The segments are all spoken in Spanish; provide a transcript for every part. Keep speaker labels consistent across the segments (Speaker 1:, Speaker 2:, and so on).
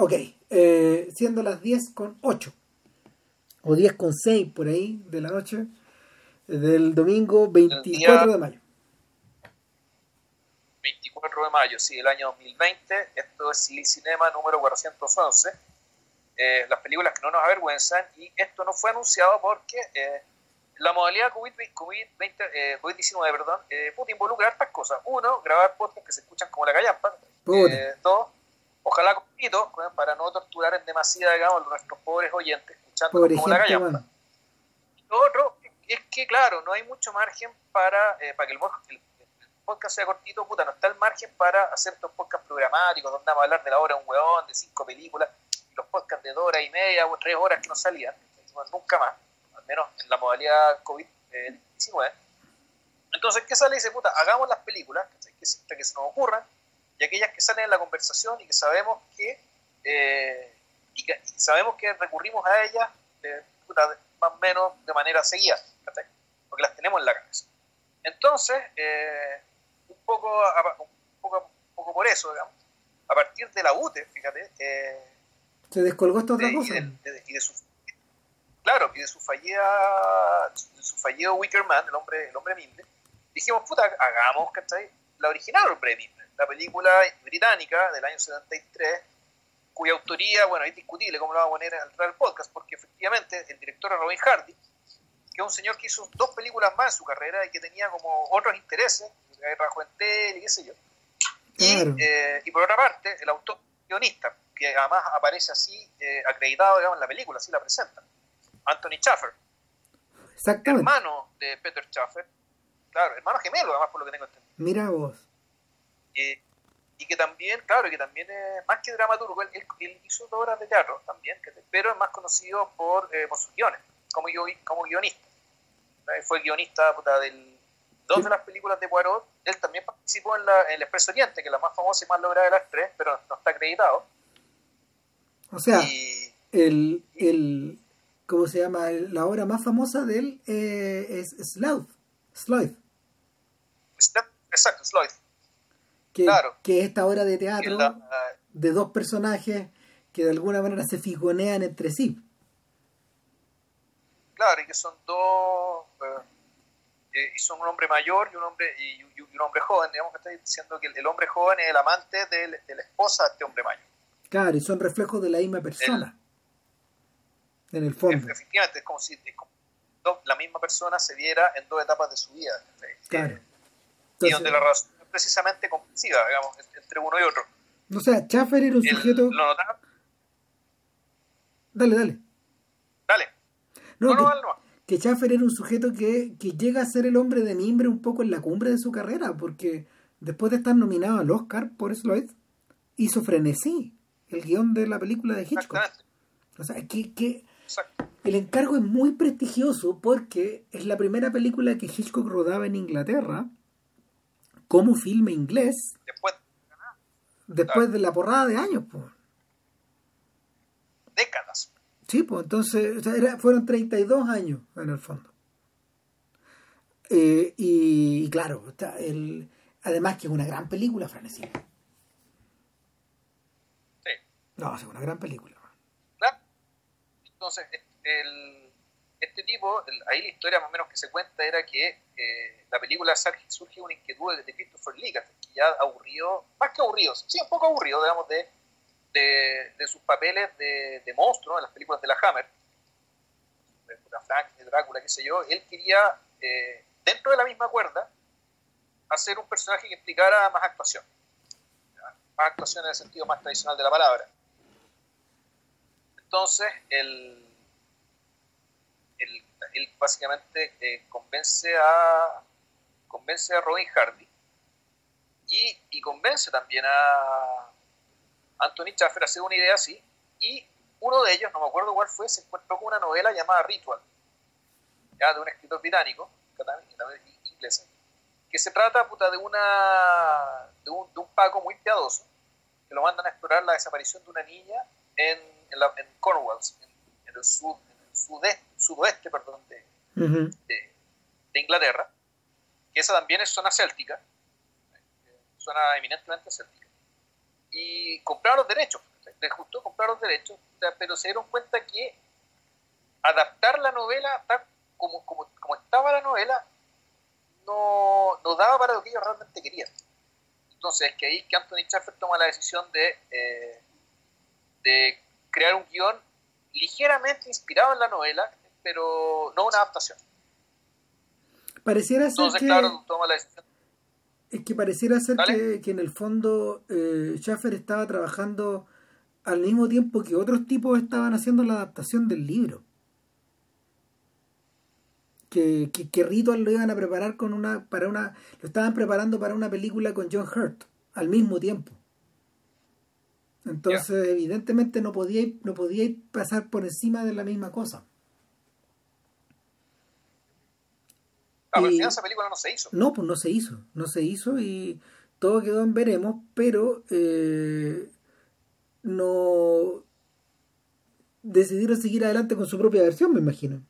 Speaker 1: Ok, eh, siendo las 10 con 8 o 10 con 6 por ahí de la noche del domingo 24 de mayo.
Speaker 2: 24 de mayo, sí, el año 2020. Esto es Cinema número 411. Eh, las películas que no nos avergüenzan. Y esto no fue anunciado porque eh, la modalidad COVID-19 COVID eh, COVID perdón, eh, puede involucrar estas cosas. Uno, grabar podcasts que se escuchan como la callampa. Dos, ojalá con poquito, para no torturar en demasía, digamos, a nuestros pobres oyentes escuchando como la callampa. Lo otro es que, claro, no hay mucho margen para, eh, para que el, podcast sea cortito, puta, no está el margen para hacer estos podcasts programáticos donde vamos a hablar de la hora de un huevón, de cinco películas, y los podcasts de dos horas y media o tres horas que no salían, nunca más menos en la modalidad COVID-19. Entonces, ¿qué sale? Y dice, puta, hagamos las películas que, que, se nos ocurran y aquellas que salen en la conversación y que sabemos que, eh, y sabemos que recurrimos a ellas eh, más o menos de manera seguida, porque las tenemos en la cabeza. Entonces, eh, un, poco, un, poco, un poco por eso, digamos, a partir de la UTE, fíjate,
Speaker 1: se descolgó esta otra cosa.
Speaker 2: y de su claro, que de su fallida, de su fallido Wickerman, el hombre, el hombre Mimble, dijimos, puta, hagamos, ¿cachai? La original Hombre Mimble, la película británica del año 73, cuya autoría, bueno, es discutible cómo lo vamos a poner al podcast, porque efectivamente el director es Robin Hardy, que es un señor que hizo dos películas más en su carrera y que tenía como otros intereses, Guerra Juvenil y qué sé yo. Y, eh, y por otra parte, el autor guionista, que además aparece así eh, acreditado digamos, en la película, así la presenta. Anthony Schaffer.
Speaker 1: Exactamente.
Speaker 2: Hermano de Peter Schaffer. Claro, hermano gemelo, además, por lo que tengo entendido.
Speaker 1: Mira vos.
Speaker 2: Y que también, claro, que también es más que dramaturgo, él, hizo dos obras de teatro también, pero es más conocido por, eh, por sus guiones, como, como guionista. Fue guionista puta, del dos de las películas de Poirot. Él también participó en, la, en El Expreso Oriente, que es la más famosa y más lograda de las tres, pero no está acreditado.
Speaker 1: O sea, el, el, ¿cómo se llama? La obra más famosa de él eh, es Sloth. Sloth.
Speaker 2: Exacto, Sloth.
Speaker 1: Que, claro. que es esta obra de teatro de dos personajes que de alguna manera se fijonean entre sí.
Speaker 2: Claro, y que son dos, eh, y son un hombre mayor y un hombre y, un hombre joven, digamos que está diciendo que el, hombre joven es el amante de, la esposa de este hombre mayor.
Speaker 1: Claro, y son reflejos de la misma persona en el fondo.
Speaker 2: Efectivamente, es como si la misma persona se viera en dos etapas de su vida.
Speaker 1: Claro.
Speaker 2: y donde la razón precisamente comprensiva, digamos, entre uno y otro.
Speaker 1: O sea, Chaffer era un sujeto...
Speaker 2: ¿Lo
Speaker 1: Dale, dale.
Speaker 2: Dale.
Speaker 1: No, no, que, no, que Chaffer era un sujeto que, que llega a ser el hombre de mimbre un poco en la cumbre de su carrera, porque después de estar nominado al Oscar por Sloyd, hizo Frenesí, el guion de la película de Hitchcock. O sea, que, que el encargo es muy prestigioso porque es la primera película que Hitchcock rodaba en Inglaterra como filme inglés
Speaker 2: después,
Speaker 1: después de la porrada de años. Pues.
Speaker 2: Décadas.
Speaker 1: Sí, pues entonces fueron 32 años en el fondo. Eh, y, claro, el, además que es una gran película, Frenesí.
Speaker 2: Sí.
Speaker 1: No, es una gran película.
Speaker 2: Entonces, el, este tipo, ahí la historia más o menos que se cuenta era que eh, la película surge una inquietud de, Christopher Lee, que ya aburrido, más que aburrido, sí, un poco aburrido, digamos, de, de, sus papeles de, monstruo en las películas de la Hammer, de Frank, de Drácula, qué sé yo, él quería, eh, dentro de la misma cuerda, hacer un personaje que implicara más actuación. Más actuación en el sentido más tradicional de la palabra. Entonces, él, básicamente eh, convence, a, convence a Robin Hardy y, convence también a Anthony Schaffer a hacer una idea así. Y uno de ellos, no me acuerdo cuál fue, se encontró con una novela llamada Ritual, de un escritor británico, inglés, que se trata de, una, de, un, de Paco muy piadoso, que lo mandan a explorar la desaparición de una niña en en, la, en Cornwall, en, el, sud, en el sudoeste perdón, de, de, Inglaterra, que esa también es zona céltica, zona eminentemente céltica, y compraron los derechos. les gustó comprar los derechos, pero se dieron cuenta que adaptar la novela tal como, como, como estaba la novela no, no, daba para lo que ellos realmente querían. Entonces, es que ahí que Anthony Chafffer toma la decisión de, eh, de crear un guion ligeramente inspirado en la novela, pero no una adaptación.
Speaker 1: Pareciera ser que... claro, toma la decisión. Es que pareciera ser que, que, en el fondo eh, Schaffer estaba trabajando al mismo tiempo que otros tipos estaban haciendo la adaptación del libro. Que, que, que Ritual lo iban a preparar con una, para una, lo estaban preparando para una película con John Hurt al mismo tiempo. Entonces, evidentemente no podía no podía pasar por encima de la misma cosa.
Speaker 2: Ah, pero esa película no se hizo.
Speaker 1: No, pues no se hizo. No se hizo y todo quedó en veremos, pero eh, no decidieron seguir adelante con su propia versión, me imagino.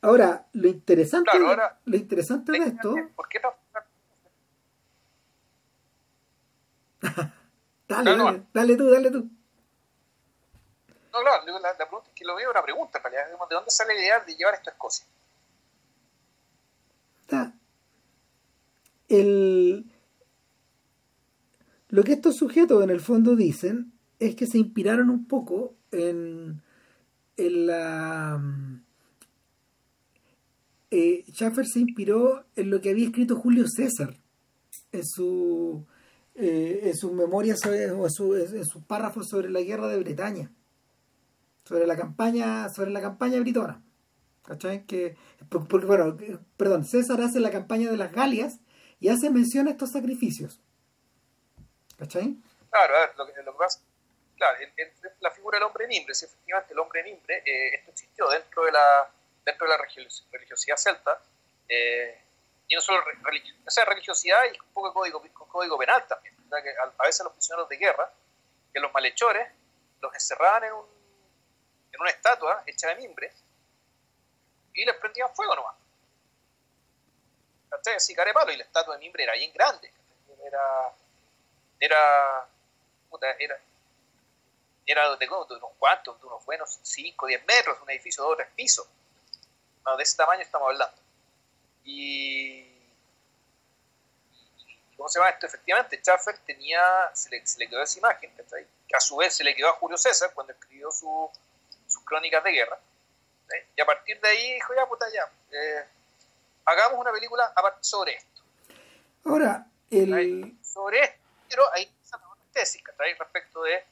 Speaker 1: Ahora, lo interesante, lo interesante de esto.
Speaker 2: ¿Por qué no?
Speaker 1: dale, dale, dale, tú, dale tú.
Speaker 2: No, claro, la, la, pregunta es que lo veo una pregunta, ¿de dónde sale la idea de llevar esto a Escocia?
Speaker 1: El, lo que estos sujetos en el fondo dicen es que se inspiraron un poco en, en la... Eh, se inspiró en lo que había escrito Julio César en su eh, en sus memorias o su, en sus párrafos sobre la guerra de Bretaña sobre la campaña sobre la campaña britona ¿cachai? que porque bueno perdón César hace la campaña de las Galias y hace mención a estos sacrificios ¿Cachai?
Speaker 2: Claro, a ver, lo que, lo que pasa, claro, la figura del hombre nimbre, si efectivamente el hombre nimbre, eh, esto existió dentro de la, dentro de la religiosidad celta, eh, y no solo o sea, religiosidad y un poco de código, código penal también. que a, veces los prisioneros de guerra, que los malhechores, los encerraban en, un, en una estatua hecha de mimbre y les prendían fuego nomás. Así palo, y la estatua de mimbre era bien grande. Era era, era, era de, unos cuantos, de unos buenos 5, 10 metros, un edificio de dos tres pisos. de ese tamaño estamos hablando. Y, ¿cómo se llama esto? Efectivamente, Schaffer tenía, se le, se le quedó esa imagen, que a su vez se le quedó a Julio César cuando escribió su, sus crónicas de guerra. Y a partir de ahí dijo, ya, puta, ya, eh, hagamos una película sobre esto.
Speaker 1: Ahora, el...
Speaker 2: Sobre esto pero hay tesis respecto de,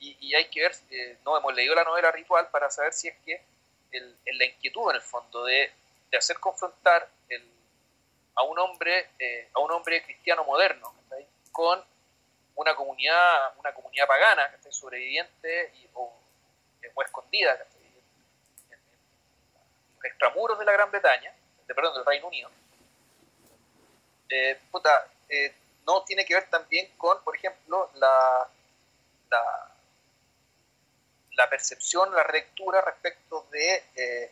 Speaker 2: y, hay que ver, eh, no hemos leído la novela ritual para saber si es que el, la inquietud en el fondo de, de hacer confrontar el, a un hombre eh, a un hombre cristiano moderno con una comunidad una comunidad pagana que sobreviviente y, o, o escondida extramuros de la Gran Bretaña de, perdón del Reino Unido eh, puta, eh, no tiene que ver también con, por ejemplo, la, la, percepción, la lectura respecto de eh,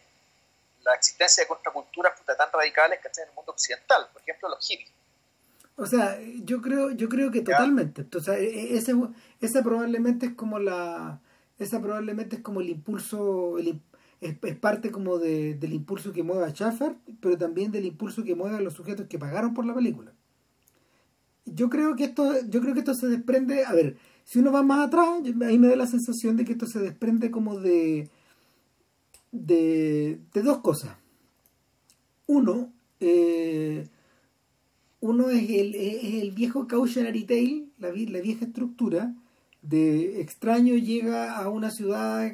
Speaker 2: la existencia de contraculturas tan radicales que en el mundo occidental, por ejemplo, los hippies.
Speaker 1: O sea, yo creo, yo creo que totalmente. Entonces, e, ese, ese probablemente es como la, esa probablemente es como el impulso, el, es, parte como de, del impulso que mueve a Schaffer, pero también del impulso que mueve a los sujetos que pagaron por la película. Yo creo que esto yo creo que esto se desprende a ver si uno va más atrás ahí me da la sensación de que esto se desprende como de de, dos cosas. Uno eh, uno es el, es el viejo cautionary tale la vieja estructura de extraño llega a una ciudad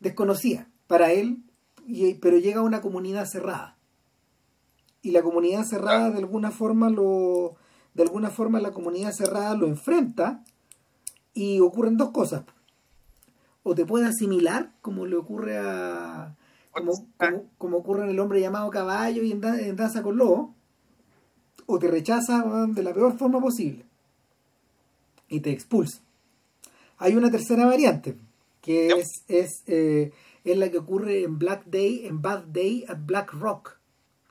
Speaker 1: desconocida para él y, pero llega a una comunidad cerrada y la comunidad cerrada de alguna forma lo de alguna forma la comunidad cerrada lo enfrenta y ocurren dos cosas. O te puede asimilar, como le ocurre a. como, como, ocurre en el hombre llamado caballo y en, danza con lobo, o te rechaza de la peor forma posible y te expulsa. Hay una tercera variante, que es, es, eh, es la que ocurre en Black Day, en Bad Day at Black Rock,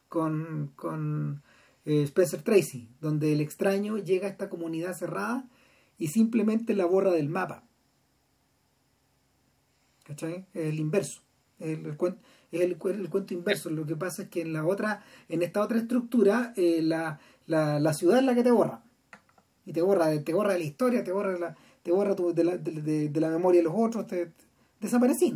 Speaker 1: con, con eh, Spencer Tracy, donde el extraño llega a esta comunidad cerrada y simplemente la borra del mapa. ¿Cachai? Es el inverso. Es el, cuento inverso. Lo que pasa es que en la otra, en esta otra estructura, eh, la, la, ciudad es la que te borra. Y te borra, te borra de la historia, te borra, la, te borra de, la, de, la memoria de los otros, te, desaparecís,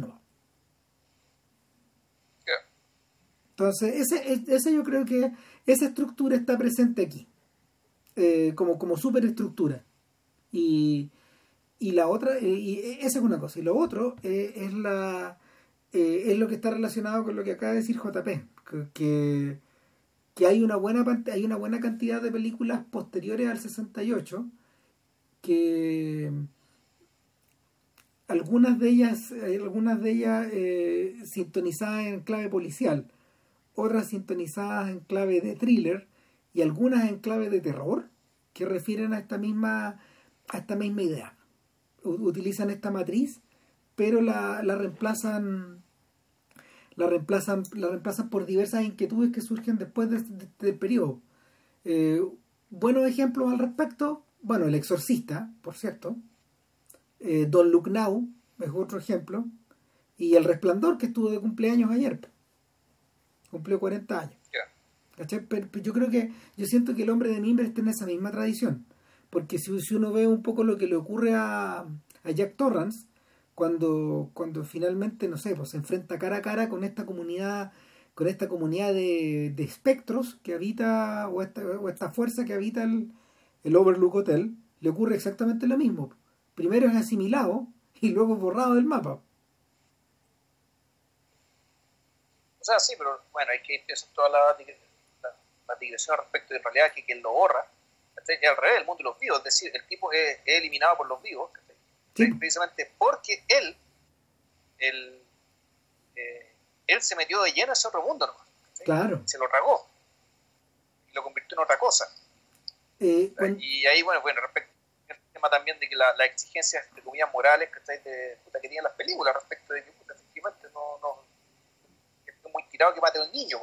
Speaker 1: Entonces, ese, ese yo creo que esa estructura está presente aquí, eh, como, como superestructura. Y, y la otra, eh, y esa es una cosa. Y lo otro eh, es la es lo que está relacionado con lo que acaba de decir JP, que, que hay una buena hay una buena cantidad de películas posteriores al 68 que algunas de ellas algunas de ellas sintonizadas en clave policial otras sintonizadas en clave de thriller y algunas en clave de terror que refieren a esta misma, a esta misma idea. utilizan esta matriz, pero la, la reemplazan la reemplazan, la reemplazan por diversas inquietudes que surgen después de este, periodo. Eh, buenos ejemplos al respecto, bueno, El Exorcista, por cierto, eh, Don Look Now es otro ejemplo, y El Resplandor, que estuvo de cumpleaños ayer cumplió 40 años. Pero, yo creo que, yo siento que el hombre de mimbre está en esa misma tradición. Porque si, uno ve un poco lo que le ocurre a, Jack Torrance, cuando, cuando finalmente, no sé, pues se enfrenta cara a cara con esta comunidad, con esta comunidad de, espectros que habita, o esta, o esta fuerza que habita el, el Overlook Hotel, le ocurre exactamente lo mismo. Primero es asimilado y luego borrado del mapa.
Speaker 2: O sea, sí, pero bueno, hay que empezar toda la, la, digresión respecto de en realidad que quien lo borra es al revés, el mundo de los vivos, es decir, el tipo es, eliminado por los vivos, precisamente porque él, él, eh, él se metió de lleno a ese otro mundo, ¿no?
Speaker 1: Claro.
Speaker 2: Se lo tragó. Y lo convirtió en otra cosa.
Speaker 1: Eh,
Speaker 2: y ahí, bueno, bueno, respecto al tema también de que las la exigencias de comillas morales que, de, que tenían las películas respecto de que efectivamente no, no que mate a un niño.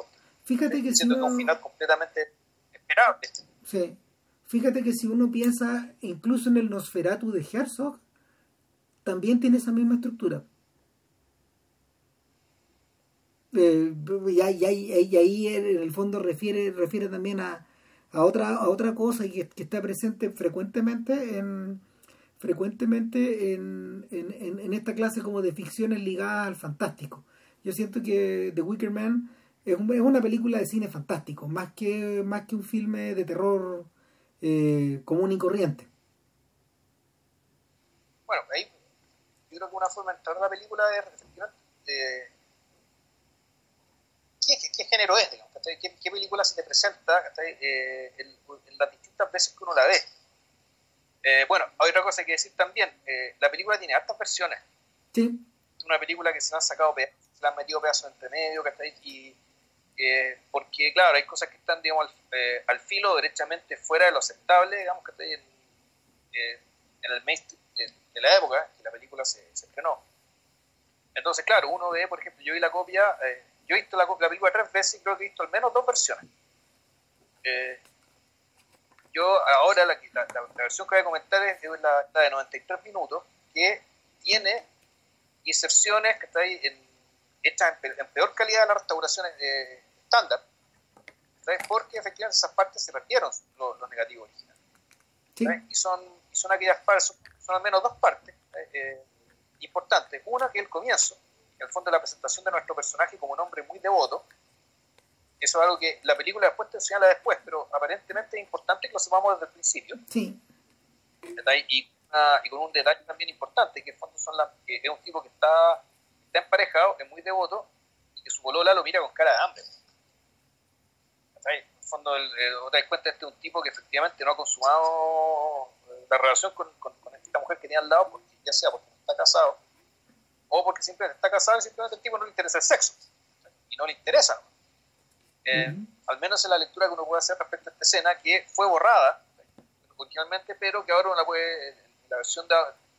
Speaker 1: Fíjate que
Speaker 2: si uno... un final completamente esperable.
Speaker 1: Sí. Fíjate que si uno piensa incluso en el Nosferatu de Herzog, también tiene esa misma estructura. Eh, y, ahí, en el fondo refiere, refiere también a, a, otra, a otra cosa que, que está presente frecuentemente en frecuentemente en, en, en, esta clase como de ficciones ligadas al fantástico yo siento que The Wicker Man es, una película de cine fantástico, más que, más que un filme de terror eh, común y corriente.
Speaker 2: Bueno, ahí yo creo que una forma de entrar a la película es efectivamente eh, ¿qué, género es, ¿Qué, película se te presenta eh, en, las distintas veces que uno la ve. bueno, hay otra cosa que decir también, la película tiene hartas versiones.
Speaker 1: Sí.
Speaker 2: Es una película que se han sacado le han metido pedazos entre medio, ¿cachai? Y, eh, porque, claro, hay cosas que están, digamos, al, eh, al filo, derechamente fuera de lo aceptable, digamos, que en, eh, en el mainstream de, la época que la película se, se, estrenó. Entonces, claro, uno ve, por ejemplo, yo vi la copia, yo he visto la, la, película tres veces y creo que he visto al menos dos versiones. yo ahora la, la, versión que voy a comentar es, la, de 93 minutos, que tiene inserciones que está ahí en hechas en, peor calidad de la restauración eh, estándar, porque efectivamente esas partes se perdieron los, negativos originales. Y, son, son aquellas partes, son, al menos dos partes eh, importantes. Una que es el comienzo, en el fondo la presentación de nuestro personaje como un hombre muy devoto. Eso es algo que la película después te señala después, pero aparentemente es importante que lo sepamos desde el principio.
Speaker 1: Sí.
Speaker 2: Y, y, con un detalle también importante, que en fondo son que es un tipo que está está emparejado, es muy devoto, y que su bolola lo mira con cara de hambre. En el fondo, el, te das cuenta, este es un tipo que efectivamente no ha consumado eh, la relación con, con, esta mujer que tiene al lado, porque, ya sea porque está casado, o porque simplemente está casado y simplemente el tipo no le interesa el sexo, y no le interesa. Eh, al menos en la lectura que uno puede hacer respecto a esta escena, que fue borrada originalmente, pero que ahora uno la puede, la versión de,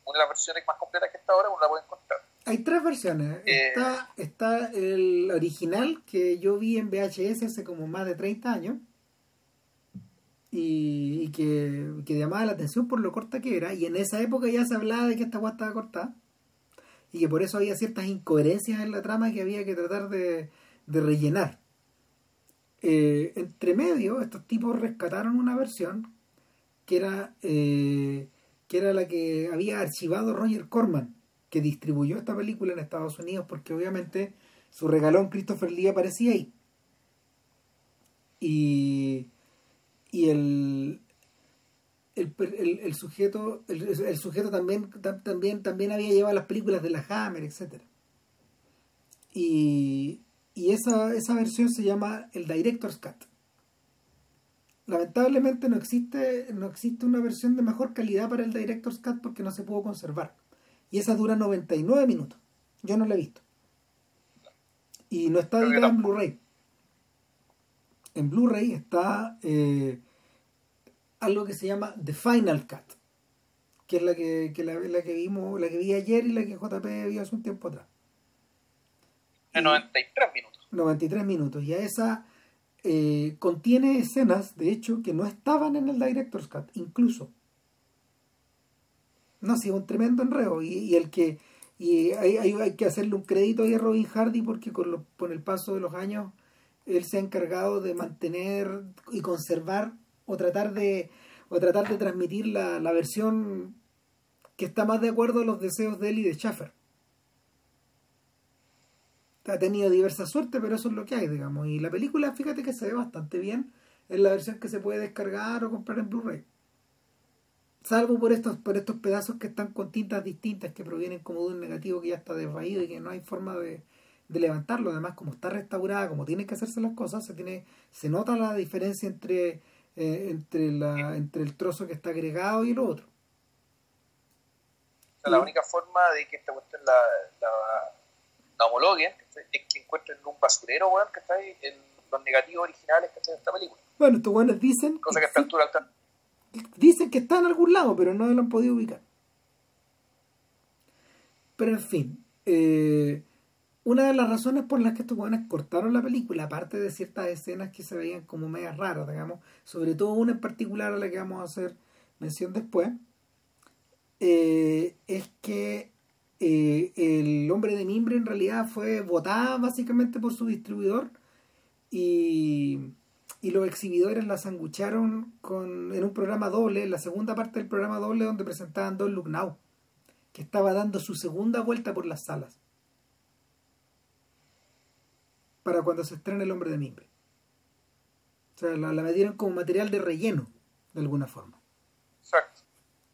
Speaker 2: una de las versiones más completas que está ahora, uno la puede encontrar.
Speaker 1: Hay tres versiones. Eh, está, está el original que yo vi en VHS hace como más de 30 años. y, que, que, llamaba la atención por lo corta que era. Y en esa época ya se hablaba de que esta guata estaba cortada y que por eso había ciertas incoherencias en la trama que había que tratar de, de rellenar. Eh, entre medio, estos tipos rescataron una versión que era, eh, que era la que había archivado Roger Corman, que distribuyó esta película en Estados Unidos, porque obviamente su regalón Christopher Lee aparecía ahí. Y, y el, el, sujeto el, sujeto también, también, también había llevado las películas de la Hammer, etc. Y, y esa, esa versión se llama el Director's Cut. Lamentablemente no existe, no existe una versión de mejor calidad para el Director's Cut porque no se pudo conservar. Y esa dura 99 minutos. Yo no la he visto. Y no está editada en Blu-ray. En Blu-ray está eh, algo que se llama The Final Cut, que es la que, la, la, que vimos, la que vi ayer y la que JP vio hace un tiempo atrás.
Speaker 2: En 93 minutos.
Speaker 1: 93 minutos. Y a esa eh, contiene escenas, de hecho, que no estaban en el Director's Cut, incluso. No, sí, un tremendo enredo. Y, el que. Y hay, hay, que hacerle un crédito ahí a Robin Hardy porque con, con el paso de los años él se ha encargado de mantener y conservar o tratar de o tratar de transmitir la, la versión que está más de acuerdo a los deseos de él y de Schaffer ha tenido diversa suerte, pero eso es lo que hay, digamos. Y la película, fíjate que se ve bastante bien en la versión que se puede descargar o comprar en Blu-ray. Salvo por estos, por estos pedazos que están con tintas distintas que provienen como de un negativo que ya está desvaído y que no hay forma de, levantarlo. Además, como está restaurada, como tienen que hacerse las cosas, se tiene, se nota la diferencia entre, eh, entre, la, entre el trozo que está agregado y el otro.
Speaker 2: la única forma de que esta cuestión la, la homologuen, es que encuentren un basurero, weón, que está ahí, en los negativos originales que de esta película.
Speaker 1: Bueno, estos weones dicen.
Speaker 2: Cosa que, está altura alta.
Speaker 1: Dicen que está en algún lado, pero no lo han podido ubicar. Pero en fin, eh, una de las razones por las que estos weones cortaron la película, aparte de ciertas escenas que se veían como medias raras, digamos, sobre todo una en particular a la que vamos a hacer mención después, eh, es que eh, el hombre de mimbre en realidad fue votada básicamente por su distribuidor y, y los exhibidores la sangucharon con, en un programa doble, la segunda parte del programa doble donde presentaban Don Look Now, que estaba dando su segunda vuelta por las salas para cuando se estrena El hombre de mimbre. O sea, la, la metieron como material de relleno, de alguna forma.
Speaker 2: Exacto.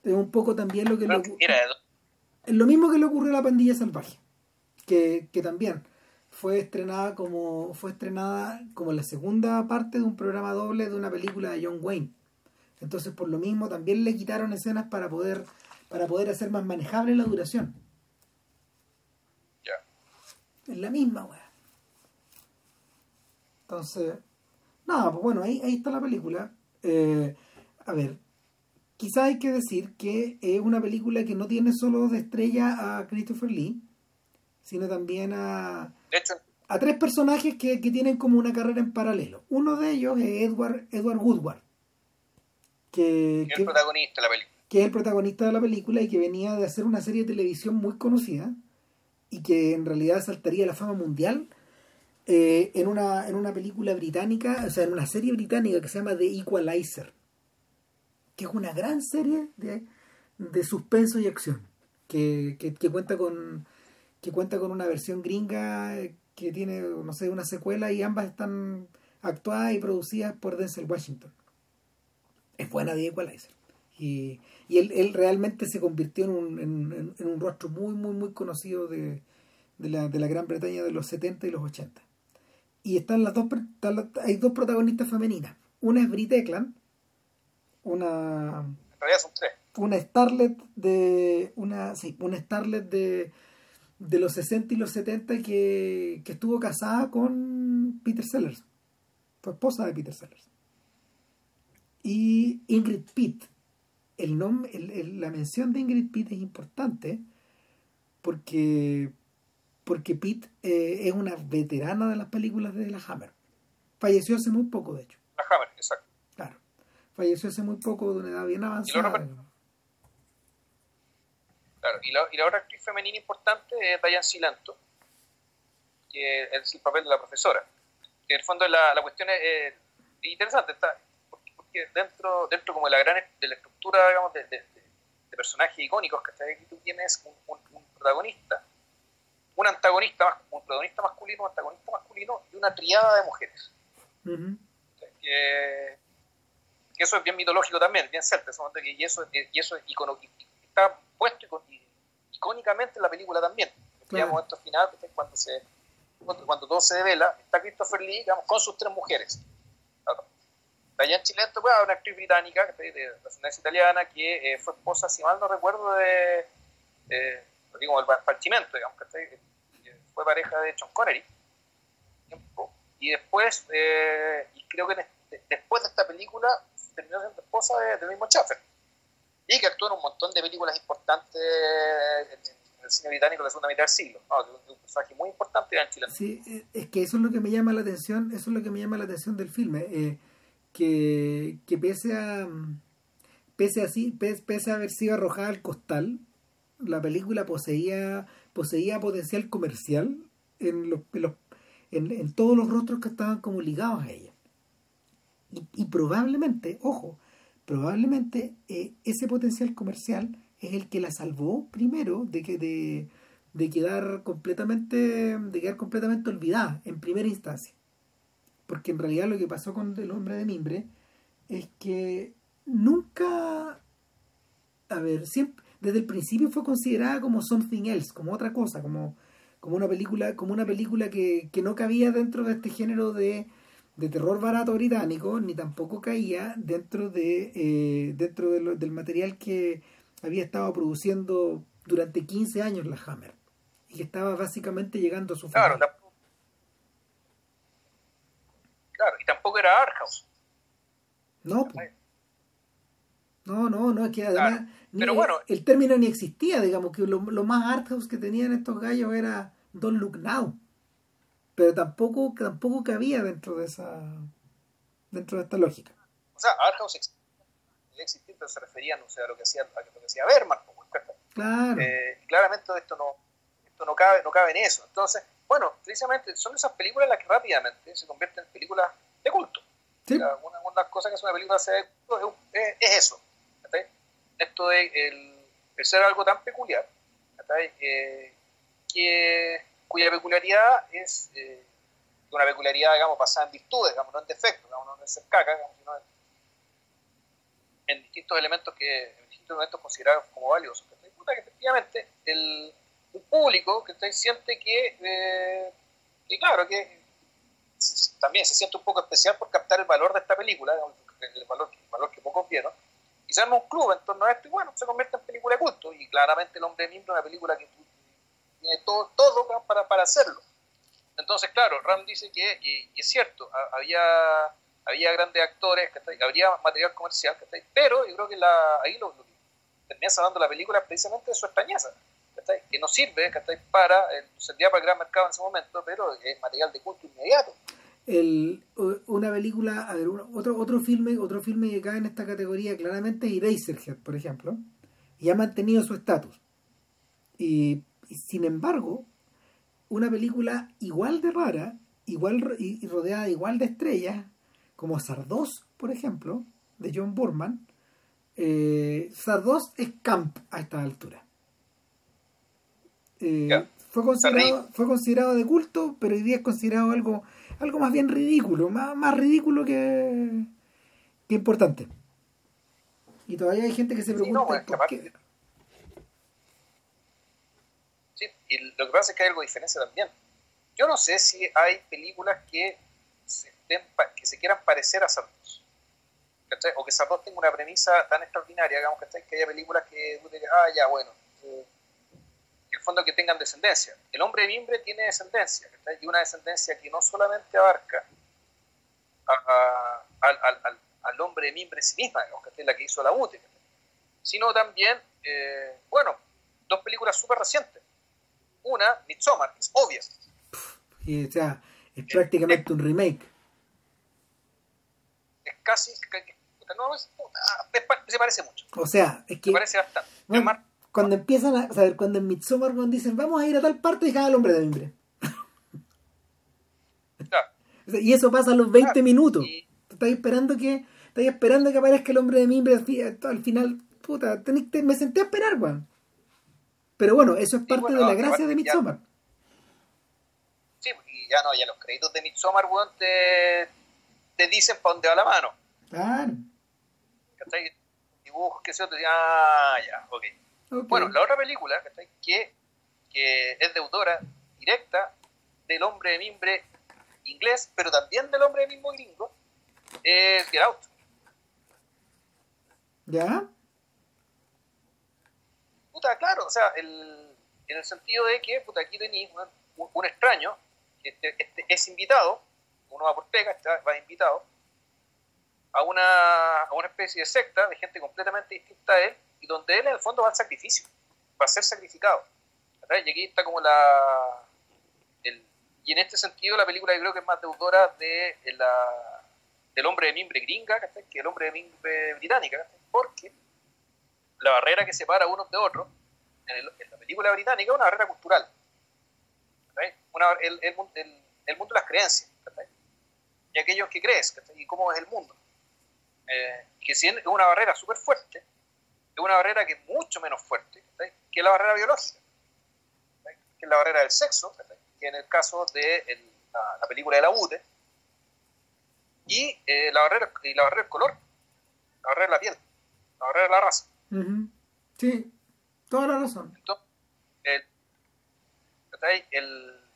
Speaker 1: Es un poco también lo que... lo lo mismo que le ocurrió a la pandilla salvaje, que, también fue estrenada como fue estrenada como la segunda parte de un programa doble de una película de John Wayne. Entonces, por lo mismo, también le quitaron escenas para poder para poder hacer más manejable la duración.
Speaker 2: Ya.
Speaker 1: Es la misma, weá. Entonces, nada, pues bueno, ahí, ahí está la película. Eh, a ver, Quizá hay que decir que es una película que no tiene solo de estrella a Christopher Lee, sino también a, a tres personajes que, tienen como una carrera en paralelo. Uno de ellos es Edward, Edward Woodward, que,
Speaker 2: es el protagonista de la película.
Speaker 1: Que es el protagonista de la película y que venía de hacer una serie de televisión muy conocida y que en realidad saltaría a la fama mundial eh, en, una, en una película británica, o sea, en una serie británica que se llama The Equalizer que es una gran serie de, de suspenso y acción, que, que, cuenta con que cuenta con una versión gringa que tiene, no sé, una secuela y ambas están actuadas y producidas por Denzel Washington. Es buena de Equalizer. Y, y él, él, realmente se convirtió en un, en, un rostro muy, muy, muy conocido de, de, la, de la Gran Bretaña de los 70 y los 80. Y están las dos, hay dos protagonistas femeninas. Una es Brit Eklund, una
Speaker 2: en realidad son tres.
Speaker 1: una starlet de una sí una starlet de de los 60 y los 70 que, que estuvo casada con Peter Sellers fue esposa de Peter Sellers. Y Ingrid Pitt el nombre la mención de Ingrid Pitt es importante porque porque Pitt eh, es una veterana de las películas de la Hammer. Falleció hace muy poco de hecho.
Speaker 2: La Hammer
Speaker 1: Falleció hace muy poco, de una edad bien avanzada.
Speaker 2: claro, y la, y la otra actriz femenina importante es Diane Silanto, que es el papel de la profesora. Que en el fondo la, la cuestión es interesante, está, porque, dentro, dentro como de la gran de la estructura digamos, de, de, personajes icónicos que aquí tú tienes un, un, protagonista, un antagonista, un protagonista masculino, un antagonista masculino y una triada de mujeres. que, eso es bien mitológico también, bien celta, y eso, y eso icono, está puesto icónicamente en la película también. Digamos, esto final, cuando se cuando todo se devela, está Christopher Lee digamos, con sus tres mujeres. Diane Chilento, pues, una actriz británica de ascendencia italiana que eh, fue esposa, si mal no recuerdo, de, eh, digo, el Parchimento, digamos, que fue pareja de John Connery. Y después, eh, y creo que después de esta película, terminó siendo esposa de, del mismo Schaffer. Y que actuó en un montón de películas importantes en, el cine británico de la segunda mitad del siglo. un personaje muy importante en Chile.
Speaker 1: Sí, eh, es que eso es lo que me llama la atención, eso es lo que me llama la atención del filme, eh, que, que pese a pese así, pese, a haber sido arrojada al costal, la película poseía poseía potencial comercial en los, en, en, todos los rostros que estaban como ligados a ella. Y, probablemente, ojo, probablemente eh, ese potencial comercial es el que la salvó primero de que de, de quedar completamente de quedar completamente olvidada en primera instancia. Porque en realidad lo que pasó con el hombre de mimbre es que nunca a ver siempre desde el principio fue considerada como something else como otra cosa como como una película como una película que, que no cabía dentro de este género de, de terror barato británico ni tampoco caía dentro de eh, dentro del material que había estado produciendo durante 15 años la Hammer y que estaba básicamente llegando a su
Speaker 2: final. Claro, claro, y tampoco era Arthouse.
Speaker 1: No, no, no, no, es que además Pero bueno, el, término ni existía, digamos que lo, más Arthouse que tenían estos gallos era Don't Look Now. Pero tampoco, tampoco cabía dentro de esa dentro de esta lógica.
Speaker 2: O sea, Arthouse existir, pero se refería no sé, a lo que hacía, a lo que hacía Berman. Claro. Eh, claramente esto no, esto no cabe, no cabe en eso. Entonces, bueno, precisamente son esas películas las que rápidamente se convierten en películas de culto. una, de las cosas que es una película sea de culto es, es, eso. Esto de el, ser algo tan peculiar, eh, que, cuya peculiaridad es eh, una peculiaridad, digamos, basada en virtudes, digamos, no en defectos, digamos, no en ser caca, sino en distintos elementos que en distintos elementos considerados como valiosos. Que efectivamente el, público que siente que, eh, que, claro, que también se siente un poco especial por captar el valor de esta película, el valor, el valor que pocos vieron, y se arma un club en torno a esto y bueno, se convierte en película de culto y claramente El Hombre Miembro es una película que tiene todo, para, para hacerlo. Entonces, claro, Ram dice que, y es cierto, había había grandes actores, habría material comercial, pero yo creo que ahí lo, que termina salvando la película precisamente su extrañeza, que no sirve para, el, servía para el gran mercado en ese momento, pero es material de culto inmediato.
Speaker 1: El, una película, a ver, otro, otro filme, otro filme que cae en esta categoría claramente es Eraserhead, por ejemplo, y ha mantenido su estatus. Y, sin embargo, una película igual de rara, igual y rodeada igual de estrellas, como Sardos, por ejemplo, de John Burman, eh, Sardos es camp a esta altura. Eh, fue, considerado, fue considerado de culto, pero hoy día es considerado algo, algo más bien ridículo, más, más ridículo que, que importante. Y todavía hay gente que se pregunta por qué.
Speaker 2: Sí, y lo que pasa es que hay algo de diferencia también. Yo no sé si hay películas que que se quieran parecer a Sardos. O que Sardos tenga una premisa tan extraordinaria, digamos, que haya películas que ah, ya, bueno, eh, en el fondo que tengan descendencia. El hombre de mimbre tiene descendencia, y una descendencia que no solamente abarca al, hombre de mimbre en sí misma, que es la que hizo la UTE, sino también, eh, bueno, dos películas súper recientes. Una, Midsommar, es obvia.
Speaker 1: Y, o sea, es prácticamente un remake
Speaker 2: casi, no, se parece mucho.
Speaker 1: O sea, es que.
Speaker 2: Se parece bastante.
Speaker 1: cuando empiezan a. saber cuando en Midsommar dicen, vamos a ir a tal parte, y al hombre de mimbre. y eso pasa a los 20 minutos. Estás esperando que. Estás esperando que aparezca el hombre de mimbre al final. Puta, me senté a esperar, weón. Pero bueno, eso es parte de la gracia de Midsommar.
Speaker 2: Sí, y ya no, ya los créditos de Midsommar, weón, te, te dicen para dónde va la mano. Claro. ¿Cachai? Dibujos, que se te ah, ya, ok. Bueno, la otra película, ¿cachai? Que, que es deudora directa del hombre de mimbre inglés, pero también del hombre de mismo gringo, es Get Out.
Speaker 1: ¿Ya?
Speaker 2: Claro, o sea, el, en el sentido de que, puta, aquí tenéis un, un, extraño que este, este, es invitado, uno va por pega, está, va invitado, a una, a una especie de secta de gente completamente distinta a él, y donde él en el fondo va al sacrificio, va a ser sacrificado. Y aquí está como la, y en este sentido la película yo creo que es más deudora de, la, del hombre de mimbre gringa que el hombre de mimbre británica, porque la barrera que separa unos de otros en, la película británica es una barrera cultural. el, mundo de las creencias y aquellos que crees y cómo es el mundo. Eh, que si es una barrera súper fuerte, es una barrera que es mucho menos fuerte que la barrera biológica, que es la barrera del sexo, que en el caso de la, película de la UTE, y, eh, la barrera, y la barrera del color, la barrera de la piel, la barrera de la raza.
Speaker 1: Sí, toda la razón.
Speaker 2: Entonces, el, el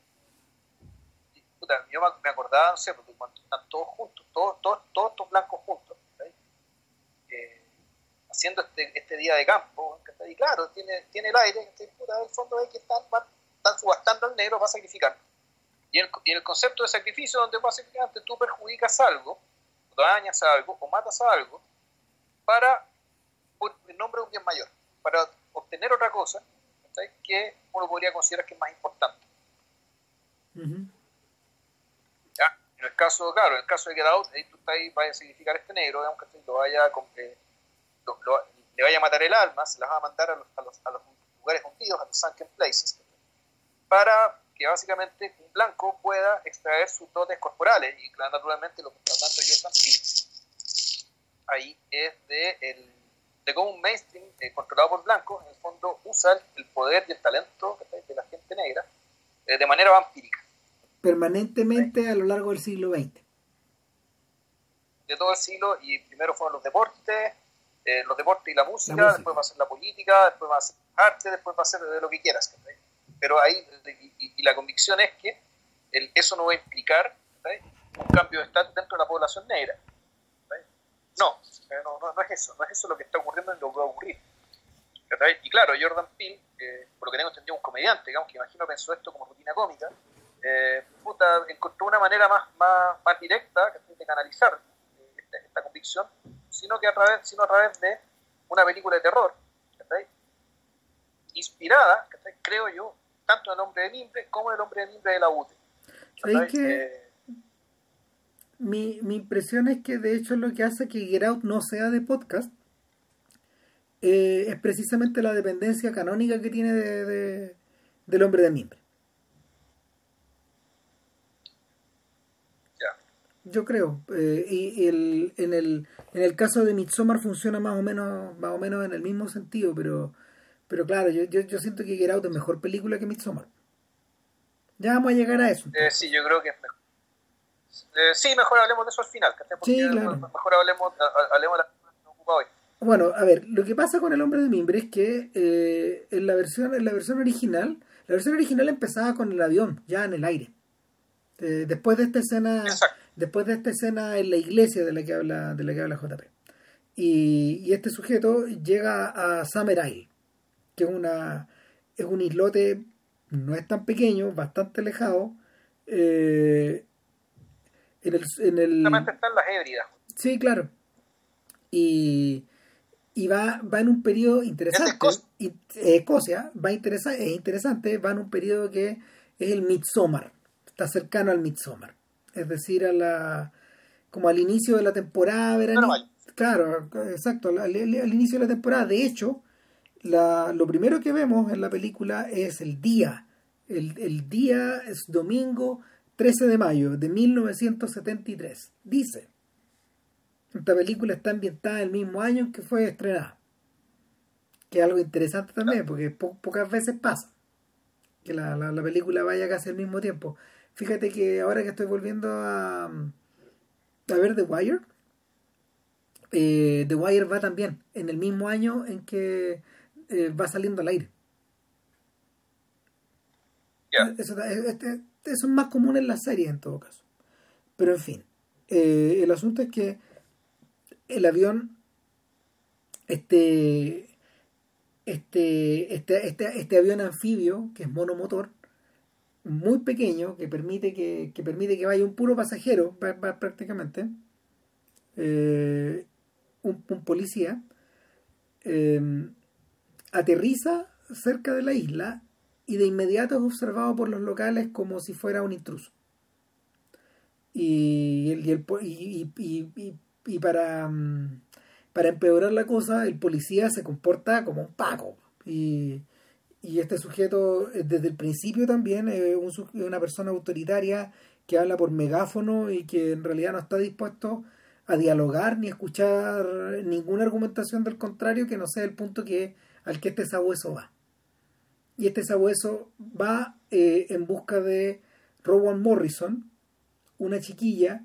Speaker 2: yo me acordaba, no sé, porque cuando están todos juntos, todos, todos, todos estos blancos juntos, eh, haciendo este, este día de campo, y claro, tiene, tiene el aire, puta, el fondo hay que estar están subastando al negro para sacrificar. Y en, el, concepto de sacrificio, donde básicamente tú perjudicas algo, dañas algo, o matas a algo, para, por, en nombre de un bien mayor, para obtener otra cosa que uno podría considerar que es más importante. ¿Ya? En el caso, claro, en el caso de Get Out, ahí tú estás ahí, vaya a sacrificar a este negro, aunque lo vaya con que le vaya a matar el alma, se las va a mandar a los, a los, a los lugares hundidos, a los sunken places, para que básicamente un blanco pueda extraer sus dotes corporales. Y claro, naturalmente lo que está hablando Jordan ahí es de, el, de cómo un mainstream eh, controlado por blancos, en el fondo, usa el, poder y el talento de la gente negra eh, de manera vampírica.
Speaker 1: Permanentemente a lo largo del siglo XX.
Speaker 2: De todo el siglo, y primero fueron los deportes, eh, los deportes y la música, después va a ser la política, después va a ser arte, después va a ser de lo que quieras pero ahí, y, la convicción es que eso no va a implicar un cambio de estatus dentro de la población negra. No, no, no, es eso, no es eso lo que está ocurriendo en lo que va a ocurrir. Y claro, Jordan Peele, eh, por lo que tengo entendido, un comediante, digamos, que imagino pensó esto como rutina cómica, eh, puta, encontró una manera más, más, más directa de canalizar eh, esta, convicción, sino que a través, sino a través de una película de terror, inspirada, creo yo, tanto el hombre de mimbre como el hombre de mimbre de la UTE.
Speaker 1: que eh, mi, mi impresión es que de hecho lo que hace que Get Out no sea de podcast eh, es precisamente la dependencia canónica que tiene de, del hombre de mimbre. Yo creo. Eh, y, el, en, el, en el caso de Midsommar funciona más o menos, más o menos en el mismo sentido, pero pero claro, yo, yo, yo siento que Get Out es mejor película que Midsommar. Ya vamos a llegar a eso.
Speaker 2: Eh, sí, yo creo que es mejor. Eh, sí, mejor hablemos de eso al final. sí, claro. Mejor hablemos, hablemos de la que nos ocupa hoy.
Speaker 1: Bueno, a ver, lo que pasa con El Hombre de Mimbre es que eh, en, la versión, en la versión original, la versión original empezaba con el avión, ya en el aire. Eh, después de esta escena, después de esta escena en la iglesia de la que habla, de la que habla JP. Y, y este sujeto llega a Summer Isle que es una es un islote no es tan pequeño, bastante alejado. Eh, en el, en el...
Speaker 2: están las hébridas.
Speaker 1: Sí, claro. Y, y va, va en un periodo interesante. ¿Es Escocia va interesa, es interesante, va en un periodo que es el Midsommar. Está cercano al Midsommar. Es decir, a la como al inicio de la temporada veraniega. Claro, exacto, al, inicio de la temporada. De hecho, la, lo primero que vemos en la película es el día. El, el día es domingo 13 de mayo de 1973. Dice, esta película está ambientada el mismo año en que fue estrenada. Que es algo interesante también, porque pocas veces pasa que la, la, película vaya casi al mismo tiempo. Fíjate que ahora que estoy volviendo a, a ver The Wire, eh, The Wire va también en el mismo año en que eh, va saliendo al aire. Eso, este, es más común en las series en todo caso. Pero en fin, eh, el asunto es que el avión, este, este, este, este, este avión anfibio, que es monomotor, muy pequeño, que permite que, permite que vaya un puro pasajero, prácticamente, eh, un, policía, em, aterriza cerca de la isla y de inmediato es observado por los locales como si fuera un intruso. Y, y, el, y, y para, mm, para empeorar la cosa, el policía se comporta como un paco. Y, y este sujeto, eh, desde el principio también, es una persona autoritaria que habla por megáfono y que en realidad no está dispuesto a dialogar ni a escuchar ninguna argumentación del contrario que no sea el punto que al que este sabueso va. Y este sabueso va eh, en busca de Rowan Morrison, una chiquilla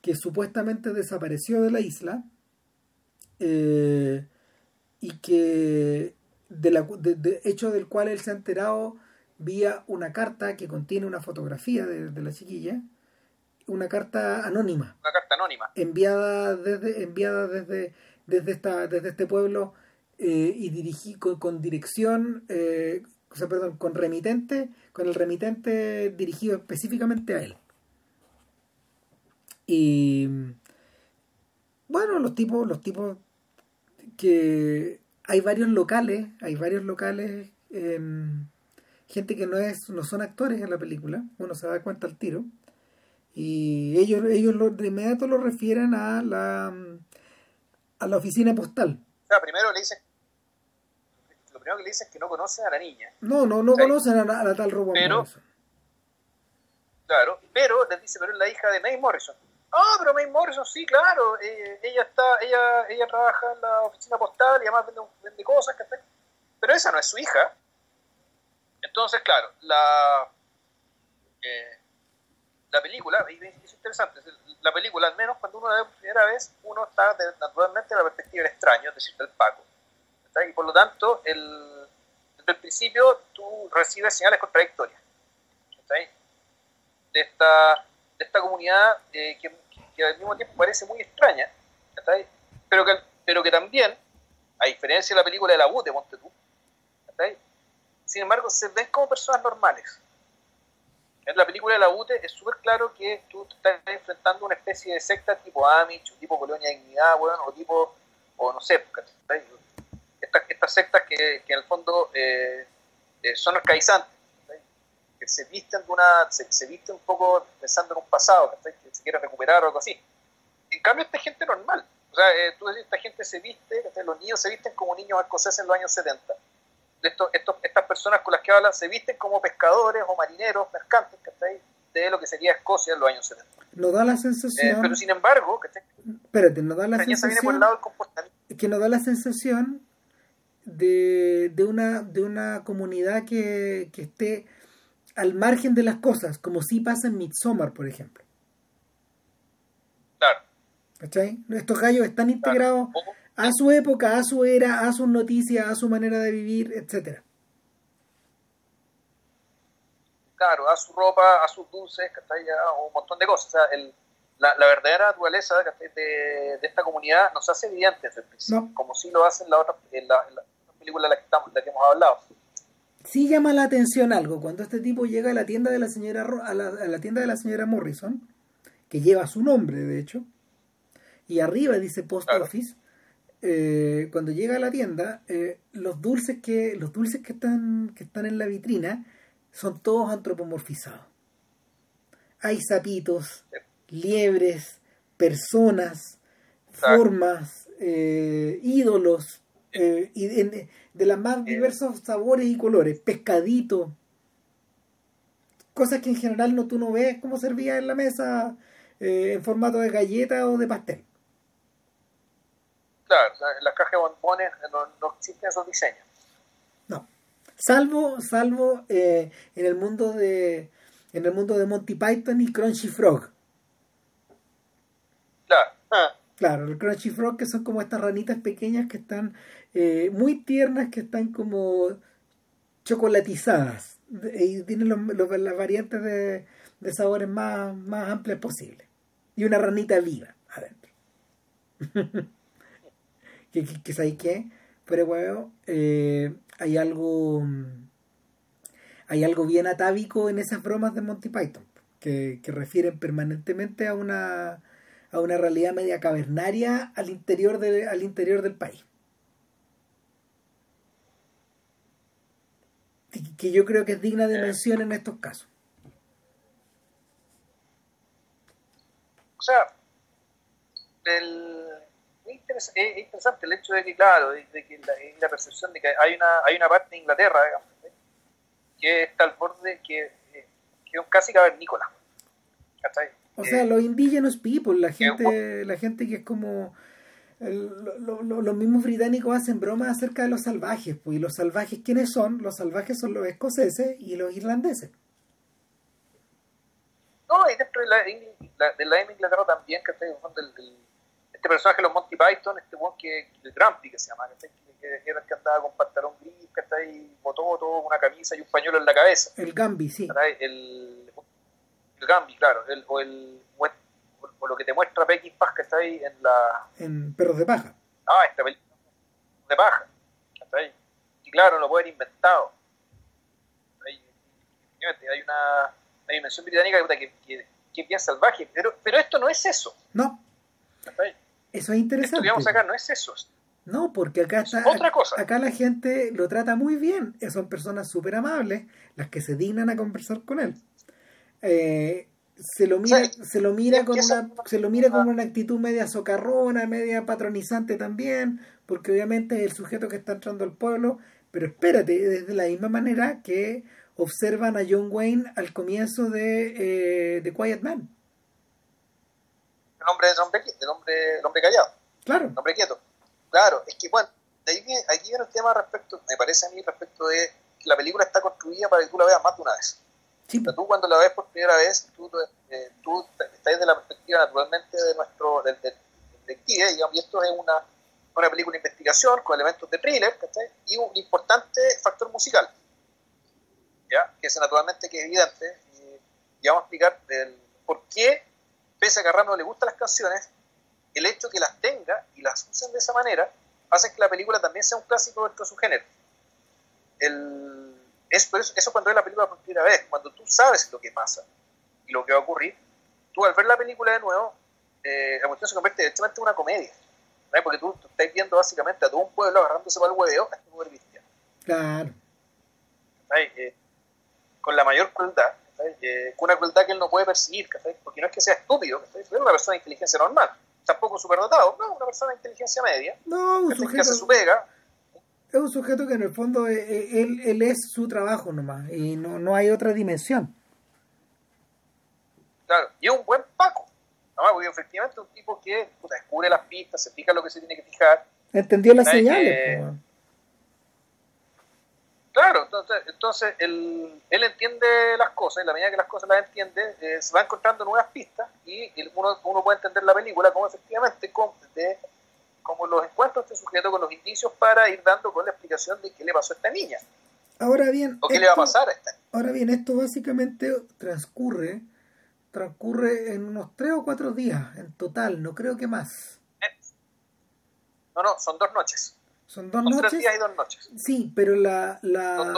Speaker 1: que supuestamente desapareció de la isla eh, y que de, la, de, hecho del cual él se ha enterado vía una carta que contiene una fotografía de, la chiquilla una carta anónima.
Speaker 2: Una carta anónima.
Speaker 1: Enviada desde enviada desde desde esta desde este pueblo eh, y dirigí con, dirección eh, o sea, perdón con remitente con el remitente dirigido específicamente a él y bueno, los tipos, los tipos que hay varios locales, hay varios locales, em, gente que no es, no son actores en la película, uno se da cuenta al tiro. Y ellos, ellos lo, de inmediato lo refieren a la a la oficina postal.
Speaker 2: Primero le dicen primero que le dicen es que no conocen a la niña.
Speaker 1: No, no, no conocen a la, tal Robot
Speaker 2: pero, Claro, pero les dice, pero es la hija de May Morrison. Ah, pero May Morrison, sí, claro. Eh, ella está, ella, ella trabaja en la oficina postal y además vende, cosas, Pero esa no es su hija. Entonces, claro, la, eh, la película, y es interesante, la película, al menos cuando uno la ve por primera vez, uno está naturalmente en la perspectiva del extraño, es decir, del Paco. Y por lo tanto, el, desde el principio tú recibes señales contradictorias. De esta, de esta comunidad eh, que al mismo tiempo parece muy extraña, pero que, pero que también, a diferencia de la película de la UTE, ponte tú, sin embargo se ven como personas normales. En la película de la UTE es súper claro que tú estás enfrentando una especie de secta tipo Amish, tipo Colonia de Dignidad, bueno, o tipo, o no sé, estas, estas sectas que, que en el fondo eh, eh, son arcaizantes se visten de una, se, se viste un poco pensando en un pasado, que se quiere recuperar o algo así. En cambio, esta gente normal. O sea, eh, tú esta gente se viste, los niños se visten como niños escoceses en los años 70. Esto, esto, estas personas con las que hablan se visten como pescadores o marineros, mercantes, de lo que sería Escocia en los años 70.
Speaker 1: Nos da la sensación.
Speaker 2: Eh, pero sin embargo,
Speaker 1: espérate, nos da la sensación. Que nos da la sensación de, de, una, de una comunidad que, que esté al margen de las cosas, como si pasa en Midsommar, por ejemplo.
Speaker 2: Claro.
Speaker 1: ¿Cachai? Estos gallos están integrados a su época, a su era, a sus noticias, a su manera de vivir, etcétera.
Speaker 2: Claro, a su ropa, a sus dulces, ¿cachai? un montón de cosas. O sea, el, la, la, verdadera naturaleza de, de, esta comunidad nos hace evidentes, como si lo hacen la otra, en la, en la película de la que, estamos, de la que hemos hablado.
Speaker 1: Sí llama la atención algo cuando este tipo llega a la tienda de la señora a la, tienda de la señora Morrison que lleva su nombre de hecho y arriba dice post office eh, cuando llega a la tienda eh, los dulces que los dulces que están que están en la vitrina son todos antropomorfizados. Hay sapitos liebres personas formas eh, ídolos, eh, y de, de los más diversos sabores y colores, pescadito, cosas que en general no tú no ves como servía en la mesa en formato de galleta o de pastel.
Speaker 2: Claro, en las cajas de bombones no, no existen esos diseños.
Speaker 1: No. Salvo, salvo en el mundo de en el mundo de Monty Python y Crunchy Frog.
Speaker 2: Claro. Ah.
Speaker 1: Claro, el Crunchy Frog que son como estas ranitas pequeñas que están eh, muy tiernas, que están como chocolatizadas y tienen las variantes de, sabores más, más amplias posibles. Y una ranita viva adentro. que, que, que qué? Pero bueno, eh, hay algo hay algo bien atávico en esas bromas de Monty Python, que, refieren permanentemente a una, a una realidad media cavernaria al interior, de, al interior del país. Que yo creo que es digna de mención en estos casos.
Speaker 2: O sea, es interesante el hecho de que, claro, de, que la, la, percepción de que hay una, hay una parte de Inglaterra, digamos, que está al borde que, que es casi cavernícola.
Speaker 1: O sea, eh, los indigenous people, la gente, la gente que es como los mismos británicos hacen bromas acerca de los salvajes, pues, y los salvajes, ¿quiénes son? Los salvajes son los escoceses y los irlandeses.
Speaker 2: No, y dentro de la, de la Inglaterra también, que este personaje de los Monty Python, este buen que, el Grumpy que se llama, que, que era el que andaba con pantalón gris, que está ahí, bototo, una camisa y un pañuelo en la cabeza.
Speaker 1: El Gambi, sí.
Speaker 2: El, el Gambi, claro. El, o, el, o, lo que te muestra Becky Paz, que está ahí en la...
Speaker 1: En Perros de Paja.
Speaker 2: Ah, esta película de paja. Está ahí. Y claro, lo puede haber inventado. Hay, hay una, hay una mención británica que, que, que, es bien salvaje, pero, pero esto no es eso.
Speaker 1: No. Eso es interesante. Esto
Speaker 2: que vamos a sacar no es eso.
Speaker 1: No, porque acá está, acá la gente lo trata muy bien. Son personas súper amables las que se dignan a conversar con él. Eh, se lo mira, se lo mira con una, se lo mira con una actitud media socarrona, media patronizante también, porque obviamente es el sujeto que está entrando al pueblo, pero espérate, desde la misma manera que observan a John Wayne al comienzo de, eh, Quiet Man.
Speaker 2: El hombre, el hombre, el hombre, el hombre callado.
Speaker 1: Claro.
Speaker 2: El hombre quieto. Claro, es que, bueno, de ahí viene, aquí viene el tema respecto, me parece a mí, respecto de que la película está construida para que tú la veas más de una vez. Sí. tú cuando la ves por primera vez, tú, eh, estás desde la perspectiva naturalmente de nuestro del, detective, digamos, y esto es una, una película de investigación con elementos de thriller, y un importante factor musical, ¿ya? que es naturalmente que es evidente, y, vamos a explicar por qué, pese a que a Ramos le gustan las canciones, el hecho que las tenga y las usen de esa manera hace que la película también sea un clásico dentro de su género. El, eso, eso cuando ves la película por primera vez, cuando tú sabes lo que pasa y lo que va a ocurrir, tú al ver la película de nuevo, eh, la cuestión se convierte directamente en una comedia. Porque tú, estás viendo básicamente a todo un pueblo agarrándose para el hueveo a este poder cristiano.
Speaker 1: Claro.
Speaker 2: Eh, con la mayor crueldad, eh, con una crueldad que él no puede percibir, porque no es que sea estúpido, es una persona de inteligencia normal tampoco superdotado, no, una persona de inteligencia media,
Speaker 1: no, un
Speaker 2: que hace su pega.
Speaker 1: Es un sujeto que en el fondo eh, eh, él, él es su trabajo nomás y no, no hay otra dimensión.
Speaker 2: Claro, y es un buen Paco, ¿no? porque efectivamente es un tipo que descubre las pistas, se fija lo que se tiene que fijar.
Speaker 1: Entendió las señales.
Speaker 2: Claro, entonces, entonces él, él, entiende las cosas y la medida que las cosas las entiende, eh, se va encontrando nuevas pistas y uno, uno puede entender la película como efectivamente de, como los encuentros este sujeto con los indicios para ir dando con la explicación de qué le pasó a esta niña.
Speaker 1: Ahora bien,
Speaker 2: o qué le va a pasar a esta niña.
Speaker 1: Ahora bien, esto básicamente transcurre transcurre en unos tres o cuatro días en total, no creo que más.
Speaker 2: No, no, son dos noches.
Speaker 1: Son dos noches.
Speaker 2: Tres días y dos noches.
Speaker 1: Sí, pero la, la,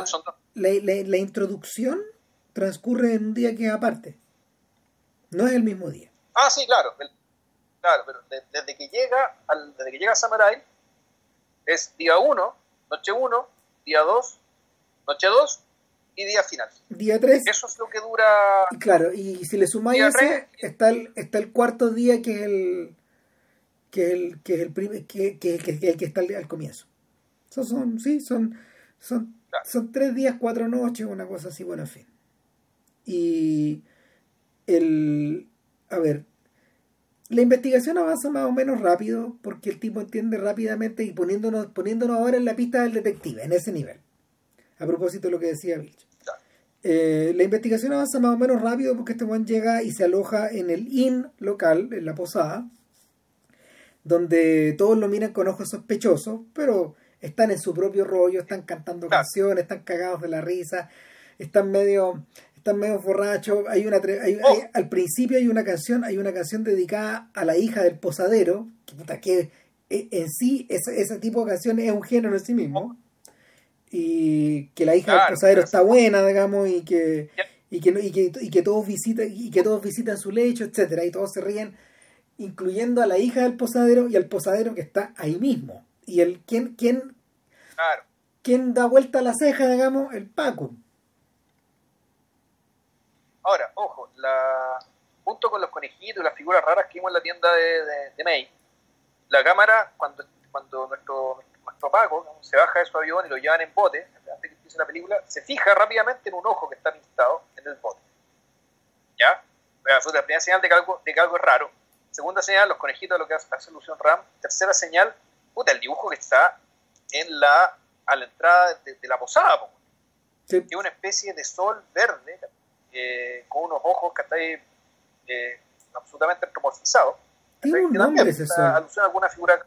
Speaker 1: la, introducción transcurre en un día que aparte. No es el mismo día.
Speaker 2: Ah, sí, claro. Claro, pero desde que llega al, desde que llega a Samurai es día 1, noche 1, día 2, noche 2 y día final.
Speaker 1: Día 3.
Speaker 2: Eso es lo que dura.
Speaker 1: Claro, y si le sumáis ese, está el, está el cuarto día que es el que es el que es el, que, que, que, el que está al, comienzo. Son, son, sí, son, son, son tres días, cuatro noches, una cosa así, bueno, en fin. Y el, a ver, la investigación avanza más o menos rápido porque el tipo entiende rápidamente y poniéndonos, poniéndonos ahora en la pista del detective, en ese nivel. A propósito de lo que decía Vilch. Eh, la investigación avanza más o menos rápido porque este buen llega y se aloja en el inn local, en la posada, donde todos lo miran con ojos sospechosos, pero están en su propio rollo, están cantando canciones, están cagados de la risa, están medio están medio borrachos. Hay una oh. al principio hay una canción, hay una canción dedicada a la hija del posadero, que, puta, que eh, en sí ese, ese, tipo de canciones es un género en sí mismo. Y que la hija del posadero está buena, digamos, y que, y que, y que, y que todos visitan, y que todos visitan su lecho, etcétera, y todos se ríen, incluyendo a la hija del posadero y al posadero que está ahí mismo. Y el quien, quien, quien da vuelta a la ceja, digamos, el Paco.
Speaker 2: Ahora, ojo, la, junto con los conejitos y las figuras raras que vimos en la tienda de, de, May, la cámara, cuando, cuando nuestro, nuestro Paco se baja de su avión y lo llevan en bote, antes que empiece la película, se fija rápidamente en un ojo que está pintado en el bote. ¿Ya? Es la primera señal de que, algo, de que algo es raro. Segunda señal, los conejitos, lo que hace, hace Lución Ram. Tercera señal, puta, el dibujo que está en la, a la entrada de, la posada, que es una especie de sol verde con unos ojos que está ahí eh, absolutamente antropomorfizados.
Speaker 1: Tiene un nombre ese
Speaker 2: Alusión a alguna figura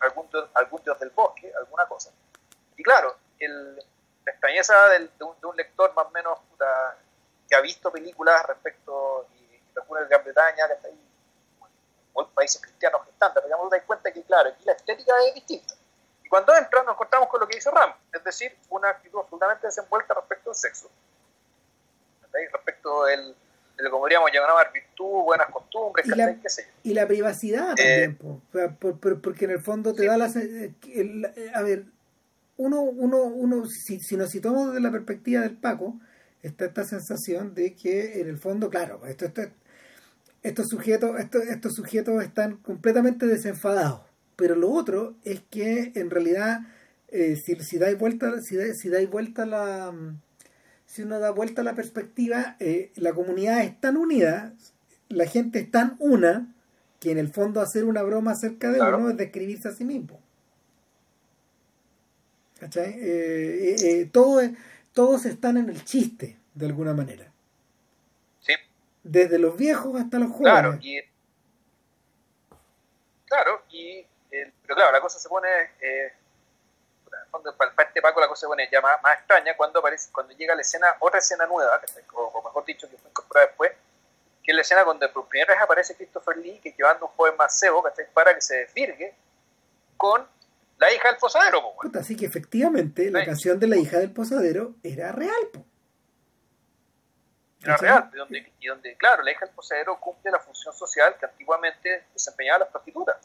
Speaker 2: algún dios, algún dios del bosque, alguna cosa. Y claro, el, la extrañeza del, de, un, lector más o menos que ha visto películas respecto y recuerda de Gran Bretaña, que está ahí, o países cristianos estándar, digamos, da cuenta que, claro, aquí la estética es distinta. Y cuando entran nos encontramos con lo que dice Ram, es decir, una actitud absolutamente desenvuelta respecto al sexo respecto del, de lo que podríamos llamar virtud, buenas costumbres,
Speaker 1: y la, qué sé yo. Y la privacidad eh, también, porque en el fondo te da la... a ver, uno, uno, uno si, si nos situamos desde la perspectiva del Paco, está esta sensación de que en el fondo, claro, esto, esto, estos sujetos, estos, estos sujetos están completamente desenfadados. Pero lo otro es que en realidad, eh, si, si dais vuelta, si, si dais vuelta la, si uno da vuelta a la perspectiva, eh, la comunidad es tan unida, la gente es tan una, que en el fondo hacer una broma acerca de uno es describirse a sí mismo. ¿Cachai? Eh, eh, todos están en el chiste, de alguna manera.
Speaker 2: Sí.
Speaker 1: Desde los viejos hasta los jóvenes.
Speaker 2: Claro, y, claro, y, pero claro, la cosa se pone para, este Paco la cosa se pone ya más, extraña cuando aparece, cuando llega la escena, otra escena nueva, o, mejor dicho, que fue incorporada después, que es la escena donde por primera vez aparece Christopher Lee, que llevando un joven maceo, para que se desvirgue con la hija del posadero.
Speaker 1: así que efectivamente la canción de la hija del posadero era real.
Speaker 2: Era real, y donde, y donde, claro, la hija del posadero cumple la función social que antiguamente desempeñaban las prostitutas.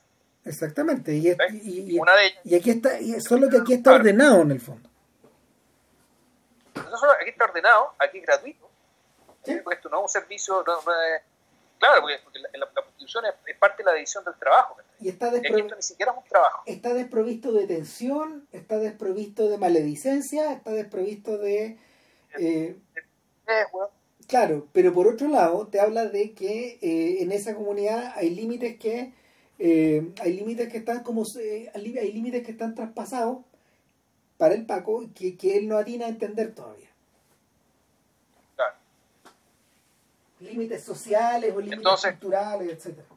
Speaker 1: Exactamente, y, y, y, aquí está, y solo que aquí está ordenado en el fondo.
Speaker 2: No solo aquí está ordenado, aquí es gratuito, porque esto no es un servicio, claro, porque, la, prostitución es, parte de la división del trabajo.
Speaker 1: Y está desprovisto,
Speaker 2: ni siquiera es un trabajo.
Speaker 1: Está desprovisto de tensión, está desprovisto de maledicencia, está desprovisto de... Eh, claro, pero por otro lado te habla de que eh, en esa comunidad hay límites que eh, hay límites que están como hay límites que están traspasados para el Paco que, que él no atina a entender todavía.
Speaker 2: Claro.
Speaker 1: Límites sociales o límites culturales, etcétera.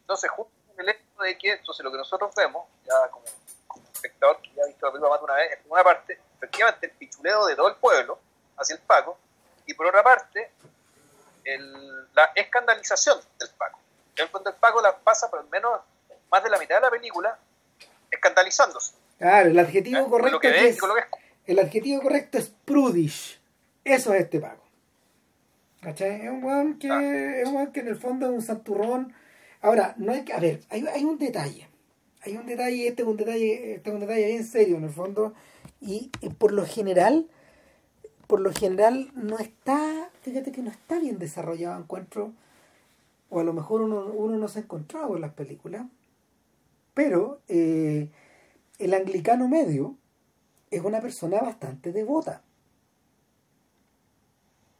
Speaker 2: Entonces, justo el hecho de que entonces lo que nosotros vemos, ya como, espectador que ya ha visto la película más de una vez, es por una parte, efectivamente, el pichuleo de todo el pueblo hacia el Paco, y por otra parte, el, la escandalización del Paco el cuando el Paco la pasa por al menos más de la mitad de la película escandalizándose.
Speaker 1: Claro, el adjetivo ¿Eh? correcto es, el adjetivo correcto es prudish. Eso es este Paco. ¿Cachai? Es un weón que, es un que en el fondo es un santurrón. Ahora, no hay que. A ver, hay, hay un detalle. Hay un detalle, este es un detalle, este es un detalle bien serio en el fondo. Y, y por lo general, por lo general no está, fíjate que no está bien desarrollado, encuentro o a lo mejor uno, uno no se ha encontrado en las películas, pero eh, el anglicano medio es una persona bastante devota.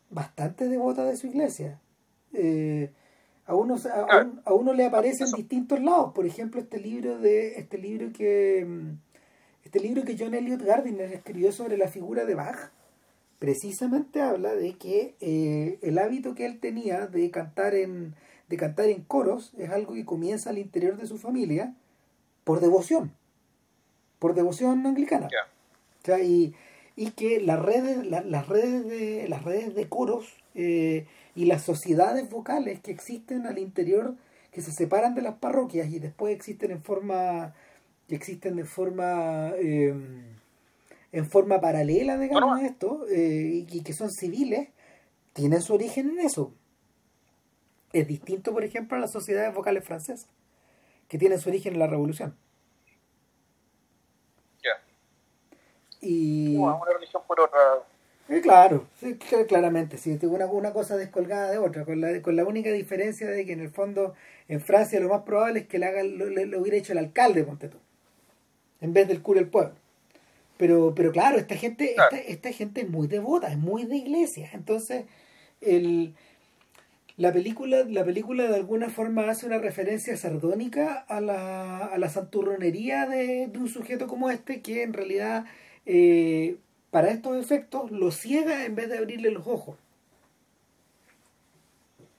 Speaker 1: Bastante devota de su iglesia. Eh, a uno, a, uno le aparece en distintos lados. Por ejemplo, este libro de este libro que este libro que John Elliot Gardiner escribió sobre la figura de Bach precisamente habla de que eh, el hábito que él tenía de cantar en de cantar en coros es algo que comienza al interior de su familia por devoción por devoción anglicana. Y, que las redes las redes de las redes de coros eh, y las sociedades vocales que existen al interior que se separan de las parroquias y después existen en forma que existen de forma em, en forma paralela digamos esto eh, y que son civiles tienen su origen en eso es distinto por ejemplo a las sociedades vocales francesas que tienen su origen en la revolución
Speaker 2: ya y una religión por otra
Speaker 1: claro, claramente, sí, una, una cosa descolgada de otra, con la, con la única diferencia de que en el fondo en Francia lo más probable es que le haga, lo, lo, hubiera hecho el alcalde, ponte tú, en vez del cura del pueblo. Pero, pero claro, esta gente, esta, gente es muy devota, es muy de iglesia. Entonces, el, la película, la película de alguna forma hace una referencia sardónica a la, a la santurronería de, de un sujeto como este, que en realidad eh, para estos efectos lo ciega en vez de abrirle los ojos.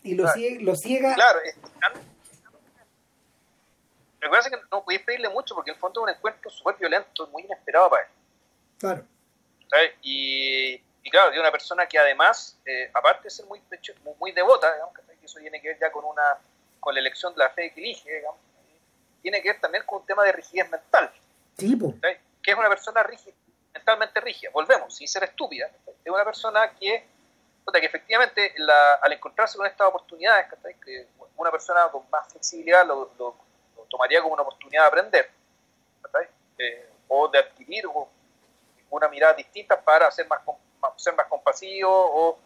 Speaker 1: Y lo, ciega, lo ciega.
Speaker 2: Claro, Recuerda que no podéis pedirle mucho porque en el fondo es un encuentro súper violento, muy inesperado para él.
Speaker 1: Claro.
Speaker 2: Y, y, claro, de una persona que además, eh, aparte de ser muy, muy, devota, digamos, que eso tiene que ver ya con una con la elección de la fe que elige, digamos, tiene que ver también con un tema de rigidez mental.
Speaker 1: Tipo.
Speaker 2: Que es una persona rígida, mentalmente rígida, volvemos, sin ser estúpida, es una persona que, que efectivamente al encontrarse con estas oportunidades, que una persona con más flexibilidad lo, tomaría como una oportunidad de aprender, eh, o de adquirir una mirada distinta para ser más, ser más compasivo o,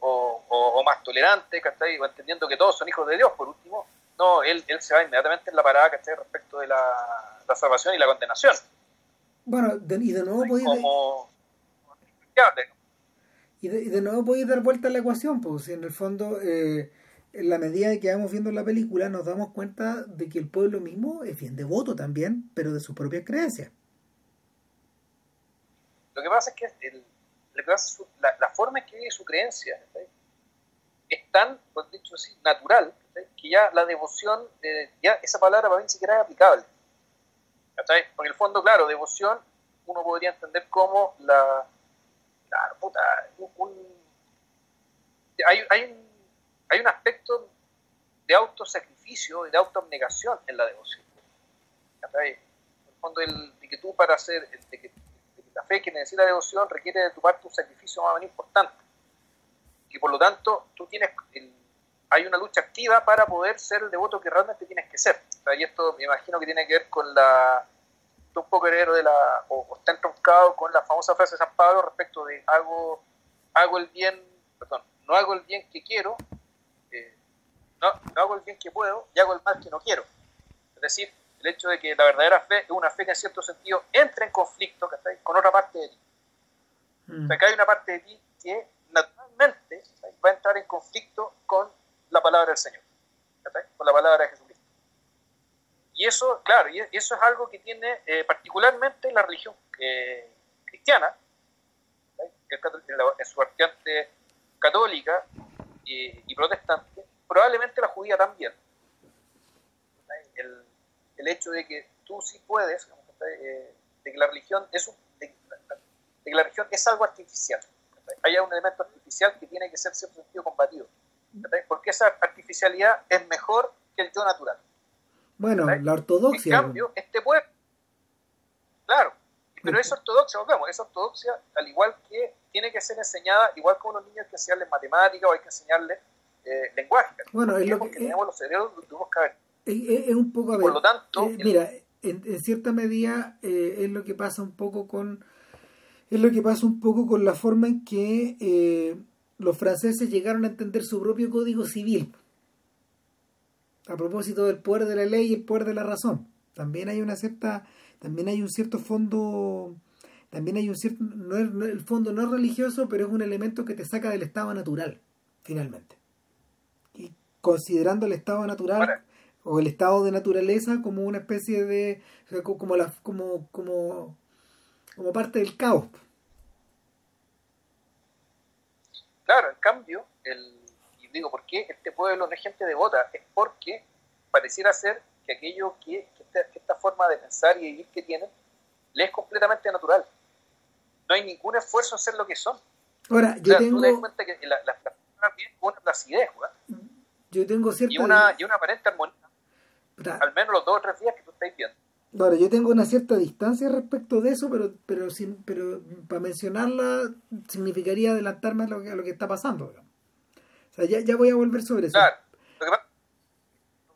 Speaker 2: o, más tolerante, o entendiendo que todos son hijos de Dios, por último, no, él, él se va inmediatamente en la parada respecto de la, la salvación y la condenación.
Speaker 1: Bueno, y de nuevo podéis... Y de, y de nuevo podéis dar vuelta a la ecuación, pues si en el fondo, eh, en la medida que vamos viendo la película, nos damos cuenta de que el pueblo mismo es bien devoto también, pero de sus propias creencias.
Speaker 2: Lo que pasa es que, el, la, forma en que vive su creencia es tan, dicho así, natural, que ya la devoción, eh, ya esa palabra para mí ni siquiera es aplicable. ¿cachai? Porque en el fondo, claro, devoción uno podría entender como la... Claro, puta, hay, hay, un, hay un aspecto de autosacrificio y de autoabnegación en la devoción. En el fondo, el, de que tú para hacer, de que, la fe que necesita devoción requiere de tu parte un sacrificio más importante. Y por lo tanto, tú tienes... hay una lucha activa para poder ser el devoto que realmente tienes que ser. y esto me imagino que tiene que ver con la un poco heredero de la, o, está entroncado con la famosa frase de San Pablo respecto de hago, hago el bien, perdón, no hago el bien que quiero, eh, no, hago el bien que puedo y hago el mal que no quiero. Es decir, el hecho de que la verdadera fe es una fe que en cierto sentido entra en conflicto con otra parte de ti. Mm. O sea, que hay una parte de ti que naturalmente va a entrar en conflicto con la palabra del Señor, con la palabra de Jesús. Y eso, claro, y eso es algo que tiene eh, particularmente la religión eh, cristiana, en su variante católica y, protestante, probablemente la judía también. El, hecho de que tú sí puedes, eh, de que la religión es de, que la religión es algo artificial. Hay un elemento artificial que tiene que ser en cierto sentido combatido. Porque esa artificialidad es mejor que el yo natural.
Speaker 1: Bueno, la ortodoxia.
Speaker 2: En cambio, este pueblo, claro, pero es ortodoxia, volvemos, es ortodoxia al igual que tiene que ser enseñada, igual como los niños hay que enseñarles matemáticas o hay que enseñarles eh, lenguaje.
Speaker 1: Bueno, es lo
Speaker 2: que, tenemos los cerebros.
Speaker 1: Es, un poco, a ver,
Speaker 2: Por lo tanto,
Speaker 1: eh, mira, en, cierta medida eh, es lo que pasa un poco con es lo que pasa un poco con la forma en que los franceses llegaron a entender su propio código civil a propósito del poder de la ley y el poder de la razón. También hay una cierta, también hay un cierto fondo, también hay un cierto, no es, el fondo no es religioso, pero es un elemento que te saca del estado natural, finalmente. Y considerando el estado natural o el estado de naturaleza como una especie de, como la, como, como, como parte del caos.
Speaker 2: Claro, en cambio, el, y digo, ¿por qué este pueblo no es gente devota? Es porque pareciera ser que aquello que, esta, forma de pensar y vivir que tienen, le es completamente natural. No hay ningún esfuerzo en ser lo que son.
Speaker 1: Ahora, yo tengo...
Speaker 2: Tú te das cuenta que las la, personas con una placidez,
Speaker 1: Yo tengo cierta...
Speaker 2: Y una, y una aparente armonía. Al menos los dos o tres días que tú estás viendo.
Speaker 1: Ahora, yo tengo una cierta distancia respecto de eso, pero pero sin, pero para mencionarla significaría adelantarme a lo que, a lo que está pasando. O sea, ya, ya voy a volver sobre eso.
Speaker 2: Claro. Lo que pasa,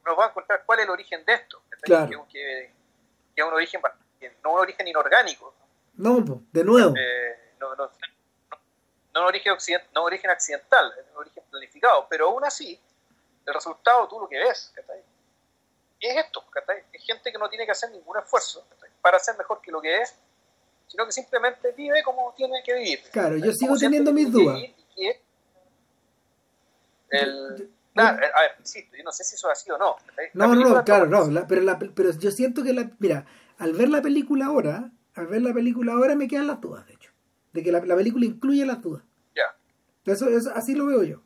Speaker 2: nos va a contar cuál es el origen de esto.
Speaker 1: Claro.
Speaker 2: Que, que, es un origen, no un origen inorgánico.
Speaker 1: No, de nuevo.
Speaker 2: Eh, no, no, no, un origen no origen accidental, es un origen planificado, pero aún así, el resultado tú lo que ves, es esto, es gente que no tiene que hacer ningún esfuerzo para ser mejor que lo que es, sino que simplemente vive como tiene que vivir.
Speaker 1: Claro, yo sigo teniendo mis dudas.
Speaker 2: El, claro, a ver, insisto, yo no sé si eso ha sido o no.
Speaker 1: no, no, no, claro, no, pero, la, pero yo siento que la, mira, al ver la película ahora, al ver la película ahora me quedan las dudas, de hecho, de que la, la película incluye las dudas.
Speaker 2: Ya.
Speaker 1: Eso, eso, así lo veo yo.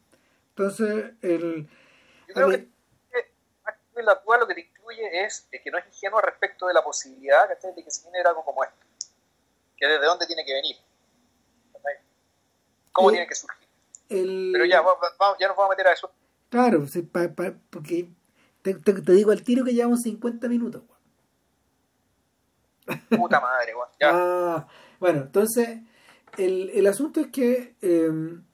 Speaker 1: Entonces, el...
Speaker 2: Yo creo que la duda lo que te incluye es que no es ingenuo respecto de la posibilidad de que se genere algo como esto. Que desde dónde tiene que venir. ¿Cómo tiene que surgir? Pero ya, vamos, ya nos vamos a meter a eso.
Speaker 1: Claro, porque te, te, digo al tiro que llevamos 50 minutos.
Speaker 2: Puta madre,
Speaker 1: Ah, bueno, entonces, el, el asunto es que em,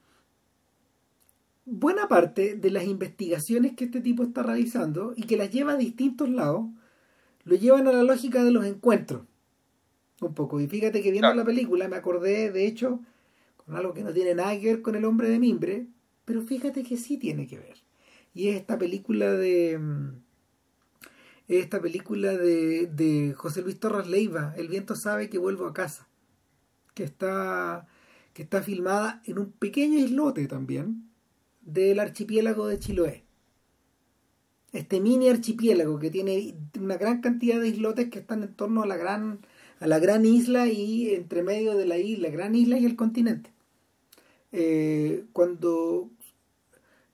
Speaker 1: buena parte de las investigaciones que este tipo está realizando y que las lleva a distintos lados, lo llevan a la lógica de los encuentros. Un poco. Y fíjate que viendo la película me acordé, de hecho, con algo que no tiene nada que ver con el hombre de mimbre, pero fíjate que sí tiene que ver. Y es esta película de. Esta película de, de José Luis Torres Leiva, El viento sabe que vuelvo a casa. Que está, que está filmada en un pequeño islote también, del archipiélago de Chiloé. Este mini archipiélago que tiene una gran cantidad de islotes que están en torno a la gran, a la gran isla y entre medio de la isla, gran isla y el continente. Eh, cuando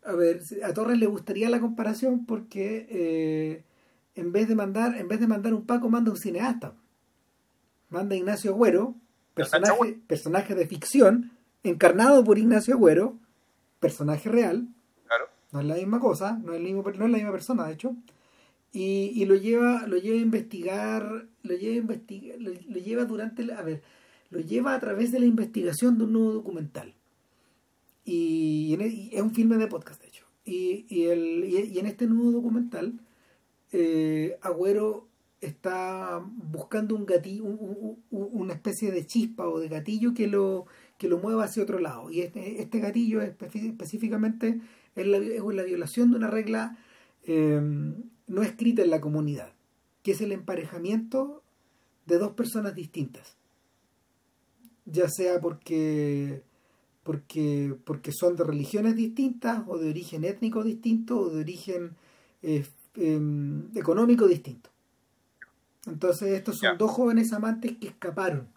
Speaker 1: a ver, a Torres le gustaría la comparación porque eh, en vez de mandar, en vez de mandar un Paco, manda un cineasta. Manda Ignacio Agüero, personaje, personaje de ficción, encarnado por Ignacio Agüero, personaje real.
Speaker 2: Claro.
Speaker 1: No es la misma cosa, no es, la misma, no es la misma persona, de hecho. Y, y, lo lleva, lo lleva a investigar, lo lleva a investigar, lo, lleva durante a ver, lo lleva a través de la investigación de un nuevo documental. Y, e, es un filme de podcast, de hecho. Y, y, el, y, en este nuevo documental, eh, Agüero está buscando un gatillo, una especie de chispa o de gatillo que lo, que lo mueva hacia otro lado. Y este, este gatillo es específicamente es la, es la, violación de una regla eh, no escrita en la comunidad, que es el emparejamiento de dos personas distintas. Ya sea porque, porque, porque son de religiones distintas, o de origen étnico distinto, o de origen eh, em, económico distinto. Entonces estos son dos jóvenes amantes que escaparon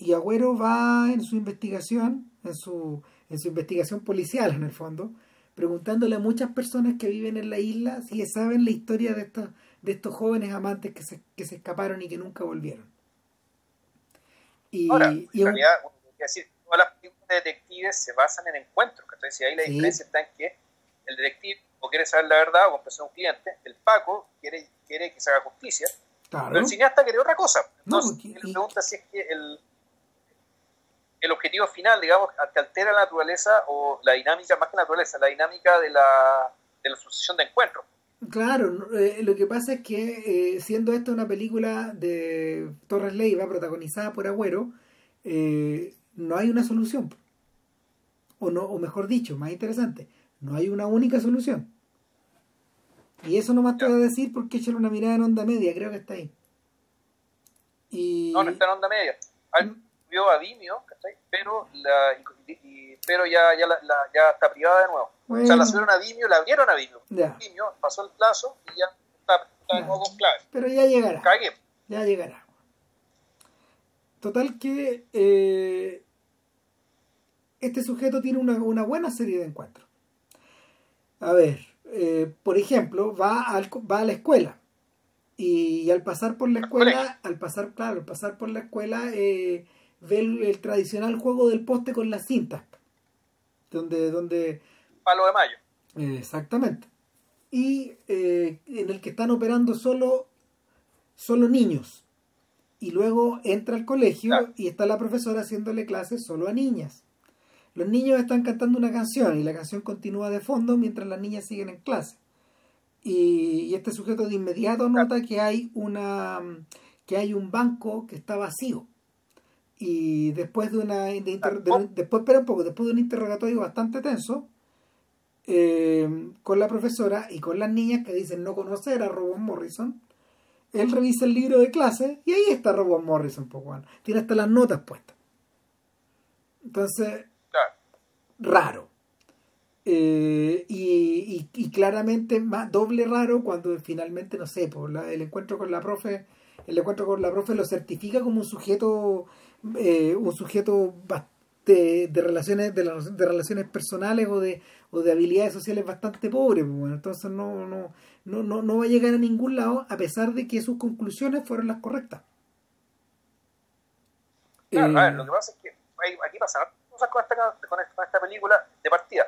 Speaker 1: y Agüero va en su investigación, en su, en su investigación policial en el fondo, preguntándole a muchas personas que viven en la isla si saben la historia de estos, de estos jóvenes amantes que se, que se escaparon y que nunca volvieron.
Speaker 2: Y, Ahora, en realidad, decir, todas las películas de detectives se basan en encuentros, entonces ahí la diferencia está en que el detective o quiere saber la verdad o empezó un cliente, el Paco quiere, quiere que se haga justicia, pero el cineasta quiere otra cosa. Entonces, no, le pregunta si es que el, el objetivo final, digamos, que altera la naturaleza o la dinámica, más que la naturaleza, la dinámica de la, de la sucesión de encuentros.
Speaker 1: Claro, eh, lo que pasa es que eh, siendo esta una película de Torres Leiva protagonizada por Agüero, eh, no hay una solución. O, no, o mejor dicho, más interesante, no hay una única solución. Y eso nomás te voy a decir porque echarle una mirada en onda media, creo que está ahí.
Speaker 2: Y... No, no está en onda media. ¿Mm? Vio a Vimeo, pero, la, pero ya, ya, la, ya está privada de nuevo. O sea, la subieron a Vimeo, la abrieron a Vimeo. Vimeo pasó el plazo y ya está, de nuevo con clave.
Speaker 1: Pero ya llegará. Ya llegará. Total que eh, este sujeto tiene una, una buena serie de encuentros. A ver, eh, por ejemplo, va, al, va a la escuela y, al pasar por la escuela, al pasar, claro, al pasar por la escuela, eh, ve el, tradicional juego del poste con las cintas, donde, donde
Speaker 2: palo de mayo.
Speaker 1: exactamente. Y eh, en el que están operando solo, solo niños. Y luego entra al colegio y está la profesora haciéndole clases solo a niñas. Los niños están cantando una canción y la canción continúa de fondo mientras las niñas siguen en clase. Y, este sujeto de inmediato nota que hay una que hay un banco que está vacío. Y después de una después un poco, después de un interrogatorio bastante tenso eh, con la profesora y con las niñas que dicen no conocer a Robon Morrison, él revisa el libro de clase y ahí está Robon Morrison, poco tiene hasta las notas puestas. Entonces, raro. Eh, y, claramente más doble raro cuando finalmente, no sé, por el encuentro con la profe, el encuentro con la profe lo certifica como un sujeto, eh, un sujeto de, de relaciones, de, de, relaciones personales o de, o de habilidades sociales bastante pobre, pues, bueno, entonces no, no, no, no, no va a llegar a ningún lado a pesar de que sus conclusiones fueron las correctas.
Speaker 2: Claro, a ver, lo que pasa es que aquí pasa con esta, con esta, película de partida.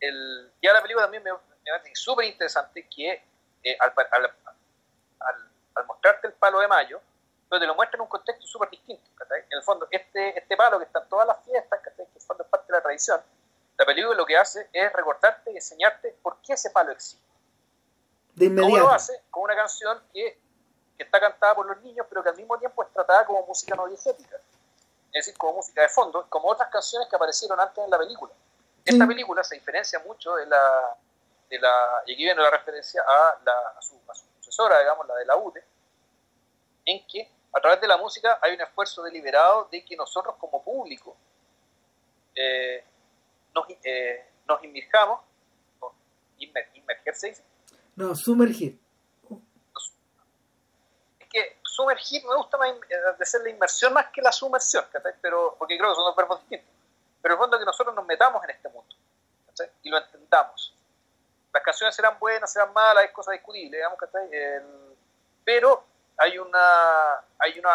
Speaker 2: El, ya la película también me, me parece súper interesante que eh, al, al, al, mostrarte el palo de mayo, pero te lo muestra en un contexto súper distinto. En el fondo, este, este palo que está en todas las fiestas, que en el fondo es parte de la tradición, la película lo que hace es recordarte y enseñarte por qué ese palo existe. De inmediato. ¿Cómo lo hace? Con una canción que, que, está cantada por los niños, pero que al mismo tiempo es tratada como música no diegética es decir, como música de fondo, como otras canciones que aparecieron antes en la película. Esta película se diferencia mucho de la, de la y aquí viene la referencia a, la, su, sucesora, digamos, la de la UTE, en que a través de la música hay un esfuerzo deliberado de que nosotros como público eh, nos, eh, nos inmerjamos, inmergerse.
Speaker 1: No, sumergir.
Speaker 2: Sumergir me gusta más eh, de ser la inmersión más que la sumersión, pero porque creo que son dos verbos distintos. Pero el fondo es que nosotros nos metamos en este mundo y lo entendamos. Las canciones serán buenas, serán malas, es cosa discutible, digamos, pero hay una hay una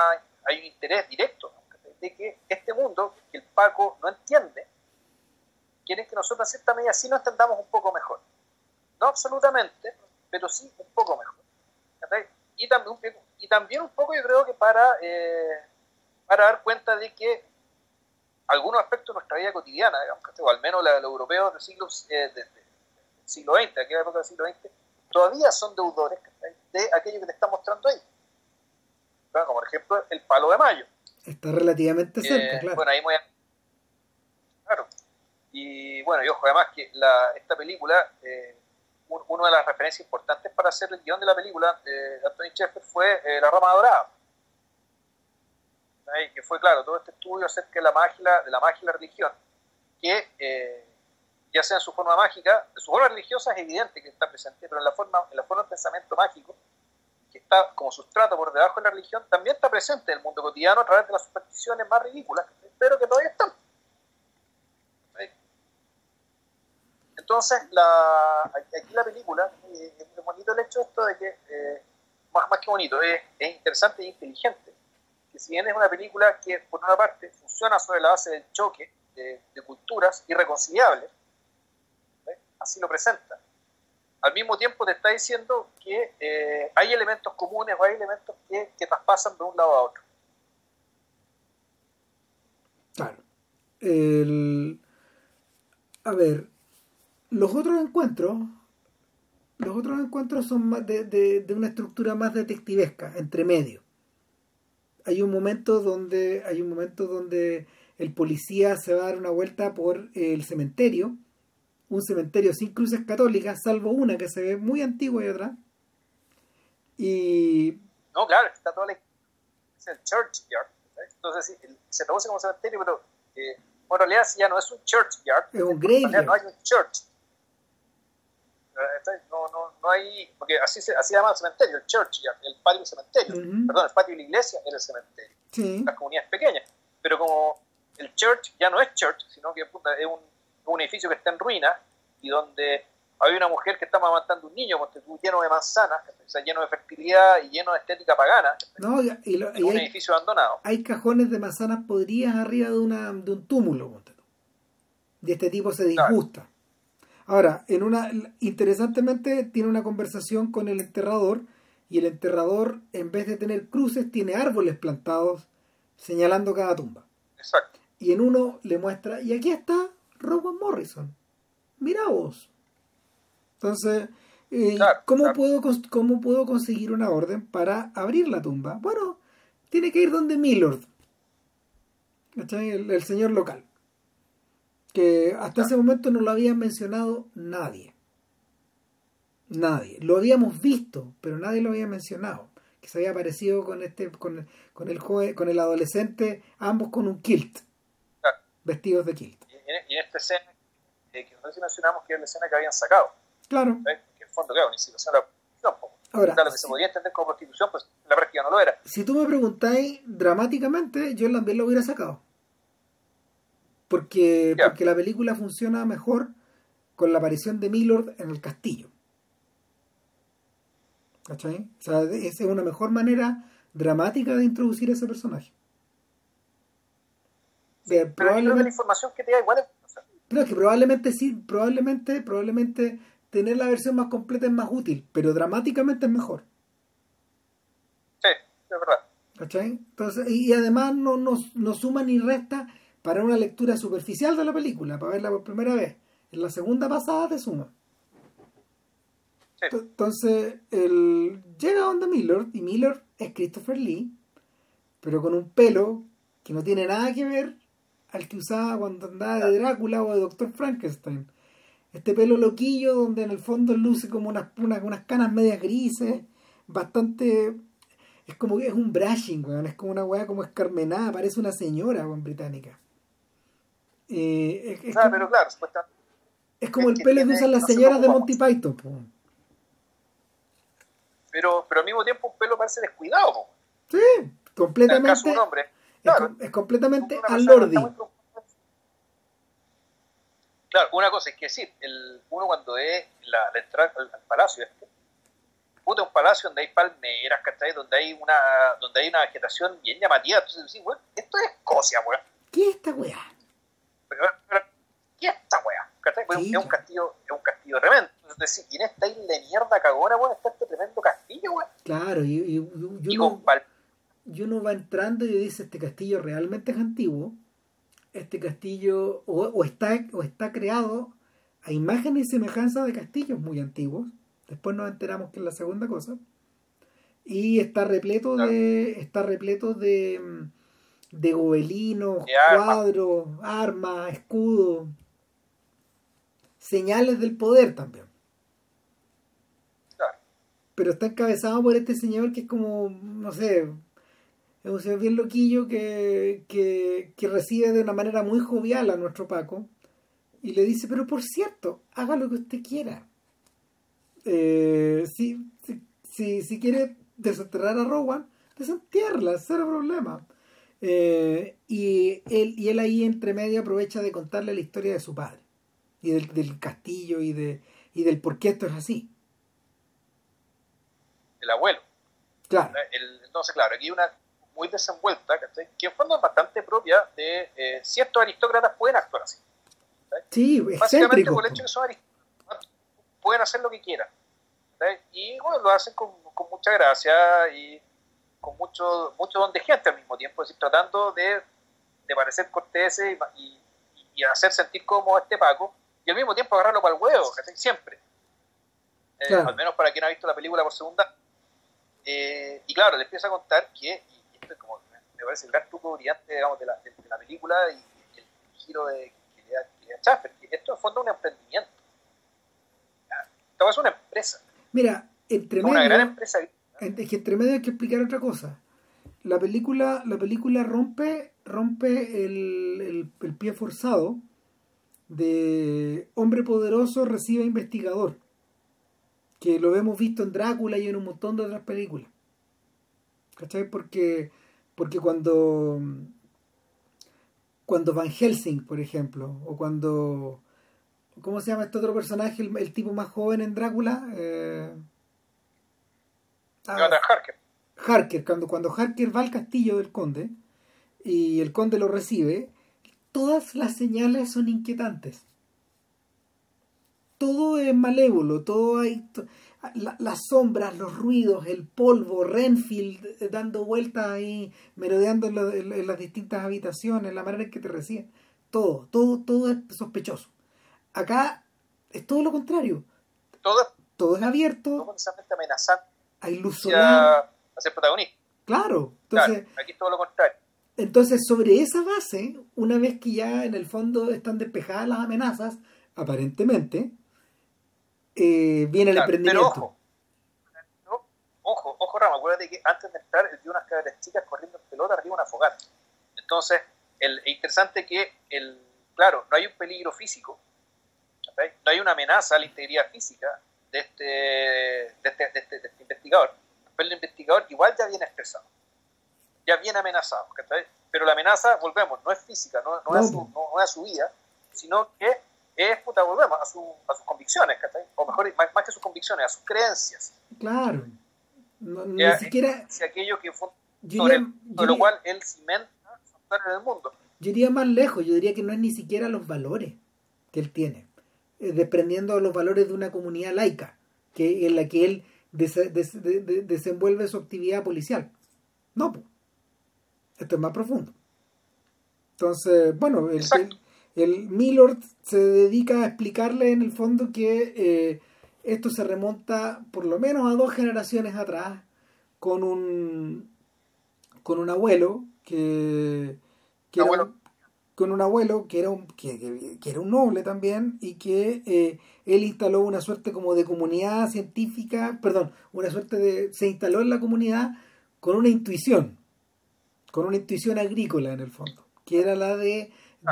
Speaker 2: hay un interés directo de que este mundo que el Paco no entiende quiere que nosotros en cierta medida sí lo entendamos un poco mejor. No absolutamente, pero sí un poco mejor. Y también, y también un poco yo creo que para, eh, para dar cuenta de que algunos aspectos de nuestra vida cotidiana, o al menos la de los europeos del siglo, eh, siglo XX, aquella época del siglo XX, todavía son deudores de aquello que te está mostrando ahí. Como por ejemplo el palo de mayo.
Speaker 1: Está relativamente cerca, claro.
Speaker 2: Bueno, ahí voy a... Claro. Y bueno, y ojo, además que la, esta película eh, una de las referencias importantes para hacer el guion de la película de Anthony Sheffer fue eh, La Roma Dorada. Que fue, claro, todo este estudio acerca de la magia, de la magia y la religión, que eh, ya sea en su forma mágica, de su forma religiosa es evidente que está presente, pero en la forma, en la forma del pensamiento mágico, que está como sustrato por debajo de la religión, también está presente en el mundo cotidiano a través de las supersticiones más ridículas, pero que todavía están. Entonces, la, aquí la película, eh, es bonito el hecho esto de que, eh, más, más que bonito, es, interesante e inteligente. Que si bien es una película que, por una parte, funciona sobre la base del choque de, culturas irreconciliables, así lo presenta. Al mismo tiempo te está diciendo que eh, hay elementos comunes o hay elementos que, que traspasan de un lado a otro.
Speaker 1: Claro. El... A ver, los otros encuentros, los otros encuentros son más de, de, una estructura más detectivesca, entre medio. Hay un momento donde, hay un momento donde el policía se va a dar una vuelta por el cementerio un cementerio sin cruces católicas, salvo una que se ve muy antigua y otra. Y.
Speaker 2: No, claro, está todo el, es el churchyard. Entonces se traduce como cementerio, pero eh, bueno, en realidad ya no es un churchyard.
Speaker 1: Es un graveyard.
Speaker 2: No hay un church. No, no, no hay, porque así se, así llama el cementerio, el churchyard, el patio del cementerio. Perdón, el patio de la iglesia era el cementerio.
Speaker 1: Sí.
Speaker 2: Las comunidades pequeñas. Pero como el church ya no es church, sino que es un, un edificio que está en ruina y donde hay una mujer que está amamantando un niño lleno de manzanas, lleno de fertilidad y lleno de estética pagana.
Speaker 1: No, y,
Speaker 2: un edificio abandonado.
Speaker 1: Hay cajones de manzanas podrías arriba de, una, de un túmulo. Y este tipo se disgusta. Ahora, en una interesantemente tiene una conversación con el enterrador y el enterrador en vez de tener cruces tiene árboles plantados señalando cada tumba.
Speaker 2: Exacto.
Speaker 1: Y en uno le muestra, y aquí está Robert Morrison. Mira vos. Entonces, eh, ¿cómo, Puedo, ¿cómo puedo conseguir una orden para abrir la tumba? Bueno, tiene que ir donde Millord, el, el señor local, que hasta ese momento no lo había mencionado nadie. Nadie. Lo habíamos visto, pero nadie lo había mencionado. Que se había aparecido con este, con, con el joven, con el adolescente, ambos con un kilt. Vestidos de kilt.
Speaker 2: Y en, esta escena, eh, que no sé si mencionamos que es la escena que habían sacado
Speaker 1: Claro.
Speaker 2: Que en el fondo, claro, ni situación la prostitución. Ahora, lo que se podía entender como prostitución, pues la práctica no lo era.
Speaker 1: Si tú me preguntáis dramáticamente, yo también lo hubiera sacado. Porque, porque la película funciona mejor con la aparición de Milord en el castillo. ¿Cachai? O sea, esa es una mejor manera dramática de introducir a ese personaje.
Speaker 2: Pero probablemente... la información que te da igual es...
Speaker 1: Pero es que probablemente sí, probablemente, probablemente tener la versión más completa es más útil, pero dramáticamente es mejor.
Speaker 2: Sí, es verdad.
Speaker 1: ¿Cachai? Entonces, y, además no, no, suma ni resta para una lectura superficial de la película, para verla por primera vez. En la segunda pasada te suma.
Speaker 2: Sí.
Speaker 1: Entonces, él llega donde Miller, y Miller es Christopher Lee, pero con un pelo que no tiene nada que ver al que usaba cuando andaba de Drácula o de Doctor Frankenstein este pelo loquillo donde en el fondo luce como unas, unas, canas medias grises, bastante... Es como que es un brushing, weón. Es como una weá como escarmenada, parece una señora, weón, británica. Eh, es,
Speaker 2: como, pero claro,
Speaker 1: es como el pelo que usan las señoras de Monty Python,
Speaker 2: Pero, pero al mismo tiempo un pelo parece descuidado, po.
Speaker 1: Sí, completamente.
Speaker 2: En hombre,
Speaker 1: es, es, completamente al lordi.
Speaker 2: Claro, una cosa es que decir, el, uno cuando es la, entrada al, palacio este, puta, un palacio donde hay palmeras, ¿cachai? Donde hay una, donde hay una vegetación bien llamativa. Entonces, sí, bueno, esto es Escocia, weón.
Speaker 1: ¿Qué es esta weá?
Speaker 2: ¿Qué es esta weá? ¿Cachai? es un castillo, es un castillo tremendo. Entonces, y en esta isla de mierda cagona, weón, está este tremendo castillo, weón.
Speaker 1: Claro, y, y, y, uno, y uno va entrando y dice, este castillo realmente es antiguo este castillo o, está, o está creado a imagen y semejanza de castillos muy antiguos. Después nos enteramos que es la segunda cosa. Y está repleto de. está repleto de. de gobelinos, cuadros, armas, escudos. Señales del poder también. Pero está encabezado por este señor que es como, no sé, es un señor bien loquillo que, que, recibe de una manera muy jovial a nuestro Paco y le dice, pero por cierto, haga lo que usted quiera. Eh, si, si, si, quiere desenterrar a Rowan, desentierla, cero problema. Eh, y, él, y él ahí entre medio aprovecha de contarle la historia de su padre y del, del castillo y, de, y del por qué esto es así.
Speaker 2: El abuelo.
Speaker 1: Claro.
Speaker 2: entonces, claro, aquí hay una, muy desenvuelta, que en fondo es bastante propia de eh, ciertos aristócratas pueden actuar así.
Speaker 1: Sí,
Speaker 2: Básicamente por el hecho que son aristócratas, pueden hacer lo que quieran. Y bueno, lo hacen con, con, mucha gracia y con mucho, mucho don de gente al mismo tiempo, decir, tratando de, de parecer corteses y, y, hacer sentir como este Paco, y al mismo tiempo agarrarlo para el huevo, siempre. Eh, al menos para quien ha visto la película por segunda. Eh, y claro, le empieza a contar que, como me parece el gran truco brillante digamos, de, la, de, la película y, el giro de, que le da, que Esto en fondo es un emprendimiento. Esta es una empresa.
Speaker 1: Mira, entre medio, una gran empresa. Es que entre medio hay que explicar otra cosa. La película, la película rompe, rompe el, el pie forzado de hombre poderoso recibe investigador, que lo hemos visto en Drácula y en un montón de otras películas. ¿Cachai? Porque, porque cuando, cuando Van Helsing, por ejemplo, o cuando... ¿Cómo se llama este otro personaje, el, tipo más joven en Drácula? Eh,
Speaker 2: ah, Harker.
Speaker 1: Harker, cuando, cuando Harker va al castillo del conde y el conde lo recibe, todas las señales son inquietantes. Todo es malévolo, todo hay... las sombras, los ruidos, el polvo, Renfield eh, dando vueltas ahí, merodeando en, las distintas habitaciones, la manera en que te reciben. Todo, todo, todo es sospechoso. Acá es todo lo contrario.
Speaker 2: Todo,
Speaker 1: todo es abierto.
Speaker 2: Todo amenazante.
Speaker 1: Hay luz solar.
Speaker 2: Hacia protagonista.
Speaker 1: Claro. Entonces,
Speaker 2: aquí es todo lo contrario.
Speaker 1: Entonces, sobre esa base, una vez que ya en el fondo están despejadas las amenazas, aparentemente, eh, viene el emprendimiento.
Speaker 2: Pero ojo, ojo, ojo, Rama, acuérdate que antes de entrar, él vio unas cabras chicas corriendo en pelota arriba de una fogata. Entonces, el, es interesante que, el, claro, no hay un peligro físico, no hay una amenaza a la integridad física de este, de este, de este, de este investigador, pero el investigador igual ya viene expresado ya bien amenazado, Pero la amenaza, volvemos, no es física, no, no, Es, su, no, es, su, vida, sino que es, puta, volvemos a, su, a sus convicciones, O mejor, más, más, que sus convicciones, a sus creencias.
Speaker 1: Claro. ni siquiera...
Speaker 2: Si aquello que fue sobre, lo cual él cimenta en el mundo.
Speaker 1: Yo iría más lejos, yo diría que no es ni siquiera los valores que él tiene, eh, desprendiendo los valores de una comunidad laica, que en la que él desenvuelve su actividad policial. No, pues esto es más profundo. Entonces, bueno, el, el, Milord se dedica a explicarle en el fondo que eh, esto se remonta por lo menos a dos generaciones atrás con un con un abuelo que, que era un, con un abuelo que era un que, era un noble también y que eh, él instaló una suerte como de comunidad científica perdón una suerte de se instaló en la comunidad con una intuición con una intuición agrícola en el fondo, que era la de ah,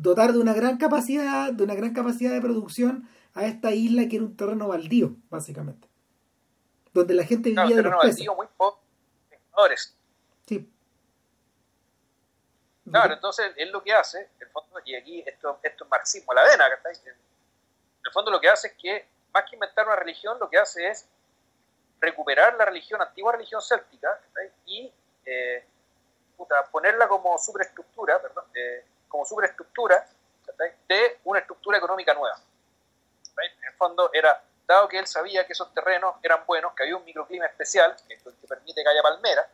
Speaker 1: dotar de una gran capacidad, de una gran capacidad de producción a esta isla que era un terreno baldío, básicamente. Donde la gente vivía de los
Speaker 2: baldío muy pocos Sí. Claro, entonces él lo que hace, en fondo, y aquí esto, esto es marxismo, la vena, En el fondo lo que hace es que, más que inventar una religión, lo que hace es recuperar la religión, antigua religión céltica, y eh, ponerla como superestructura, perdón, como superestructura de una estructura económica nueva. En el fondo era, dado que él sabía que esos terrenos eran buenos, que había un microclima especial que, permite que haya palmera,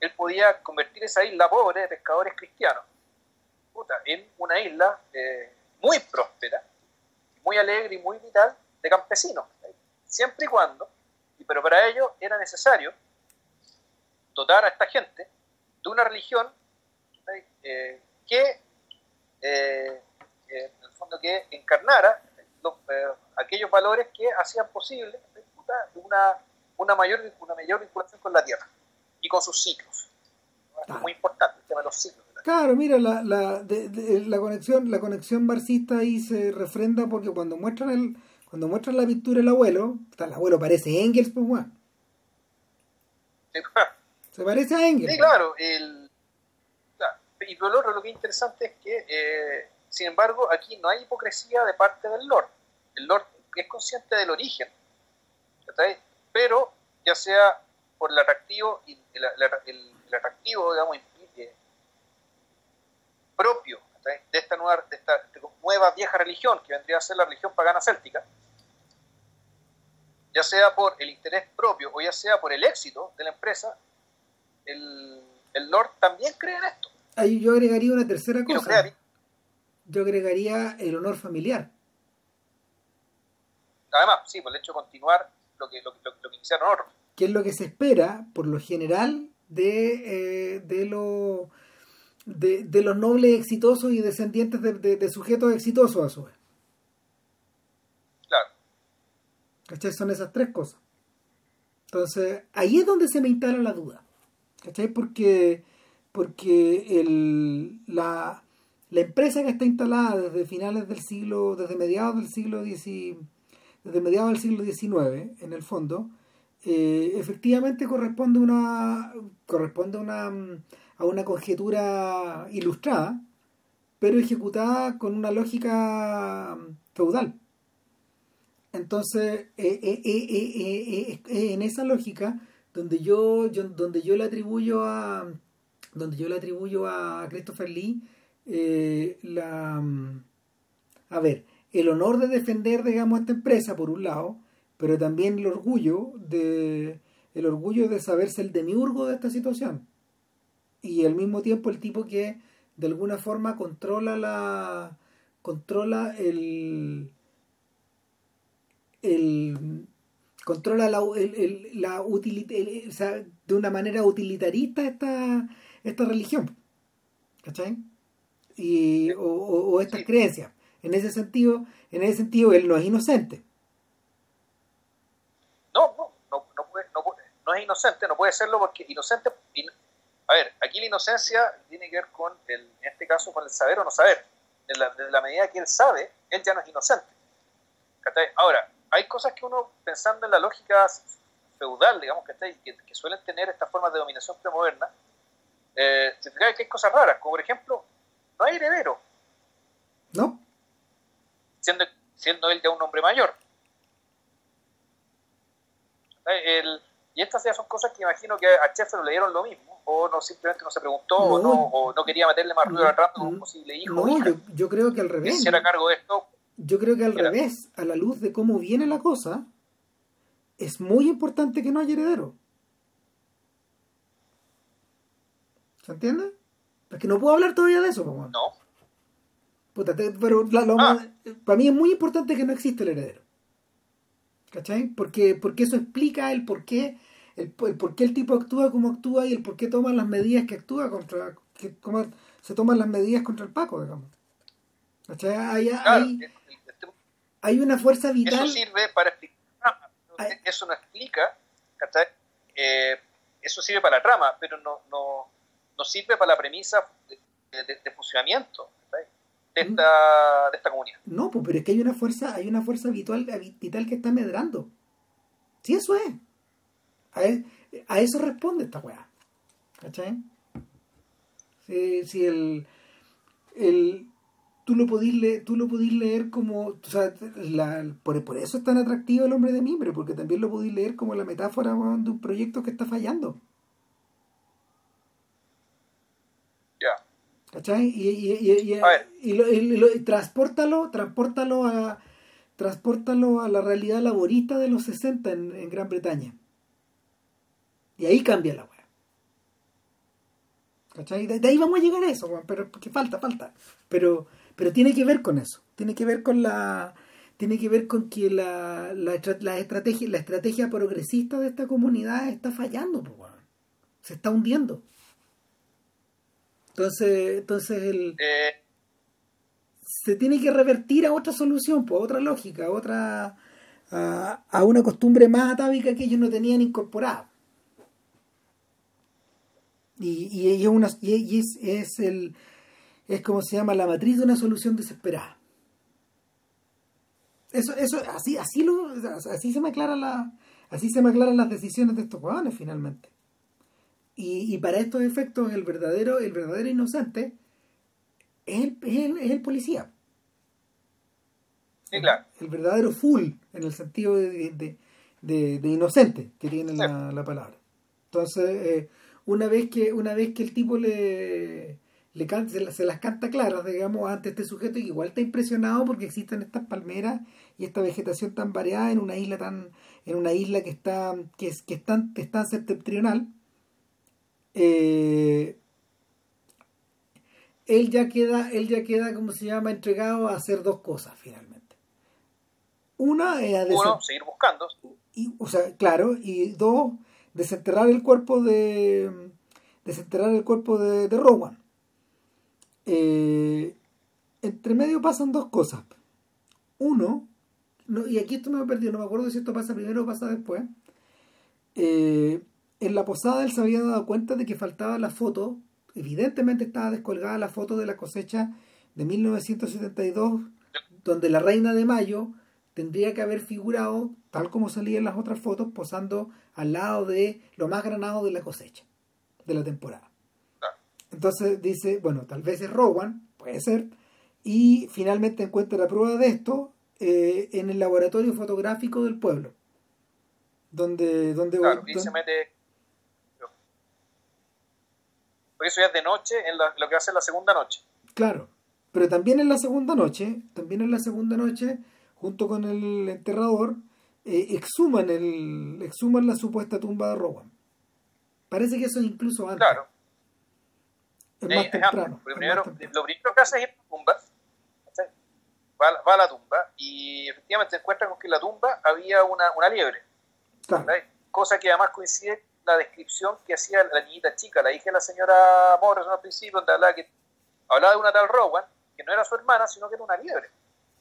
Speaker 2: él podía convertir esa isla pobre de pescadores cristianos en una isla eh, muy próspera, muy alegre y muy vital de campesinos, siempre y cuando, pero para ello era necesario dotar a esta gente de una religión eh, que, eh, eh, en el fondo, que encarnara aquellos valores que hacían posible una, una, mayor, una mayor vinculación con la tierra y con sus ciclos. Es muy importante el tema de los ciclos.
Speaker 1: Claro, mira, la, la, la, conexión, la conexión marxista ahí se refrenda porque cuando muestran el, cuando muestran la pintura del abuelo, el abuelo parece Engels, pues bueno. Se parece a Engels.
Speaker 2: Sí, claro. El, Y lo, que es interesante es que, eh, sin embargo, aquí no hay hipocresía de parte del Lord. El Lord es consciente del origen. Pero, ya sea por el atractivo, el, atractivo digamos, eh, propio de esta, nueva, nueva vieja religión, que vendría a ser la religión pagana céltica, ya sea por el interés propio o ya sea por el éxito de la empresa, el Lord también cree en esto.
Speaker 1: Ahí yo agregaría una tercera cosa. Yo agregaría el honor familiar.
Speaker 2: Además, sí, por el hecho de continuar lo que, lo, lo, que iniciaron otros.
Speaker 1: Que es lo que se espera, por lo general, de, eh, de, lo, de, de, los nobles exitosos y descendientes de, de, sujetos exitosos a su vez.
Speaker 2: Claro.
Speaker 1: ¿Cachai? Son esas tres cosas. Entonces, ahí es donde se me instala la duda. ¿Cachai? Porque, porque el, la, la empresa que está instalada desde finales del siglo, desde mediados del siglo desde mediados del siglo XIX, en el fondo, eh, efectivamente corresponde una corresponde una, a una conjetura ilustrada, pero ejecutada con una lógica feudal. Entonces, eh, eh, en esa lógica, donde yo, donde yo le atribuyo a donde yo le atribuyo a Christopher Lee la a ver el honor de defender digamos esta empresa por un lado pero también el orgullo de el orgullo de saberse el demiurgo de esta situación. Y al mismo tiempo el tipo que de alguna forma controla la controla el el controla la, el, la de una manera utilitarista esta esta religión ¿cachai? y o, o, estas creencias en ese sentido en ese sentido él no es inocente
Speaker 2: no, no, no, no, puede, no, no, es inocente, no puede serlo porque inocente... a ver, aquí la inocencia tiene que ver con, el, en este caso, con el saber o no saber. En la, la medida que él sabe, él ya no es inocente. Ahora, hay cosas que uno, pensando en la lógica feudal, digamos, que, que suelen tener estas formas de dominación premoderna, eh, se que hay cosas raras, como por ejemplo, no hay heredero.
Speaker 1: ¿No?
Speaker 2: Siendo, siendo él ya un hombre mayor. El, y estas ya son cosas que imagino que a Sheffer le dieron lo mismo, o no simplemente no se preguntó, o, no, o no quería meterle más ruido al rato como un posible hijo.
Speaker 1: No, yo, yo, creo que al revés.
Speaker 2: Si cargo de esto.
Speaker 1: Yo creo que al revés, a la luz de cómo viene la cosa, es muy importante que no haya heredero. ¿Se entiende? Porque no puedo hablar todavía de eso,
Speaker 2: No.
Speaker 1: pero ah. para mí es muy importante que no exista el heredero. ¿Cachai? Porque, porque eso explica el por qué el, por qué el tipo actúa como actúa y el por qué toma las medidas que actúa contra que se toman las medidas contra el Paco, digamos. ¿Cachai? Hay, hay, una fuerza vital.
Speaker 2: Eso sirve para explicar. Eso no explica, ¿cachai? Eh, eso sirve para la trama, pero no, no, no sirve para la premisa de, de funcionamiento de esta, de esta comunidad.
Speaker 1: No, pues, pero es que hay una fuerza, hay una fuerza vital, vital que está medrando. Sí, eso es. A, eso responde esta weá. ¿Cachai? Si, el, el, tú lo podís leer, tú lo podís leer como, o sea, la, por, por, eso es tan atractivo el hombre de mimbre, porque también lo podís leer como la metáfora de un proyecto que está fallando. ¿Cachai? Y, y, y, y, lo, y, transportalo, transportalo a transportalo a la realidad laborista de los 60 en, Gran Bretaña. Y ahí cambia la weá. ¿Cachai? De, ahí vamos a llegar a eso, pero porque falta, falta. Pero, pero tiene que ver con eso. Tiene que ver con la. Tiene que ver con que la, la, estrategia, la estrategia progresista de esta comunidad está fallando, se está hundiendo. Entonces, entonces el,
Speaker 2: eh.
Speaker 1: se tiene que revertir a otra solución, pues, a otra lógica, a otra a, una costumbre más atávica que ellos no tenían incorporada. Y, y, es una y es, es el es como se llama la matriz de una solución desesperada. Eso, eso, así, así lo, así se me aclara la, así se me aclaran las decisiones de estos jugadores finalmente. Y, para estos efectos, el verdadero, el verdadero inocente es el, es el, policía.
Speaker 2: Sí, claro.
Speaker 1: El verdadero full, en el sentido de, de, inocente que tiene la, palabra. Entonces, eh, una vez que una vez que el tipo le, le canta, se, las, canta claras, digamos, ante este sujeto que igual está impresionado porque existen estas palmeras y esta vegetación tan variada en una isla tan en una isla que está que es que es tan, es tan septentrional eh, él ya queda, él ya queda, como se llama, entregado a hacer dos cosas finalmente. Una es
Speaker 2: a Uno, seguir buscando.
Speaker 1: Y, o sea, claro, y dos, desenterrar el cuerpo de desenterrar el cuerpo de, de Rowan. Eh, entre medio pasan dos cosas. Uno, no, y aquí esto me he perdido, no me acuerdo si esto pasa primero o pasa después. Eh, en la posada él se había dado cuenta de que faltaba la foto, evidentemente estaba descolgada la foto de la cosecha de 1972, donde la reina de mayo tendría que haber figurado, tal como salía en las otras fotos, posando al lado de lo más granado de la cosecha de la temporada. Entonces dice, bueno, tal vez es Rowan, puede ser, y finalmente encuentra la prueba de esto eh, en el laboratorio fotográfico del pueblo, donde... donde,
Speaker 2: claro, se mete... Por eso ya es de noche, en lo que hace la segunda noche.
Speaker 1: Claro, pero también en la segunda noche, también en la segunda noche junto con el enterrador, eh, exhuman, el, exhuman la supuesta tumba de Rowan. Parece que eso es incluso antes. Claro.
Speaker 2: Es más temprano. Lo primero, que hace es ir a la tumba, va, a la tumba y efectivamente se encuentra con que en la tumba había una, una liebre. Cosa que además coincide la descripción que hacía la niñita chica, la hija de la señora Morrison al principio, donde hablaba, que, hablaba de una tal Rowan, que no era su hermana, sino que era una liebre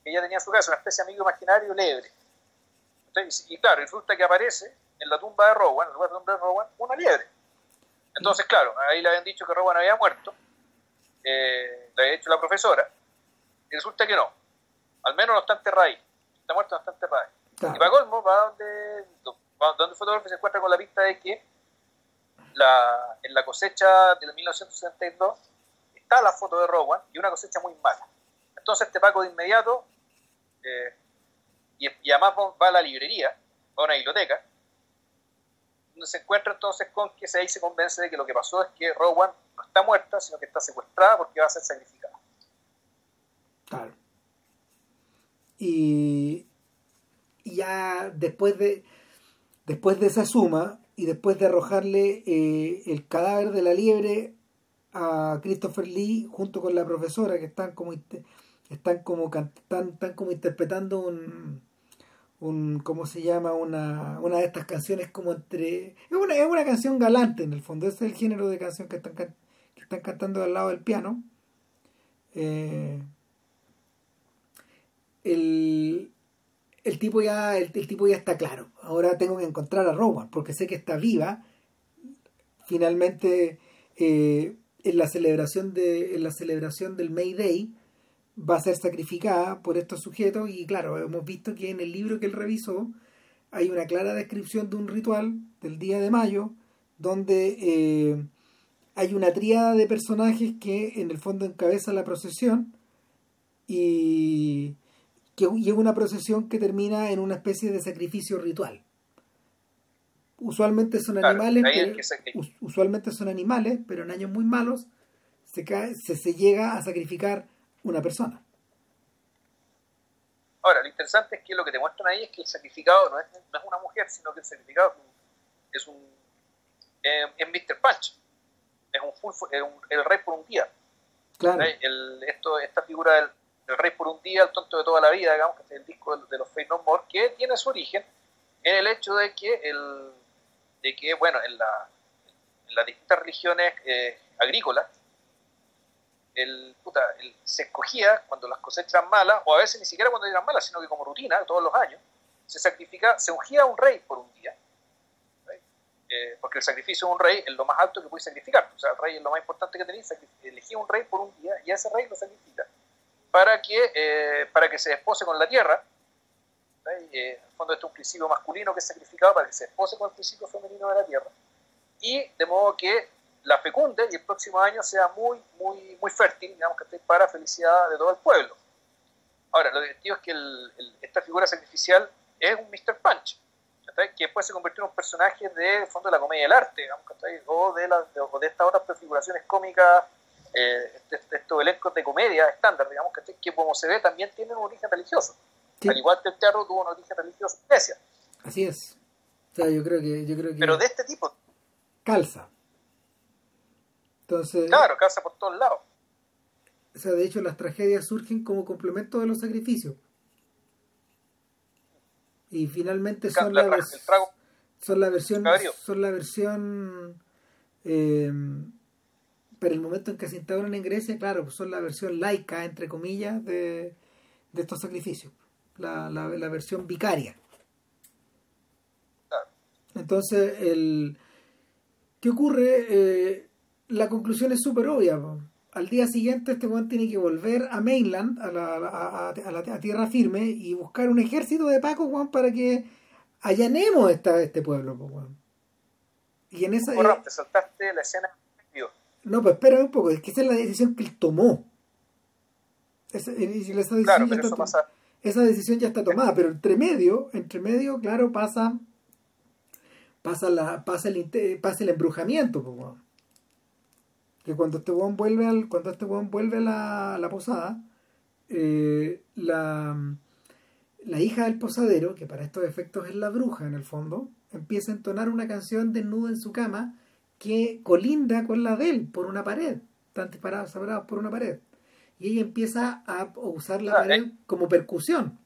Speaker 2: que ella tenía en su casa, una especie de amigo imaginario lebre. y claro, resulta que aparece en la tumba de Rowan, en el lugar de tumba de Rowan, una liebre. Entonces, claro, ahí le habían dicho que Rowan había muerto, eh, le había dicho la profesora, y resulta que no. Al menos no está enterrada ahí. Está muerto, no está enterrada ahí. Y para colmo, va donde, donde el fotógrafo se encuentra con la pista de que la, en la cosecha del 1962 está la foto de Rowan y una cosecha muy mala. Entonces este Paco de inmediato eh, y, además va a la librería, a una biblioteca, donde se encuentra entonces con que se ahí se convence de que lo que pasó es que Rowan no está muerta, sino que está secuestrada porque va a ser sacrificada.
Speaker 1: Claro. Y, ya después de después de esa suma y después de arrojarle eh, el cadáver de la liebre a Christopher Lee junto con la profesora que están como están como están, están como interpretando un, un ¿cómo se llama? Una, una de estas canciones como entre es una, es una canción galante en el fondo, ese es el género de canción que están, que están cantando al lado del piano. Eh, el, el tipo ya el, tipo ya está claro. Ahora tengo que encontrar a Rowan porque sé que está viva. Finalmente eh, en la celebración de en la celebración del May Day va a ser sacrificada por estos sujetos y claro, hemos visto que en el libro que él revisó hay una clara descripción de un ritual del día de mayo donde eh, hay una tríada de personajes que en el fondo encabeza la procesión y que llega una procesión que termina en una especie de sacrificio ritual. Usualmente son animales, usualmente son animales, pero en años muy malos se, cae, se, se llega a sacrificar una persona.
Speaker 2: Ahora, lo interesante es que lo que te muestran ahí es que el sacrificado no es, no es una mujer, sino que el sacrificado es un, es, eh, Mr. Punch. Es un, full, el rey por un día. Claro. El, esto, esta figura del, rey por un día, el tonto de toda la vida, digamos, que es el disco de, los Fate No More, que tiene su origen en el hecho de que, el, de que bueno, en, la, en las distintas religiones eh, agrícolas, el, se escogía cuando las cosechas eran malas, o a veces ni siquiera cuando eran malas, sino que como rutina, todos los años, se sacrifica, se ungía a un rey por un día. Eh, porque el sacrificio de un rey es lo más alto que puede sacrificar. O sea, el rey es lo más importante que tenéis, elegía un rey por un día y a ese rey lo sacrifica para que, eh, para que se despose con la tierra. Eh, en el fondo, esto es un principio masculino que es sacrificado para que se despose con el principio femenino de la tierra. Y de modo que la fecunde y el próximo año sea muy, muy, muy fértil, digamos que para felicidad de todo el pueblo. Ahora, lo divertido es que esta figura sacrificial es un Mr. Punch, que después se convirtió en un personaje de, fondo de la comedia del arte, digamos, o de, de, de estas otras prefiguraciones cómicas, eh, estos elencos de comedia estándar, digamos, que como se ve también tienen un origen religioso. Al igual que el teatro tuvo un origen religioso en Grecia.
Speaker 1: Así es. O sea, yo creo que, yo creo que...
Speaker 2: Pero de este tipo.
Speaker 1: Calza.
Speaker 2: claro, casa por todos lados.
Speaker 1: O sea, de hecho, las tragedias surgen como complemento de los sacrificios. Y finalmente son, la, son la versión. Son la versión. Eh, pero el momento en que se instauran en Grecia, claro, son la versión laica, entre comillas, de, de estos sacrificios. la, la, la versión vicaria. Entonces, el, ¿qué ocurre? Eh, la conclusión es súper obvia. Al día siguiente este Juan tiene que volver a mainland, a la, a, a, la tierra firme, y buscar un ejército de Paco, Juan, para que allanemos esta, este pueblo. Juan. Y en esa...
Speaker 2: Bueno, te saltaste la escena.
Speaker 1: No, pues espérame un poco, es que esa es la decisión que él tomó. Esa, esa decisión,
Speaker 2: claro,
Speaker 1: ya
Speaker 2: está, pasa...
Speaker 1: esa decisión ya está tomada, pero entre medio, entre medio, claro, pasa pasa la pasa el pasa el embrujamiento pues, que cuando este weón vuelve al cuando este weón vuelve a la, la posada eh, la la hija del posadero que para estos efectos es la bruja en el fondo empieza a entonar una canción desnuda en su cama que colinda con la de él por una pared están separados por una pared. Y ella empieza a usar la pared como percusión.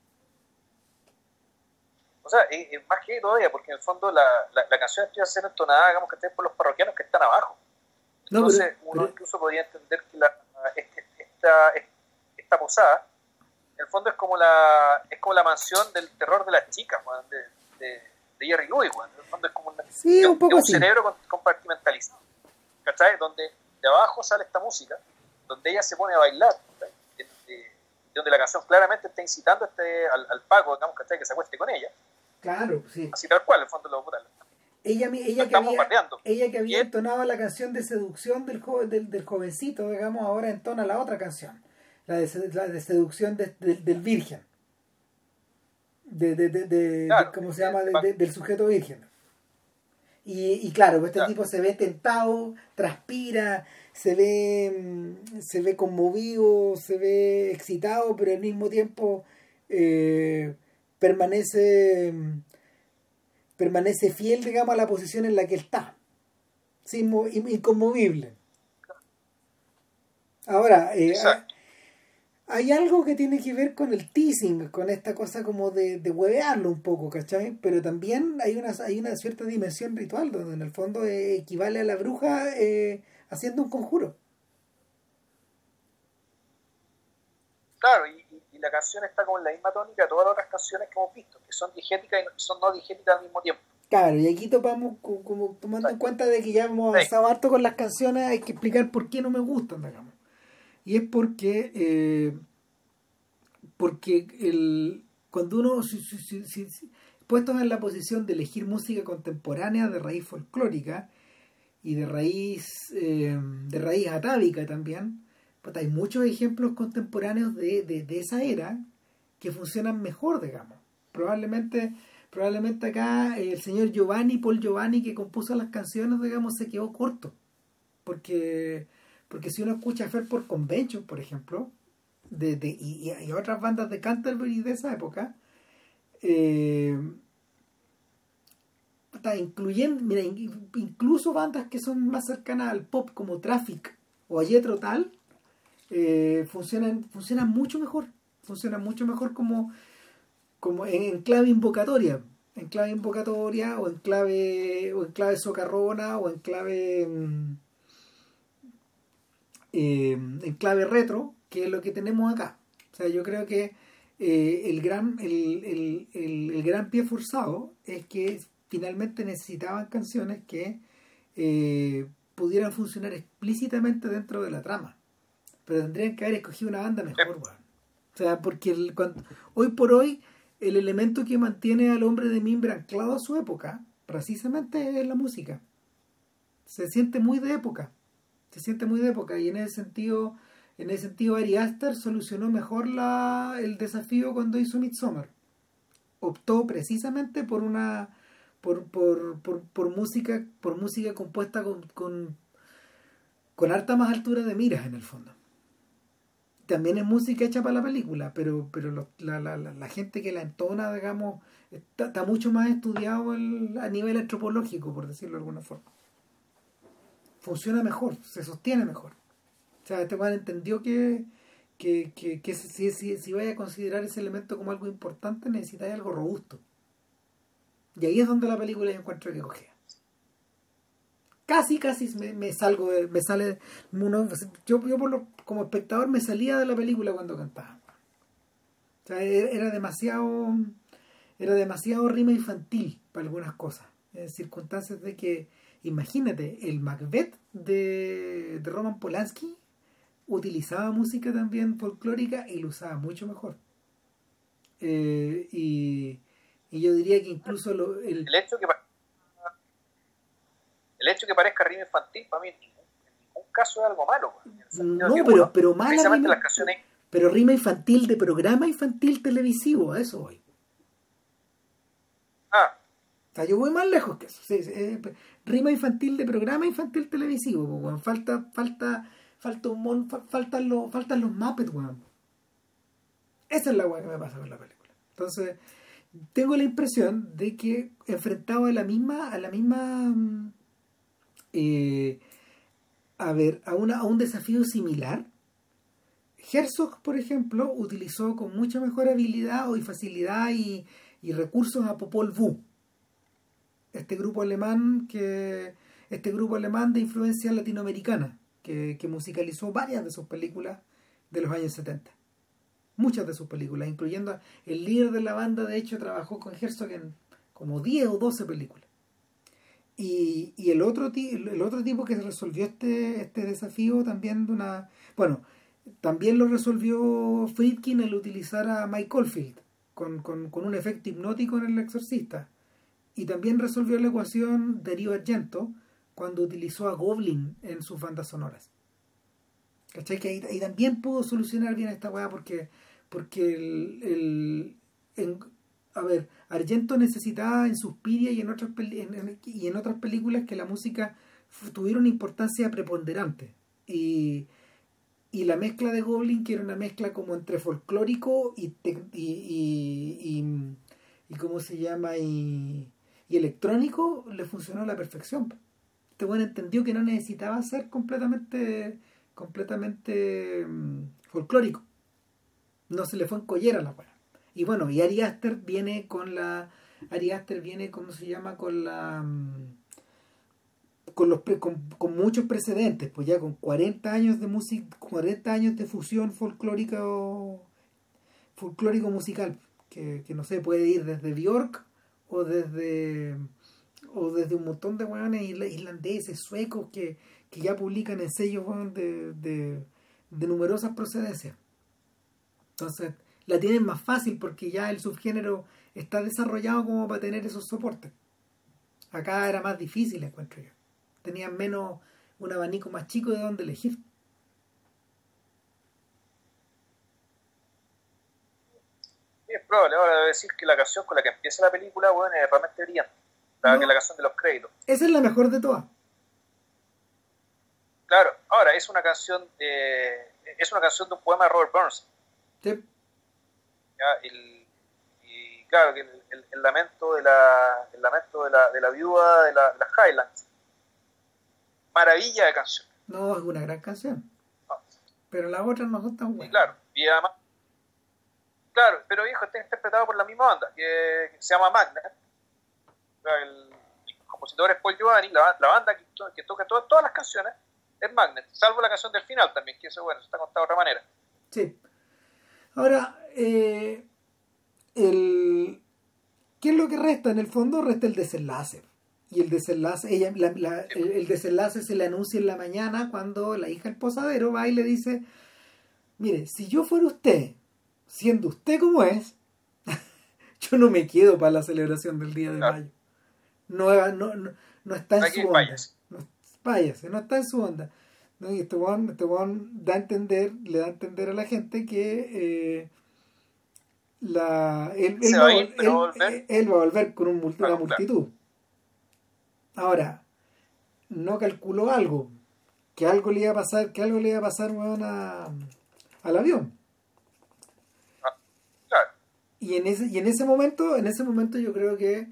Speaker 2: O sea, es, más que todavía, porque en el fondo la, la, canción empieza a ser entonada, digamos que por los parroquianos que están abajo. Entonces, uno incluso podría entender que la, este, esta, esta posada, en el fondo es como la es como la mansión del terror de las chicas, de, de, de, Jerry Lewis, en el fondo es como un, cerebro compartimentalizado, ¿cachai? Donde de abajo sale esta música, donde ella se pone a bailar, donde la canción claramente está incitando este, al, al Paco, digamos, ¿cachai? Que se acueste con ella,
Speaker 1: Claro, sí.
Speaker 2: Así tal cual, el fondo lo
Speaker 1: ella, ella, que había, ella que había entonado la canción de seducción del, joven, del, del, jovencito, digamos, ahora entona la otra canción, la de, la de seducción de, del virgen. De, de, de, ¿cómo se llama? del sujeto virgen. Y, y claro, este tipo se ve tentado, transpira, se ve, mm, se ve conmovido, se ve excitado, pero al mismo tiempo eh, permanece permanece fiel, digamos, a la posición en la que está, sin, inconmovible. Ahora, eh, hay algo que tiene que ver con el teasing, con esta cosa como de, de huevearlo un poco, ¿cachai? Pero también hay una, hay una cierta dimensión ritual, donde en el fondo equivale a la bruja eh, haciendo un conjuro.
Speaker 2: Claro, y, y la canción está como en la misma tónica de todas las otras canciones que hemos visto, que son digéticas y son no digéticas al mismo tiempo.
Speaker 1: Claro, y aquí topamos, como tomando en cuenta de que ya hemos avanzado harto con las canciones, hay que explicar por qué no me gustan, digamos. Y es porque, eh, porque el, cuando uno, si, si, si, en la posición de elegir música contemporánea de raíz folclórica y de raíz, eh, de raíz atávica también, hay muchos ejemplos contemporáneos de, de, esa era que funcionan mejor, digamos. Probablemente, probablemente acá el señor Giovanni, Paul Giovanni, que compuso las canciones, digamos, se quedó corto. Porque, porque si uno escucha a por Convention, por ejemplo, de, de, y, y, otras bandas de Canterbury de esa época, eh, incluyendo, mira, incluso bandas que son más cercanas al pop como Traffic o a Jetro Tal, eh, funcionan, funcionan mucho mejor. Funcionan mucho mejor como, como en, clave invocatoria. En clave invocatoria o en clave, o en clave socarrona o en clave mm, eh, en clave retro, que es lo que tenemos acá. O sea, yo creo que eh, el, gran, el, el, el, gran pie forzado es que finalmente necesitaban canciones que pudieran funcionar explícitamente dentro de la trama pero tendrían que haber escogido una banda mejor, weón. O sea, porque el, hoy por hoy el elemento que mantiene al hombre de mimbre anclado a su época, precisamente es la música. Se siente muy de época. Se siente muy de época. Y en ese sentido, en ese sentido Ari Aster solucionó mejor la, el desafío cuando hizo Midsommar. Optó precisamente por una por, por, por, por música, por música compuesta con, con, con harta más altura de miras en el fondo también es música hecha para la película, pero, pero la, la, la, gente que la entona, digamos, está, mucho más estudiado a nivel antropológico, por decirlo de alguna forma. Funciona mejor, se sostiene mejor. O sea, este man entendió que, que, que, si, si, si vaya a considerar ese elemento como algo importante, necesitáis algo robusto. Y ahí es donde la película yo encuentro que cogea casi, casi me, me salgo, me sale, uno, yo, yo por lo, como espectador me salía de la película cuando cantaba. O sea, e-, era demasiado era demasiado rima infantil para algunas cosas. En circunstancias de que, imagínate, el Macbeth de, de Roman Polanski utilizaba música también folclórica y lo usaba mucho mejor. Eh, y, y, yo diría que incluso lo,
Speaker 2: el, el, hecho que el hecho que parezca rima infantil para mí en ningún, caso es algo malo.
Speaker 1: No, pero, pero mala rima, pero rima infantil de programa infantil televisivo, a eso voy. Yo voy más lejos que eso. Eh, rima infantil de programa infantil televisivo, Falta, falta, falta un mon, faltan los, faltan los Muppets, weón. Esa es la weá que me pasa con la película. Entonces, tengo la impresión de que enfrentado a la misma, a la misma mm, eh, a ver, a, una, a un desafío similar, Herzog, por ejemplo, utilizó con mucha mejor habilidad y facilidad y, y recursos a Popol Vuh, este grupo alemán que este grupo alemán de influencia latinoamericana que, que musicalizó varias de sus películas de los años 70 muchas de sus películas, incluyendo el líder de la banda, de hecho, trabajó con Herzog en como 10 o 12 películas. Y, y el, otro el otro tipo que resolvió este, este desafío también de una... Bueno, también lo resolvió Friedkin al utilizar a Mike Oldfield con, con, con un efecto hipnótico en el exorcista. Y también resolvió la ecuación Darío Argento cuando utilizó a Goblin en sus bandas sonoras. ¿Cachai? Que ahí, también pudo solucionar bien esta weá porque, porque el, el a ver, Argento necesitaba en Suspiria y en otras, y en otras películas que la música tuviera una importancia preponderante. Y, y la mezcla de Goblin, que era una mezcla como entre folclórico y, y, y, ¿cómo se llama? Y, electrónico, le funcionó a la perfección. Este bueno entendió que no necesitaba ser completamente completamente mm, folclórico. No se le fue en collera la weá. Y bueno, y Ari Aster viene con la. Ari Aster viene, ¿cómo se llama? Con la. Mm, con, los con, muchos precedentes, pues ya con 40 años de música, 40 años de fusión folclórica o folclórico musical, que, no sé, puede ir desde Bjork o desde o desde un montón de weones irlandeses, suecos que, que ya publican en sellos de, de, de numerosas procedencias. Entonces, la tienen más fácil porque ya el subgénero está desarrollado como para tener esos soportes. Acá era más difícil, encuentro yo. Tenían menos, un abanico más chico de donde elegir.
Speaker 2: Es probable ahora decir que la canción con la que empieza la película, bueno, es realmente brillante. La, que la canción de los créditos.
Speaker 1: Esa es la mejor de todas.
Speaker 2: Claro, ahora es una canción de, es una canción de un poema de Robert Burns. Sí y claro, que el, lamento de la, el lamento de la, de la viuda de, la, las Highlands. Maravilla de canción.
Speaker 1: No, es una gran canción. Pero las otras no son tan buenas.
Speaker 2: claro, y además, claro, pero hijo, está interpretado por la misma banda, que, se llama Magnet. El, compositor es Paul Giovanni, la, la banda que, que toca todas, todas las canciones es Magnet, salvo la canción del final también, que eso, bueno, está contado de otra manera.
Speaker 1: Sí. Ahora, eh, el, ¿qué es lo que resta? En el fondo resta el desenlace. Y el desenlace, ella, el, desenlace se le anuncia en la mañana cuando la hija del posadero va y le dice, mire, si yo fuera usted, siendo usted como es, yo no me quedo para la celebración del día de mayo. No, no, no, está en su onda. No, váyase, no está en su onda. ¿no? Y este one, este da a entender, le da a entender a la gente que eh, la, él, va, a volver con un, una multitud. Ahora, no calculó algo, que algo le iba a pasar, que algo le iba a pasar al avión. Y en ese, y en ese momento, en ese momento yo creo que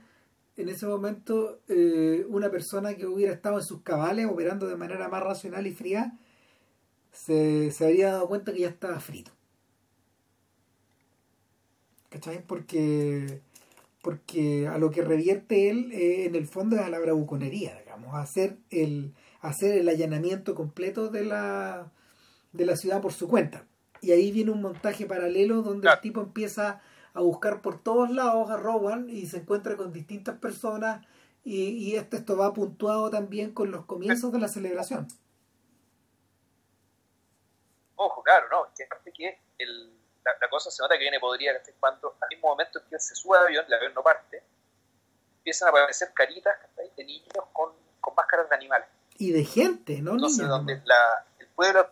Speaker 1: en ese momento eh, una persona que hubiera estado en sus cabales operando de manera más racional y fría se, se habría dado cuenta que ya estaba frito. ¿Cachai? Porque, porque a lo que revierte él eh, en el fondo es a la bravuconería, digamos, a hacer el, hacer el allanamiento completo de la, de la ciudad por su cuenta. y ahí viene un montaje paralelo donde el tipo empieza a buscar por todos lados a Rowan y se encuentra con distintas personas y, y esto, esto va puntuado también con los comienzos de la celebración.
Speaker 2: Ojo, claro, ¿no? Que que el, la, cosa se nota que viene podría cuando al mismo momento que se sube al avión, el avión no parte, empiezan a aparecer caritas de niños con, con máscaras de animales.
Speaker 1: Y de gente, ¿no?
Speaker 2: Entonces, donde la, el pueblo,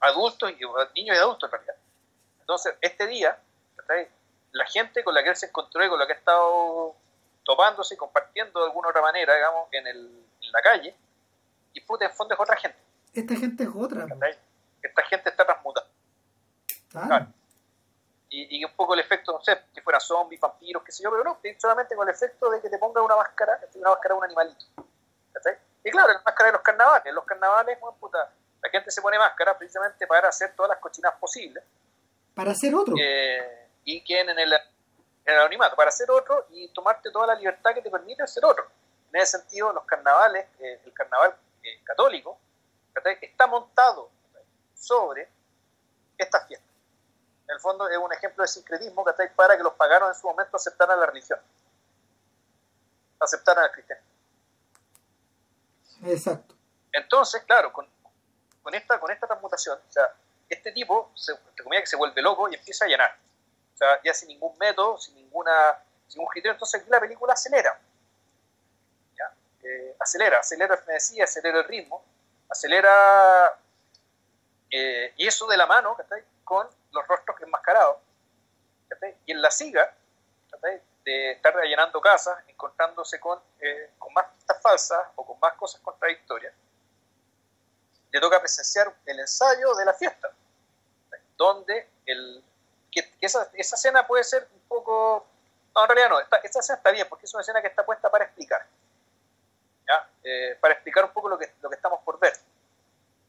Speaker 2: adultos, y, niños y adultos en realidad. Entonces, este día, la gente con la que él se encontró y con la que ha estado topándose y compartiendo de alguna otra manera, digamos, en, el, en la calle, y puta, en fondo es otra gente.
Speaker 1: Esta gente es otra.
Speaker 2: Esta gente está transmutada. Y, y, un poco el efecto, no sé, que fuera zombies, vampiros, qué sé yo, pero no, solamente con el efecto de que te ponga una máscara, una máscara de un animalito. Y claro, la máscara de los carnavales, los carnavales, bueno, puta, la gente se pone máscara precisamente para hacer todas las cochinas posibles.
Speaker 1: Para hacer otro.
Speaker 2: Eh, y quien en el, en el anonimato, para hacer otro y tomarte toda la libertad que te permite hacer otro. En ese sentido, los carnavales, eh, el carnaval eh, católico, está montado sobre estas fiestas. En el fondo es un ejemplo de sincretismo para que los paganos en su momento aceptaran la religión, aceptaran al cristianismo.
Speaker 1: Exacto.
Speaker 2: Entonces, claro, con, con, esta, con esta transmutación, o sea, este tipo se, que se vuelve loco y empieza a llenar. O sea, ya sin ningún método, sin ninguna sin ningún criterio, entonces la película acelera. ¿ya? Eh, acelera, acelera el frenesí, acelera el ritmo, acelera eh, y eso de la mano con los rostros enmascarados. Y en la siga de estar rellenando casas, encontrándose con, eh, con más pistas falsas o con más cosas contradictorias, le toca presenciar el ensayo de la fiesta, donde el, que, esa, esa, escena puede ser un poco... No, en realidad no, esta, esta, escena está bien, porque es una escena que está puesta para explicar, ¿ya? Eh, para explicar un poco lo que, lo que estamos por ver.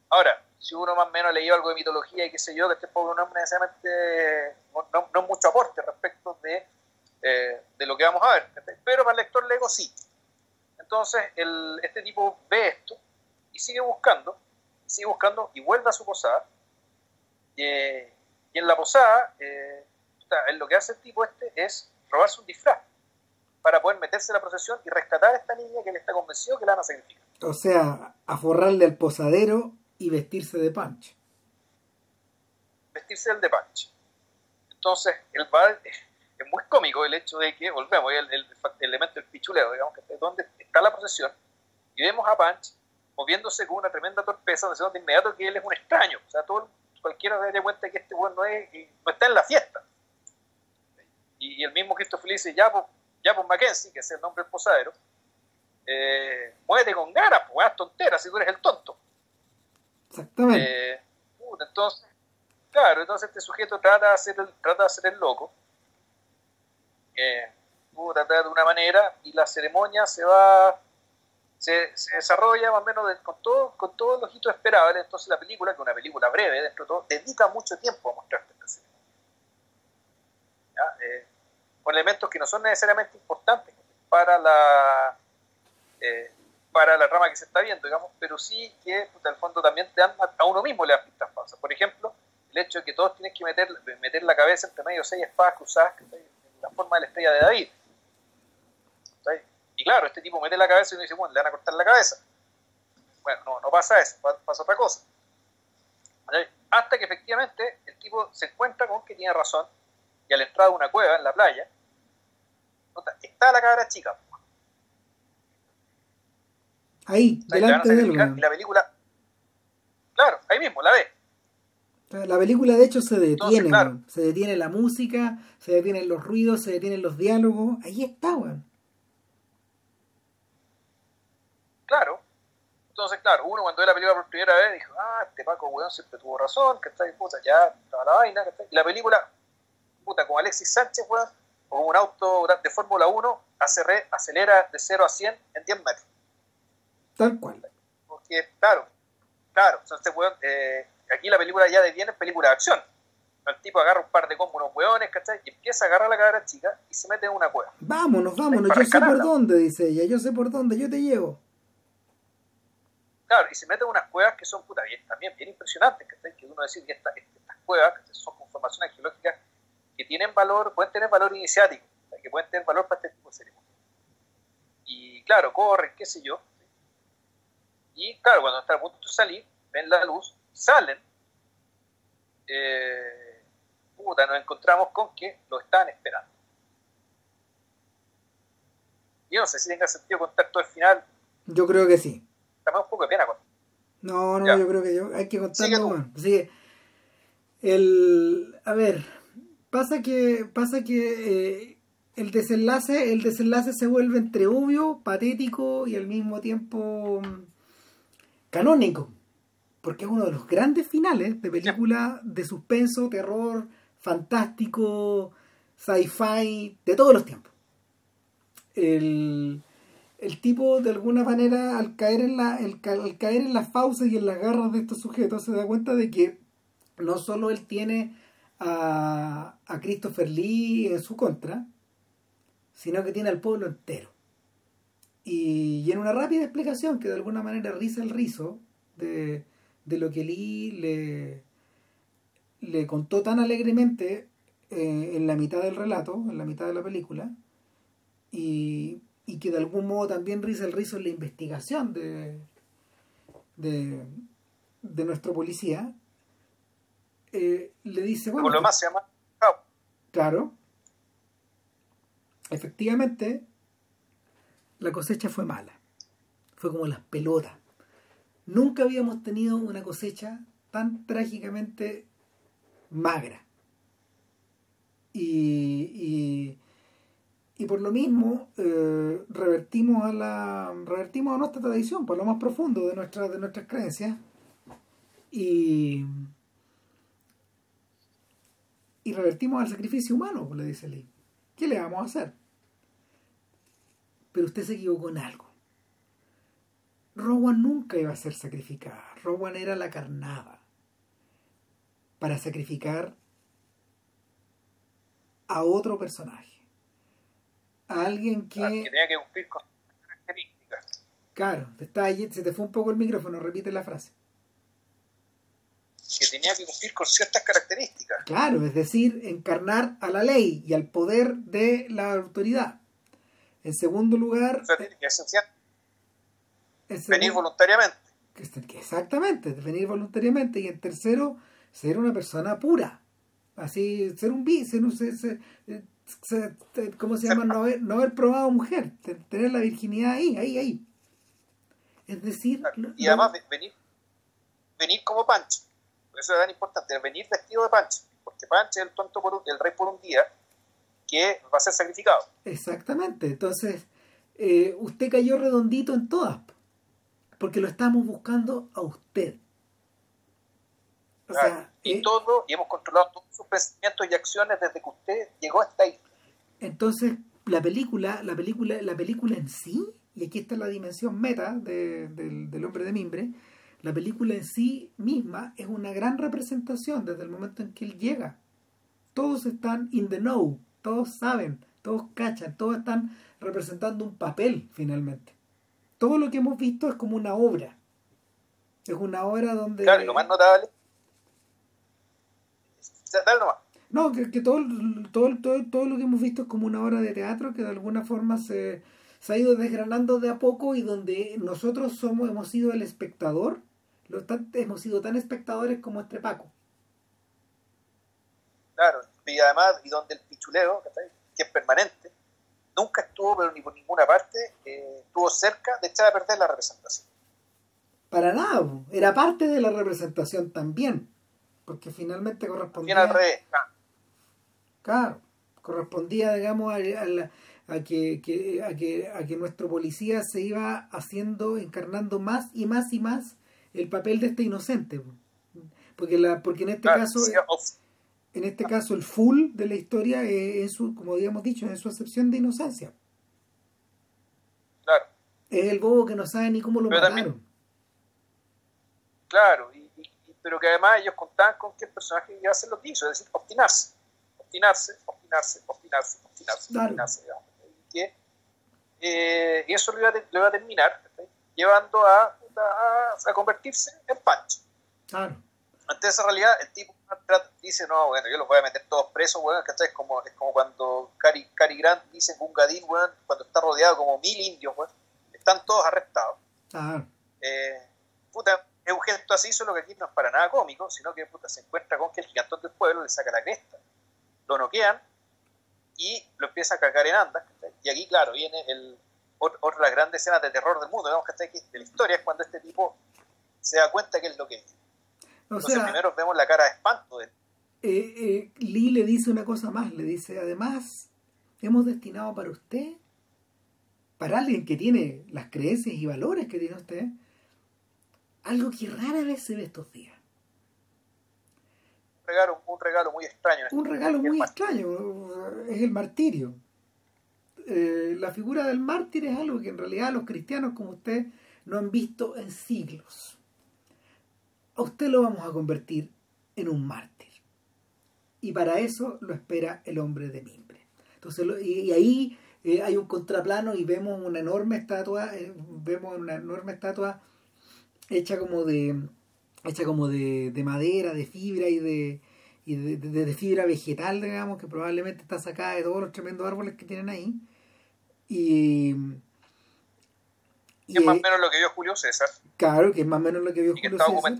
Speaker 2: Ahora, si uno más o menos leído algo de mitología y qué sé yo, que este pobre no es necesariamente, no, no, mucho aporte respecto de, eh, de lo que vamos a ver, pero para el lector Lego sí. Entonces, el, este tipo ve esto y sigue buscando, sigue buscando y vuelve a su posada. Y en la posada, eh, lo que hace el tipo este es robarse un disfraz para poder meterse en la procesión y rescatar a esta niña que él está convencido que la van a sacrificar.
Speaker 1: O sea, a forrarle al posadero y vestirse de punch.
Speaker 2: Vestirse del de punch. Entonces, el bar es muy cómico el hecho de que, volvemos, el, el, elemento del pichuleo, digamos, que es donde está la procesión, y vemos a Punch moviéndose con una tremenda torpeza, donde de inmediato que él es un extraño. O sea, todo, cualquiera se daría cuenta que este bueno no, es, no está en la fiesta. Y, el mismo Christopher dice, ya pues, ya pues Mackenzie, que es el nombre del posadero, eh, muévete con ganas, pues, tonteras si tú eres el tonto.
Speaker 1: Exactamente.
Speaker 2: Eh, entonces, claro, entonces este sujeto trata de hacer el, trata de hacer el loco, eh, trata de una manera y la ceremonia se va, se, se desarrolla más o menos con, todo, con todos los hitos esperables. Entonces la película, que es una película breve dentro de todo, dedica mucho tiempo a mostrarte esta ceremonia. Eh, con elementos que no son necesariamente importantes para la, eh, para la rama que se está viendo, digamos, pero sí que el fondo también te dan a uno mismo le dan pistas falsas. Por ejemplo, el hecho de que todos tienen que meter, meter la cabeza entre medio seis espadas cruzadas, en la forma de la estrella de David. Y claro, este tipo mete la cabeza y uno dice, bueno, le van a cortar la cabeza. Bueno, no, no pasa eso, pasa otra cosa. Hasta que efectivamente el tipo se encuentra con que tiene razón y a la entrada de una cueva en la playa, está la cabra chica.
Speaker 1: Ahí, delante de él.
Speaker 2: Y la película, claro, ahí mismo, la ve.
Speaker 1: La película de hecho se detiene, se detiene la música, se detienen los ruidos, se detienen los diálogos, ahí está, weón.
Speaker 2: Claro. Entonces, claro, uno cuando ve la película por primera vez dijo, ah, este Paco, weón, siempre tuvo razón, que está puta, ya estaba la vaina, que está Y la película, puta, como Alexis Sánchez, weón, o como un auto de Fórmula 1, acelera de 0 a 100 en 10 metros.
Speaker 1: Tal cual.
Speaker 2: Porque, claro, claro, entonces, weón, eh, aquí la película ya deviene película de acción. El tipo agarra un par de combos, unos hueones, ¿cachai? Y empieza a agarrar a la cabra chica y se mete en una cueva.
Speaker 1: Vámonos, vámonos, yo sé por dónde, dice ella, yo sé por dónde, yo te llevo.
Speaker 2: Claro, y se mete en unas cuevas que son puta, bien, también bien impresionantes, que uno decir que estas cuevas son conformaciones geológicas que tienen valor, pueden tener valor iniciático, que pueden tener valor para este tipo de ceremonia. Y claro, corren, qué sé yo. Y claro, cuando están a punto de salir, ven la luz, salen, eh, puta, nos encontramos con que lo están esperando. Yo no sé si tenga sentido contar todo el final.
Speaker 1: Yo creo que sí.
Speaker 2: También un poco de pena
Speaker 1: No, no, yo creo que yo, hay que contarlo. Sigue el, a ver, pasa que, pasa que eh, el desenlace, el desenlace se vuelve entre obvio, patético y al mismo tiempo mm, canónico. Porque es uno de los grandes finales de película de suspenso, terror, fantástico, sci-fi, de todos los tiempos el, tipo de alguna manera al caer en la al, caer en las fauces y en las garras de estos sujetos se da cuenta de que no solo él tiene a, a Christopher Lee en su contra sino que tiene al pueblo entero. Y, en una rápida explicación que de alguna manera risa el rizo de, de lo que Lee le, le contó tan alegremente eh, en la mitad del relato, en la mitad de la película, y, que de algún modo también riza el rizo en la investigación de, de, nuestro policía, eh, le dice, bueno...
Speaker 2: lo más se llama...
Speaker 1: Claro. Efectivamente, la cosecha fue mala. Fue como las pelotas. Nunca habíamos tenido una cosecha tan trágicamente magra. y, y por lo mismo eh, revertimos a la revertimos a nuestra tradición por lo más profundo de nuestras de nuestras creencias. Y y revertimos al sacrificio humano le dice Lee. ¿qué le vamos a hacer? pero usted se equivocó en algo. Rowan nunca iba a ser sacrificada. Rowan era la carnada para sacrificar a otro personaje a alguien que...
Speaker 2: que tenía que cumplir con características.
Speaker 1: Claro, te está ahí, se te fue un poco el micrófono, repite la frase.
Speaker 2: Que tenía que cumplir con ciertas características.
Speaker 1: Claro, es decir, encarnar a la ley y al poder de la autoridad. En segundo lugar...
Speaker 2: que esencial. venir voluntariamente.
Speaker 1: Exactamente, venir voluntariamente. Y en tercero, ser una persona pura. Así, ser un ser, ser, ¿cómo se llama? No haber, no haber probado mujer, tener la virginidad ahí, ahí, ahí. Es decir...
Speaker 2: Y además venir, venir como Pancho, eso es tan importante, venir vestido de Pancho, porque Pancho es el tonto por el rey por un día que va a ser sacrificado.
Speaker 1: Exactamente, entonces eh, usted cayó redondito en todas, porque lo estamos buscando a usted.
Speaker 2: O sea, y eh, todo, y hemos controlado todos sus pensamientos y acciones desde que usted llegó hasta ahí.
Speaker 1: Entonces, la película, la película, la película en sí, y aquí está la dimensión meta del, hombre de mimbre, la película en sí misma es una gran representación desde el momento en que él llega. Todos están in the know, todos saben, todos cachan, todos están representando un papel finalmente. Todo lo que hemos visto es como una obra. Es una obra donde...
Speaker 2: Claro, y lo más notable
Speaker 1: no, que, todo, todo, todo, todo, lo que hemos visto es como una obra de teatro que de alguna forma se, se ha ido desgranando de a poco y donde nosotros somos, hemos sido el espectador, lo hemos sido tan espectadores como este Paco.
Speaker 2: Claro, y además, y donde el pichuleo, que es permanente, nunca estuvo, pero ni por ninguna parte, eh, estuvo cerca de echar a perder la representación.
Speaker 1: Para nada, era parte de la representación también porque finalmente correspondía...
Speaker 2: al revés.
Speaker 1: Claro, correspondía, digamos, a, que, a, que, a que nuestro policía se iba haciendo, encarnando más y más y más el papel de este inocente. Porque, la, porque en este caso... En este caso, el full de la historia es, su, como habíamos dicho, en su acepción de inocencia.
Speaker 2: Claro.
Speaker 1: Es el bobo que no sabe ni cómo lo mataron.
Speaker 2: claro, pero que además ellos contaban con que el personaje iba a hacer lo que hizo, es decir, obstinarse, obstinarse, obstinarse, obstinarse, obstinarse, obstinarse, digamos. Y, que, eh, y eso lo iba, a, terminar llevando a a, convertirse en Pancho. Claro. Ante esa realidad, el tipo dice, no, bueno, yo los voy a meter todos presos, weón, ¿cachai? Es como, es como cuando Cary, Cary Grant dice en Gungadin, weón, cuando está rodeado como mil indios, weón, están todos arrestados. Eh, puta, es un gesto así, solo que aquí no es para nada cómico, sino que puta, se encuentra con que el gigantón del pueblo le saca la cresta, lo noquean y lo empieza a cagar en andas. Y aquí, claro, viene el, otra de las grandes escenas de terror del mundo, digamos, que de la historia, es cuando este tipo se da cuenta que es lo que es. Entonces, primero vemos la cara de espanto de él.
Speaker 1: Eh, eh, Lee le dice una cosa más, le dice, además, hemos destinado para usted, para alguien que tiene las creencias y valores que tiene usted, algo que rara vez se ve estos días.
Speaker 2: Un regalo, un regalo muy extraño.
Speaker 1: Un regalo muy extraño, es el martirio. Eh, la figura del mártir es algo que en realidad los cristianos como usted no han visto en siglos. A usted lo vamos a convertir en un mártir. Y para eso lo espera el hombre de mimbre. Entonces, y, ahí eh, hay un contraplano y vemos una enorme estatua, eh, vemos una enorme estatua hecha como de hecha como de, madera, de fibra y de, y de, fibra vegetal, digamos, que probablemente está sacada de todos los tremendos árboles que tienen ahí. Y,
Speaker 2: y es más o menos lo que vio Julio César.
Speaker 1: Claro, que es más o menos lo que vio Julio César.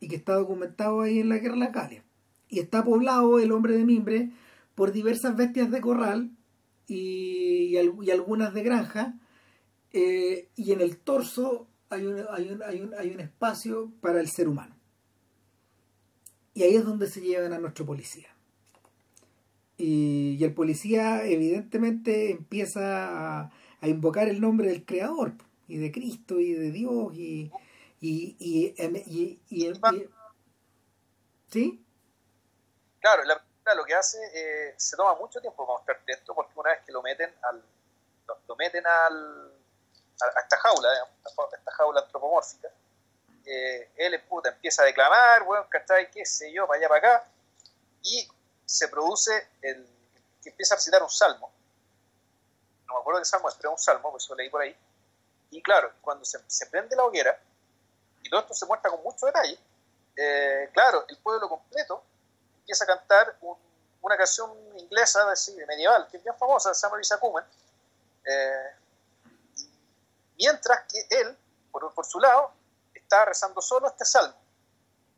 Speaker 1: Y que está documentado ahí en la guerra de la Calia. Y está poblado el hombre de mimbre por diversas bestias de corral y, y, algunas de granja. Eh, y en el torso hay un, hay, un, hay, un, hay un espacio para el ser humano. Y ahí es donde se llevan a nuestro policía. Y, el policía evidentemente empieza a, invocar el nombre del Creador y de Cristo y de Dios y... y, y, y, ¿Sí?
Speaker 2: Claro, la, lo que hace, eh, se toma mucho tiempo para mostrarte esto, porque una vez que lo meten al lo, meten al a, esta jaula, a esta jaula antropomórfica, eh, él puta, empieza a declamar, bueno, ¿cachai? ¿Qué sé yo? Para allá, para acá, y se produce el que empieza a recitar un salmo. No me acuerdo qué salmo es, pero es un salmo, pues lo leí por ahí. Y claro, cuando se, prende la hoguera, y todo esto se muestra con mucho detalle, eh, claro, el pueblo completo empieza a cantar una canción inglesa de, medieval, que es bien famosa, Summer is a eh, mientras que él, por, por, su lado, está rezando solo este salmo.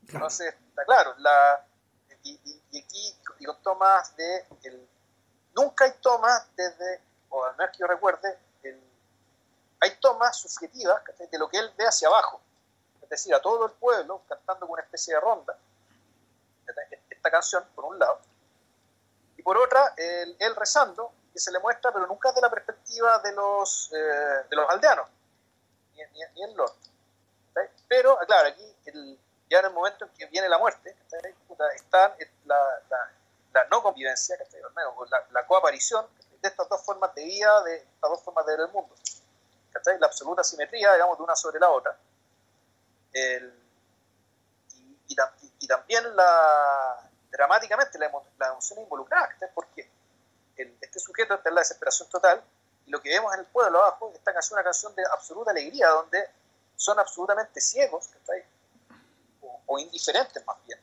Speaker 2: Entonces, está claro, la, y, aquí digo tomas de el, nunca hay tomas desde o al menos que yo recuerde hay tomas subjetivas de lo que él ve hacia abajo. Es decir a todo el pueblo cantando con una especie de ronda esta canción por un lado y por otra él, rezando que se le muestra pero nunca de la perspectiva de los eh, de los aldeanos ni, ni, el norte pero claro aquí el, ya en el momento en que viene la muerte, está la, la, no convivencia, la, la coaparición de estas dos formas de vida, de estas dos formas de ver el mundo. La absoluta simetría, digamos, de una sobre la otra. El, y, y, también la, dramáticamente la, la emoción involucrada, porque el, este sujeto está en la desesperación total y lo que vemos en el pueblo abajo es una canción de absoluta alegría, donde son absolutamente ciegos, o indiferentes más bien,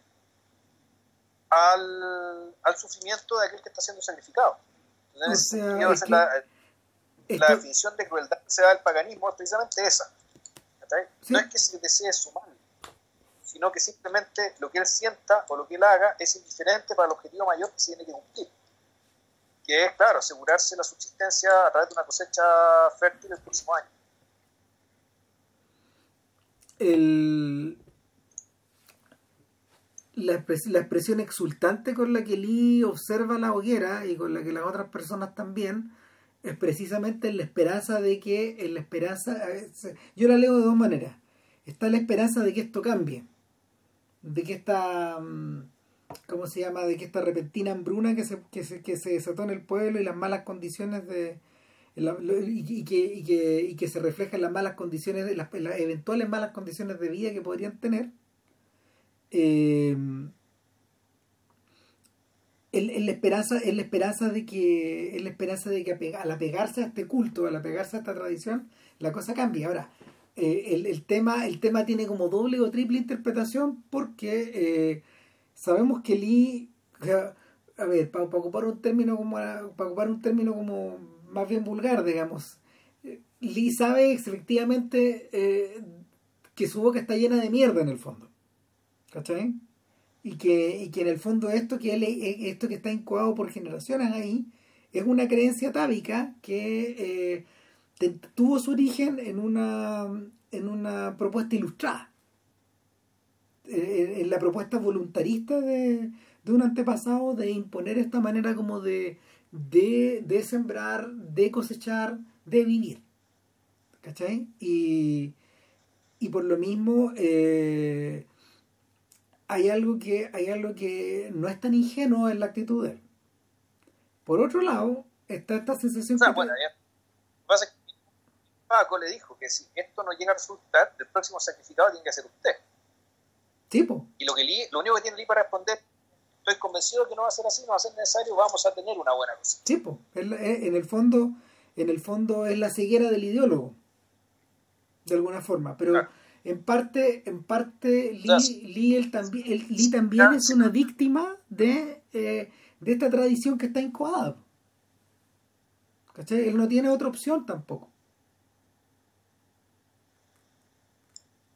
Speaker 2: al, al, sufrimiento de aquel que está siendo sacrificado. la, definición de crueldad que se da del paganismo es precisamente esa. No es que se desee su mal, sino que simplemente lo que él sienta o lo que él haga es indiferente para el objetivo mayor que se tiene que cumplir, que es, claro, asegurarse la subsistencia a través de una cosecha fértil el próximo año.
Speaker 1: La, expresión exultante con la que Lee observa la hoguera y con la que las otras personas también es precisamente la esperanza de que la esperanza yo la leo de dos maneras está la esperanza de que esto cambie de que esta mm, ¿cómo se llama? de que esta repentina hambruna que se, que se, que se desató en el pueblo y las malas condiciones de y, que, y, que, y que se refleja en las malas condiciones de las eventuales malas condiciones de vida que podrían tener eh, es la esperanza es la esperanza de que la esperanza de que al apegarse a este culto al apegarse a esta tradición la cosa cambia ahora eh, el, tema, el tema tiene como doble o triple interpretación porque eh, sabemos que Lee, a ver, para, ocupar un término como para ocupar un término como más bien vulgar, digamos, eh, Lee sabe efectivamente que su boca está llena de mierda en el fondo. ¿Cachai? Y que, y que en el fondo esto que él, esto que está incubado por generaciones ahí es una creencia tábica que tuvo su origen en una, en una propuesta ilustrada, en, la propuesta voluntarista de, un antepasado de imponer esta manera como de, de, sembrar, de cosechar, de vivir. ¿Cachai? Y, y por lo mismo eh, hay algo que hay algo que no es tan ingenuo en la actitud de él. Por otro lado, está esta sensación
Speaker 2: que bueno, Paco le dijo que si esto no llega a resultar, el próximo sacrificado tiene que ser usted.
Speaker 1: Tipo.
Speaker 2: Y lo, que lo único que tiene Lee para responder, estoy convencido que no va a ser así, no va a ser necesario, vamos a tener una buena cosa.
Speaker 1: Tipo, en el fondo, en el fondo es la ceguera del ideólogo, de alguna forma, pero en parte, en parte Lee, también, Lee también es una víctima de, eh, de esta tradición que está incoada. ¿Cachai? Él no tiene otra opción tampoco.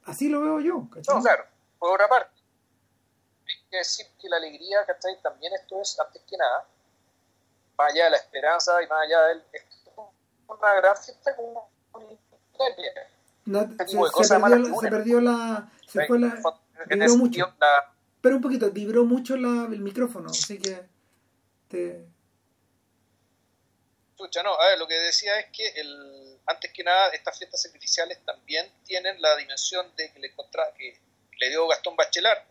Speaker 1: Así lo veo yo.
Speaker 2: ¿cachai? No, claro. Por otra parte, hay que decir que la alegría, ¿cachai? También esto es, antes que nada, más allá de la esperanza y más allá del... una gran fiesta como
Speaker 1: este se, se, perdió, se, perdió, la se fue la vibró mucho. pero un poquito vibró mucho la, el micrófono así que te
Speaker 2: escucha no a ver lo que decía es que el antes que nada, estas fiestas sacrificiales también tienen la dimensión de que le, que le dio Gastón Bachelard.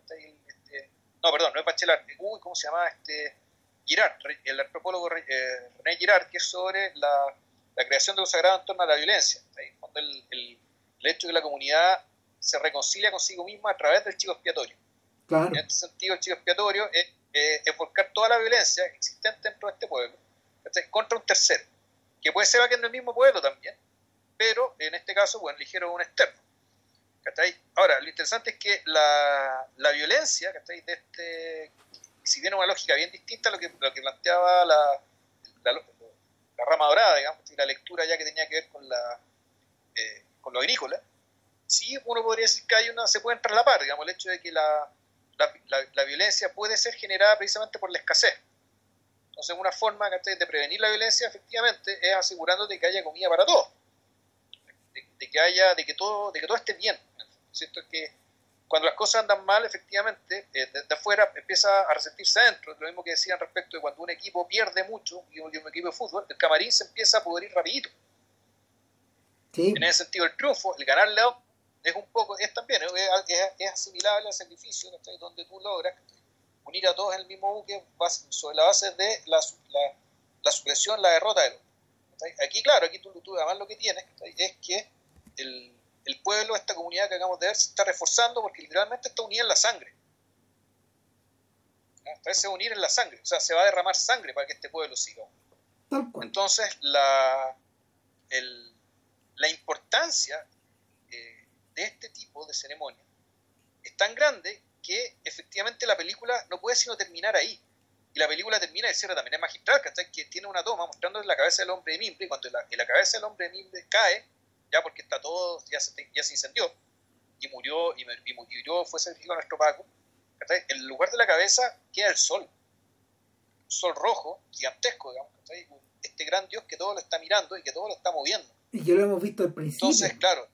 Speaker 2: Este, no, perdón, no es Bachelard. Uy, ¿cómo se llama? Este, Girard, el antropólogo eh, René Girard, que es sobre la, creación de un sagrado en torno a la violencia. El, el, hecho de que la comunidad se reconcilia consigo misma a través del chivo expiatorio. En este sentido, el chivo expiatorio es, es, volcar toda la violencia existente dentro de este pueblo contra un tercero que puede ser que en el mismo pueblo también, pero en este caso, bueno, eligieron un externo. Ahora, lo interesante es que la, la violencia. De este, si tiene una lógica bien distinta a lo que, lo que planteaba la, la, rama dorada, digamos, la lectura ya que tenía que ver con, la, eh, con lo agrícola, sí uno podría decir que hay una, se pueden traslapar, digamos, el hecho de que la, la, la violencia puede ser generada precisamente por la escasez. Entonces, una forma de prevenir la violencia, efectivamente, es asegurándote que haya comida para todos. De, que haya, de que todo, de que todo esté bien. ¿Cierto? Que cuando las cosas andan mal, efectivamente, eh, desde afuera empieza a resentirse adentro. Lo mismo que decían respecto de cuando un equipo pierde mucho, y un, equipo de fútbol, el camarín se empieza a poder ir rapidito. En ese sentido, el triunfo, el ganarle es un poco, es también, es, asimilable al sacrificio, donde tú logras unir a todos en el mismo buque sobre la base de la, la, la supresión, la derrota de Aquí, claro, aquí tú, tú, además lo que tienes es que el, el, pueblo, esta comunidad que acabamos de ver, se está reforzando porque literalmente está unida en la sangre. Parece unir en la sangre, o sea, se va a derramar sangre para que este pueblo siga. Entonces, la, el, la importancia eh, de este tipo de ceremonia es tan grande que efectivamente la película no puede sino terminar ahí. Y la película termina y cierra también es magistral, Que tiene una toma mostrando la cabeza del hombre de mimbre, y cuando la, la cabeza del hombre de mimbre cae, ya porque está todo, ya se, ya se incendió, y murió, y, murió, fue sacrificado nuestro Paco, en el lugar de la cabeza queda el sol. Un sol rojo, gigantesco, digamos, Este gran Dios que todo lo está mirando y que todo lo está moviendo.
Speaker 1: Y que lo hemos visto al principio.
Speaker 2: Entonces, claro,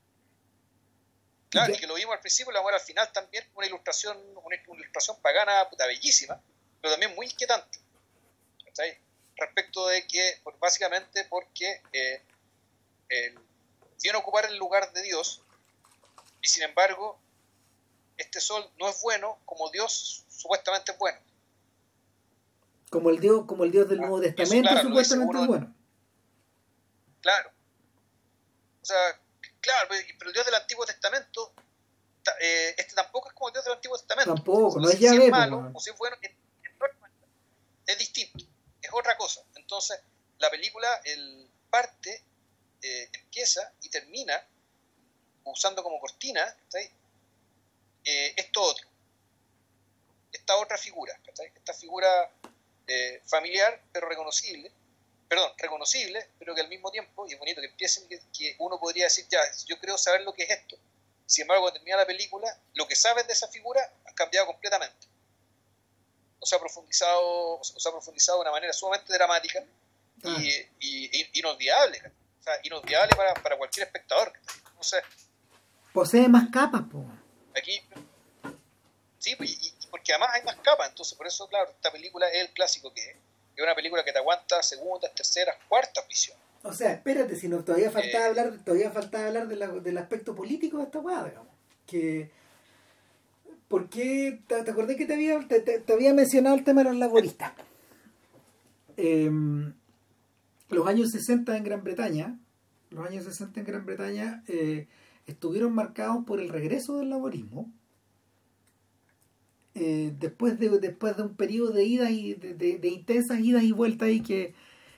Speaker 2: Claro, y que lo vimos al principio, lo vamos al final también, una ilustración, una, ilustración pagana puta, bellísima, pero también muy inquietante. Respecto de que, pues, básicamente porque eh, viene a ocupar el lugar de Dios, y sin embargo, este sol no es bueno como Dios supuestamente es bueno.
Speaker 1: Como el Dios, como el Dios del ah, Nuevo Testamento supuestamente es bueno.
Speaker 2: Claro. O sea, Claro, pero el Dios del Antiguo Testamento, eh, este tampoco es como el Dios del Antiguo Testamento.
Speaker 1: Tampoco, no es ya si es
Speaker 2: malo o si es bueno, es, distinto, es otra cosa. Entonces, la película el parte, eh, empieza y termina usando como cortina eh, esto otro. Esta otra figura, esta figura eh, familiar pero reconocible, perdón, reconocible, pero que al mismo tiempo, y es bonito que empiecen, que, uno podría decir, ya, yo creo saber lo que es esto. Sin embargo, cuando termina la película, lo que sabes de esa figura ha cambiado completamente. O sea, ha profundizado, o se ha profundizado de una manera sumamente dramática y, ah. y, inolvidable. Inolvidable para, para cualquier espectador. Entonces,
Speaker 1: Posee más capas, po.
Speaker 2: Aquí, sí, y, porque además hay más capas, entonces por eso, claro, esta película es el clásico que es. Es una película que te aguanta segundas, terceras, cuartas visiones.
Speaker 1: O sea, espérate, si no, todavía faltaba eh, hablar, todavía faltaba hablar del aspecto político de esta weá, digamos. Que. ¿Por qué? ¿Te, acordé que te había, te, había mencionado el tema de los laboristas? Em, los años 60 en Gran Bretaña, los años 60 en Gran Bretaña eh, estuvieron marcados por el regreso del laborismo eh, después, de, después de un periodo de idas y de, intensas idas y vueltas y que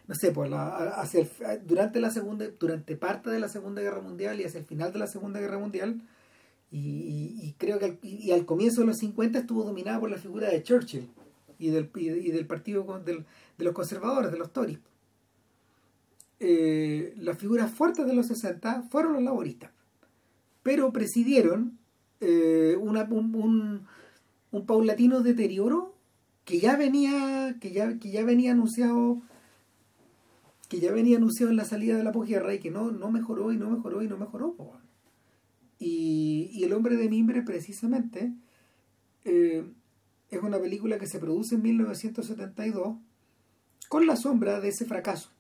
Speaker 1: no sé pues hacia durante la segunda durante parte de la segunda guerra mundial y hacia el final de la segunda guerra mundial y, creo que al, y, al comienzo de los 50 estuvo dominada por la figura de Churchill y del, y del partido de los conservadores de los Tories eh, las figuras fuertes de los 60 fueron los laboristas pero presidieron eh, un paulatino deterioro que ya venía que ya, que ya venía anunciado que ya venía anunciado en la salida de la posguerra y que no, no mejoró y no mejoró y no mejoró y, y, el hombre de mimbre precisamente eh, es una película que se produce en 1972 con la sombra de ese fracaso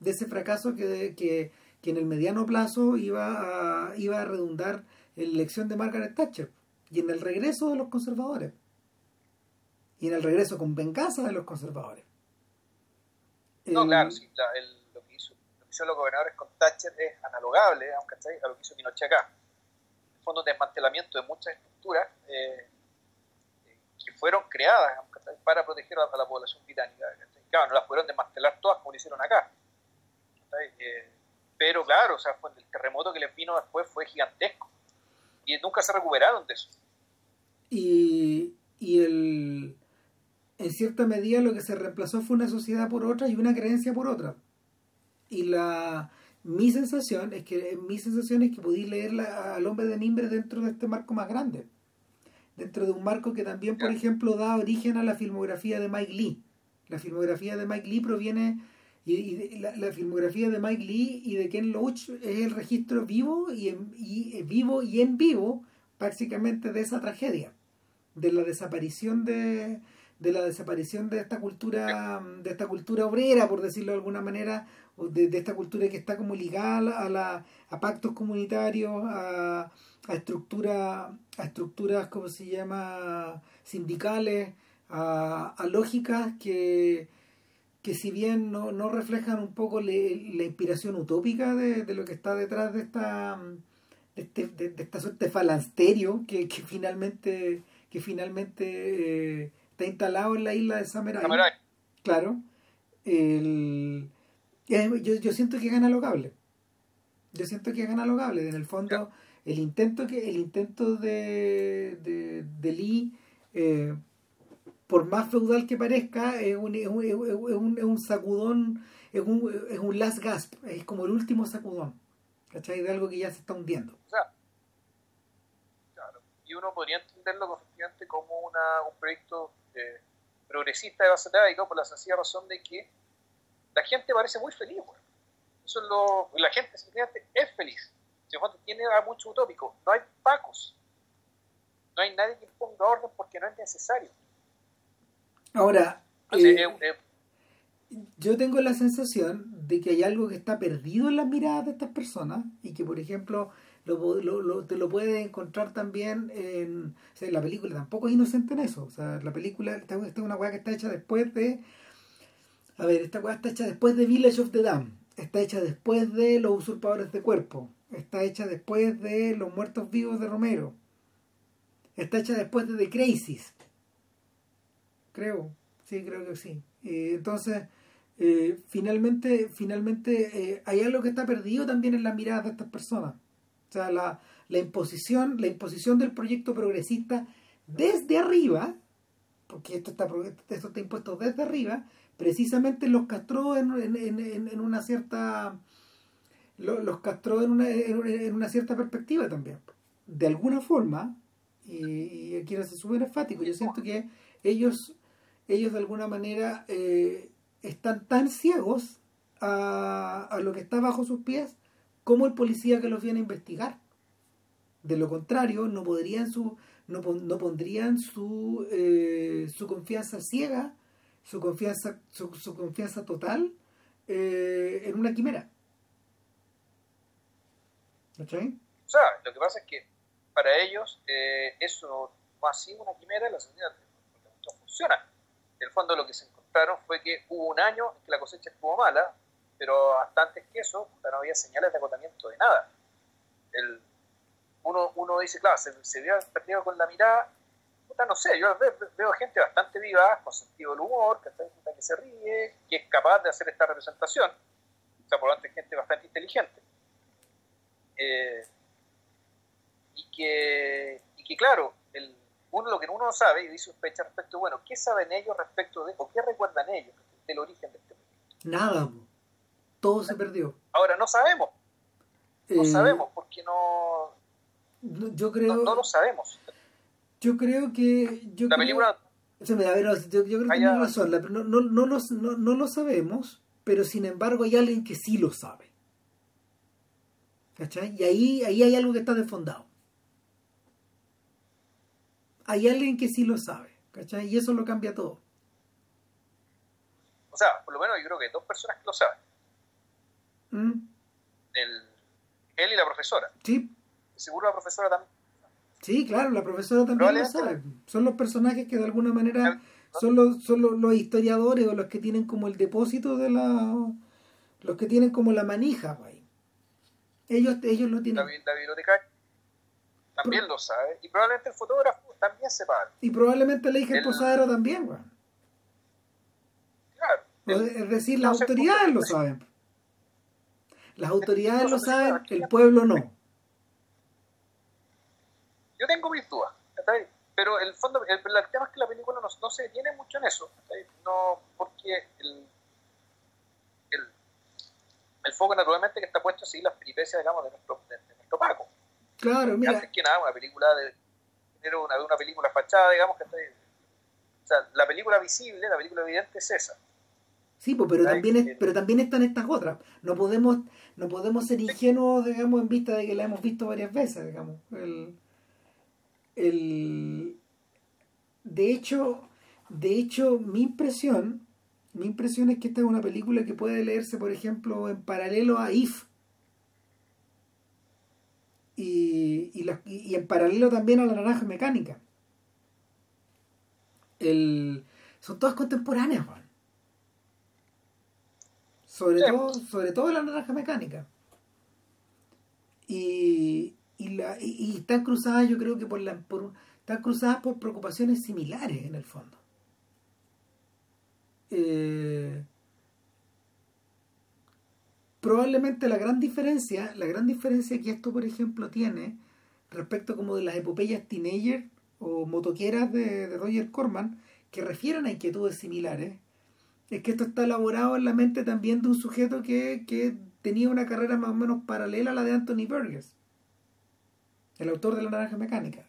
Speaker 1: de ese fracaso que, que, que en el mediano plazo iba a, iba a redundar en la elección de Margaret Thatcher y en el regreso de los conservadores y en el regreso con venganza de los conservadores.
Speaker 2: No, claro, sí, lo, que hizo, lo que hizo los gobernadores con Thatcher es analogable aunque a lo que hizo Pinochet acá. En fondo, desmantelamiento de muchas estructuras eh, que fueron creadas para proteger a, la población británica. Claro, no las pudieron desmantelar todas como lo hicieron acá. Eh, pero claro, o sea, el terremoto que les vino después fue gigantesco y nunca se recuperaron de eso.
Speaker 1: Y, y el, en cierta medida lo que se reemplazó fue una sociedad por otra y una creencia por otra. Y la mi sensación es que mi sensación es que podéis leer al hombre de mimbre dentro de este marco más grande. Dentro de un marco que también, por ejemplo, da origen a la filmografía de Mike Lee. La filmografía de Mike Lee proviene y, la, filmografía de Mike Lee y de Ken Loach es el registro vivo y, en, y vivo y en vivo prácticamente de esa tragedia de la desaparición de, de la desaparición de esta cultura de esta cultura obrera por decirlo de alguna manera de, de esta cultura que está como ligada a la a pactos comunitarios a, a estructuras a estructuras como se llama sindicales a, a lógicas que que si bien no, no reflejan un poco la inspiración utópica de, de, lo que está detrás de esta de, este, de, esta suerte de falansterio que, que finalmente que finalmente eh, está instalado en la isla de Samurai. Claro. El, yo, yo siento que es analogable. Yo siento que es analogable. En el fondo, el intento que el intento de, de, de Lee eh, por más feudal que parezca, es un, es un, es un, es un sacudón, es un, es un last gasp, es como el último sacudón, ¿cachai? De algo que ya se está hundiendo.
Speaker 2: Claro. claro. Y uno podría entenderlo como una, un proyecto eh, progresista de base por la sencilla razón de que la gente parece muy feliz, bueno. Eso es lo, la gente simplemente es feliz. Si tiene mucho utópico, no hay pacos, no hay nadie que imponga orden porque no es necesario
Speaker 1: Ahora, eh, yo tengo la sensación de que hay algo que está perdido en las miradas de estas personas y que, por ejemplo, lo, lo, te lo puedes encontrar también en, la película. Tampoco es inocente en eso. O sea, la película, esta, es una weá que está hecha después de... A ver, esta weá está hecha después de Village of the Dam. Está hecha después de Los usurpadores de cuerpo. Está hecha después de Los muertos vivos de Romero. Está hecha después de The Crisis creo, sí, creo que sí. Eh, entonces, eh, finalmente, finalmente eh, hay algo que está perdido también en la mirada de estas personas. O sea, la, la imposición, la imposición del proyecto progresista desde arriba, porque esto está, esto está impuesto desde arriba, precisamente los castró en, en, una cierta los, castró en una, en una cierta perspectiva también. De alguna forma, y, y quiero ser súper enfático, yo siento que ellos, ellos de alguna manera eh, están tan ciegos a, a, lo que está bajo sus pies como el policía que los viene a investigar. De lo contrario, no podrían su, no, no pondrían su, eh, su confianza ciega, su confianza, su, su confianza total eh, en una quimera.
Speaker 2: ¿No O sea, lo que pasa es que para ellos eh, eso no ha sido una quimera la sociedad no funciona. En el fondo lo que se encontraron fue que hubo un año en que la cosecha estuvo mala, pero hasta antes que eso no había señales de agotamiento de nada. El, uno, uno dice, claro, se, se vio perdido con la mirada, no sé, yo veo, gente bastante viva, con sentido del humor, que, que se ríe, que es capaz de hacer esta representación, o sea, por lo tanto, gente bastante inteligente. Eh, y, que, y que, claro, uno lo que uno no sabe y dice sospecha respecto, bueno, ¿qué saben ellos respecto de, o qué recuerdan ellos del origen de este
Speaker 1: proyecto? Nada, todo se perdió.
Speaker 2: Ahora, no sabemos. No eh, sabemos porque no,
Speaker 1: yo creo...
Speaker 2: No, lo sabemos.
Speaker 1: Yo creo que... Yo
Speaker 2: la película...
Speaker 1: yo, creo que tiene razón. no, no, no, lo, no, lo sabemos, pero sin embargo hay alguien que sí lo sabe. ¿Cachai? Y ahí, ahí hay algo que está desfondado. Hay alguien que sí lo sabe. ¿Cachai? Y eso lo cambia todo.
Speaker 2: O sea, por lo menos yo creo que hay dos personas que lo saben. ¿Mm? El, él y la profesora.
Speaker 1: Sí
Speaker 2: seguro la profesora también.
Speaker 1: Sí, claro, la profesora también lo sabe. Son los personajes que de alguna manera son los, son los, historiadores o los que tienen como el depósito de la... los que tienen como la manija. Ahí. Ellos, ellos lo tienen.
Speaker 2: David, David también lo sabe. Y probablemente el fotógrafo también sepa.
Speaker 1: Y probablemente la hija el... Posadero también, güey.
Speaker 2: Claro.
Speaker 1: es decir, las autoridades lo saben. Las autoridades lo saben, el pueblo no.
Speaker 2: Yo tengo mis dudas, pero el fondo, el, tema es que la película no, no se detiene mucho en eso, no porque el, el, el, foco naturalmente que está puesto así las peripecias, digamos, de nuestro, de, nuestro Paco.
Speaker 1: Claro, mira.
Speaker 2: Antes que nada, una película de, una, una película fachada, digamos, que está o sea, la película visible, la película evidente es esa.
Speaker 1: Sí, pues, pero también es, pero también están estas otras. No podemos, no podemos ser ingenuos, digamos, en vista de que la hemos visto varias veces, digamos. El, el, de hecho, de hecho, mi impresión, mi impresión es que esta es una película que puede leerse, por ejemplo, en paralelo a If. Y, y, en paralelo también a la naranja mecánica. El, son todas contemporáneas, Sobre todo, sobre todo la naranja mecánica. Y, y, la, y, están cruzadas yo creo que por la por están cruzadas por preocupaciones similares en el fondo eh, probablemente la gran diferencia la gran diferencia que esto por ejemplo tiene respecto como de las epopeyas teenager o motoqueras de, Roger Corman que refieren a inquietudes similares es que esto está elaborado en la mente también de un sujeto que, que tenía una carrera más o menos paralela a la de Anthony Burgess el autor de la naranja mecánica.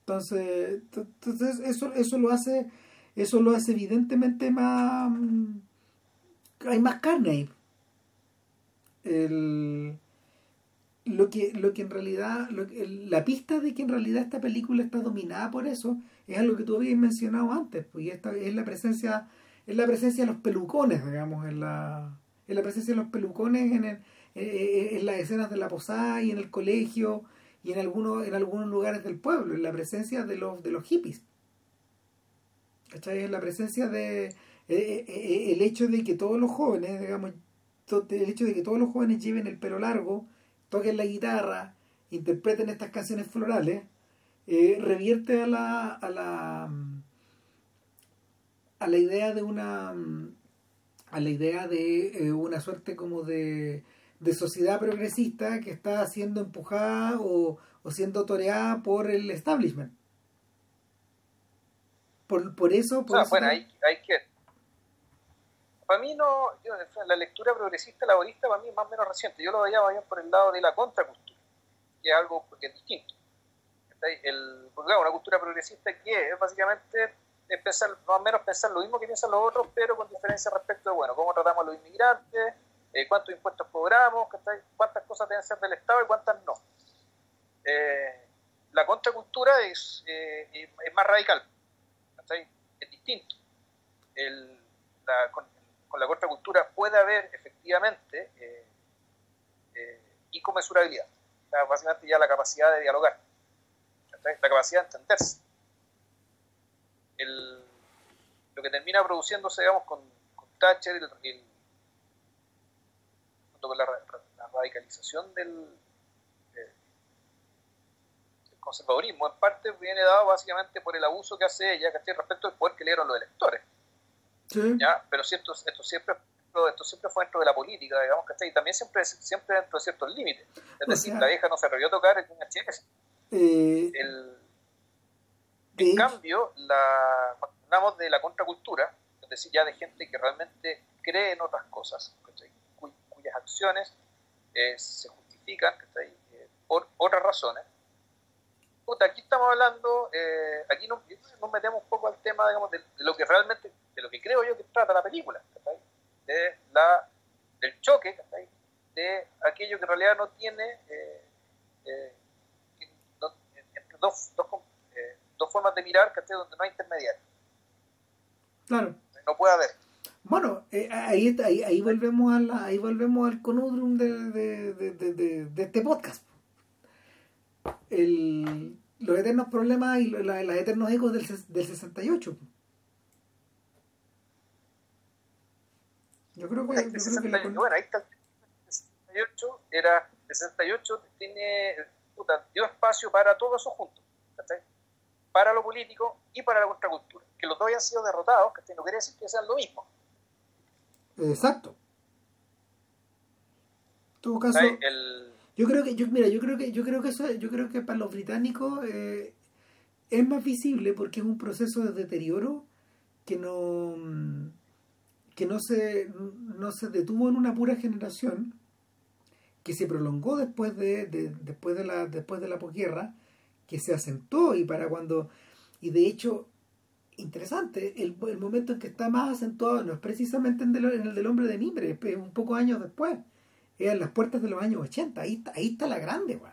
Speaker 1: Entonces, entonces eso, eso lo hace, eso lo hace evidentemente más hay más carne ahí. Lo que, lo que en realidad, la pista de que en realidad esta película está dominada por eso, es algo que tú habías mencionado antes, pues esta es la presencia, es la presencia de los pelucones, digamos, en la, en la presencia de los pelucones en el, eh, eh, en las escenas de la posada y en el colegio y en algunos, en algunos lugares del pueblo, en la presencia de los, de los hippies. ¿Cachai? En la presencia de eh, el hecho de que todos los jóvenes, digamos, el hecho de que todos los jóvenes lleven el pelo largo, toquen la guitarra, interpreten estas canciones florales, revierte a la, a la a la idea de una a la idea de una suerte como de de sociedad progresista que está siendo empujada o, siendo toreada por el establishment. Por, por eso... Por
Speaker 2: bueno, hay, hay, que... Para mí no, la lectura progresista laborista para mí es más o menos reciente. Yo lo veía más bien por el lado de la contracultura, que es algo que es distinto. El, una cultura progresista que es básicamente es pensar, más o menos pensar lo mismo que piensan los otros, pero con diferencia respecto de, bueno, cómo tratamos a los inmigrantes, eh, cuántos impuestos cobramos, cuántas cosas deben ser del Estado y cuántas no. Eh, la contracultura es, eh, es más radical, es distinto. Con, la contracultura puede haber efectivamente inconmensurabilidad, básicamente ya la capacidad de dialogar, la capacidad de entenderse. lo que termina produciéndose, digamos, con, Thatcher y el con la, radicalización del, conservadurismo, en parte viene dado básicamente por el abuso que hace ella respecto al poder que le dieron los electores. ¿Ya? Pero esto, esto, siempre, esto siempre fue dentro de la política, digamos, que y también siempre, siempre dentro de ciertos límites. Es decir, la vieja no se atrevió a tocar el. Eh, el, en cambio, la, cuando hablamos de la contracultura, es decir, ya de gente que realmente cree en otras cosas, cuyas acciones eh, se justifican eh, por otras razones. Aquí estamos hablando, eh, aquí nos, metemos un poco al tema digamos, de, lo que realmente, de lo que creo yo que trata la película, de la, del choque de aquello que en realidad no tiene dos, dos, dos, formas de mirar donde no hay intermediario.
Speaker 1: Claro.
Speaker 2: No puede haber.
Speaker 1: Bueno, eh, ahí, ahí, ahí, volvemos a ahí volvemos al conudrum de, de, de, de, este podcast. El, los eternos problemas y los, eternos ecos del, del 68.
Speaker 2: Yo creo que, yo creo que bueno, ahí está el 68 era el 68 tiene puta, dio espacio para todo eso junto para lo político y para la contracultura que los dos hayan sido derrotados que no quiere decir que sean lo mismo
Speaker 1: Exacto. En todo caso, yo creo que, yo, mira, yo creo que, yo creo que eso, yo creo que para los británicos eh, es más visible porque es un proceso de deterioro que no que no se no se detuvo en una pura generación que se prolongó después de, después de la después de la posguerra que se asentó y para cuando y de hecho interesante, el, momento en que está más acentuado no es precisamente en, el del hombre de Nimbre, es un poco años después, es en las puertas de los años 80, ahí ahí está la grande, weón.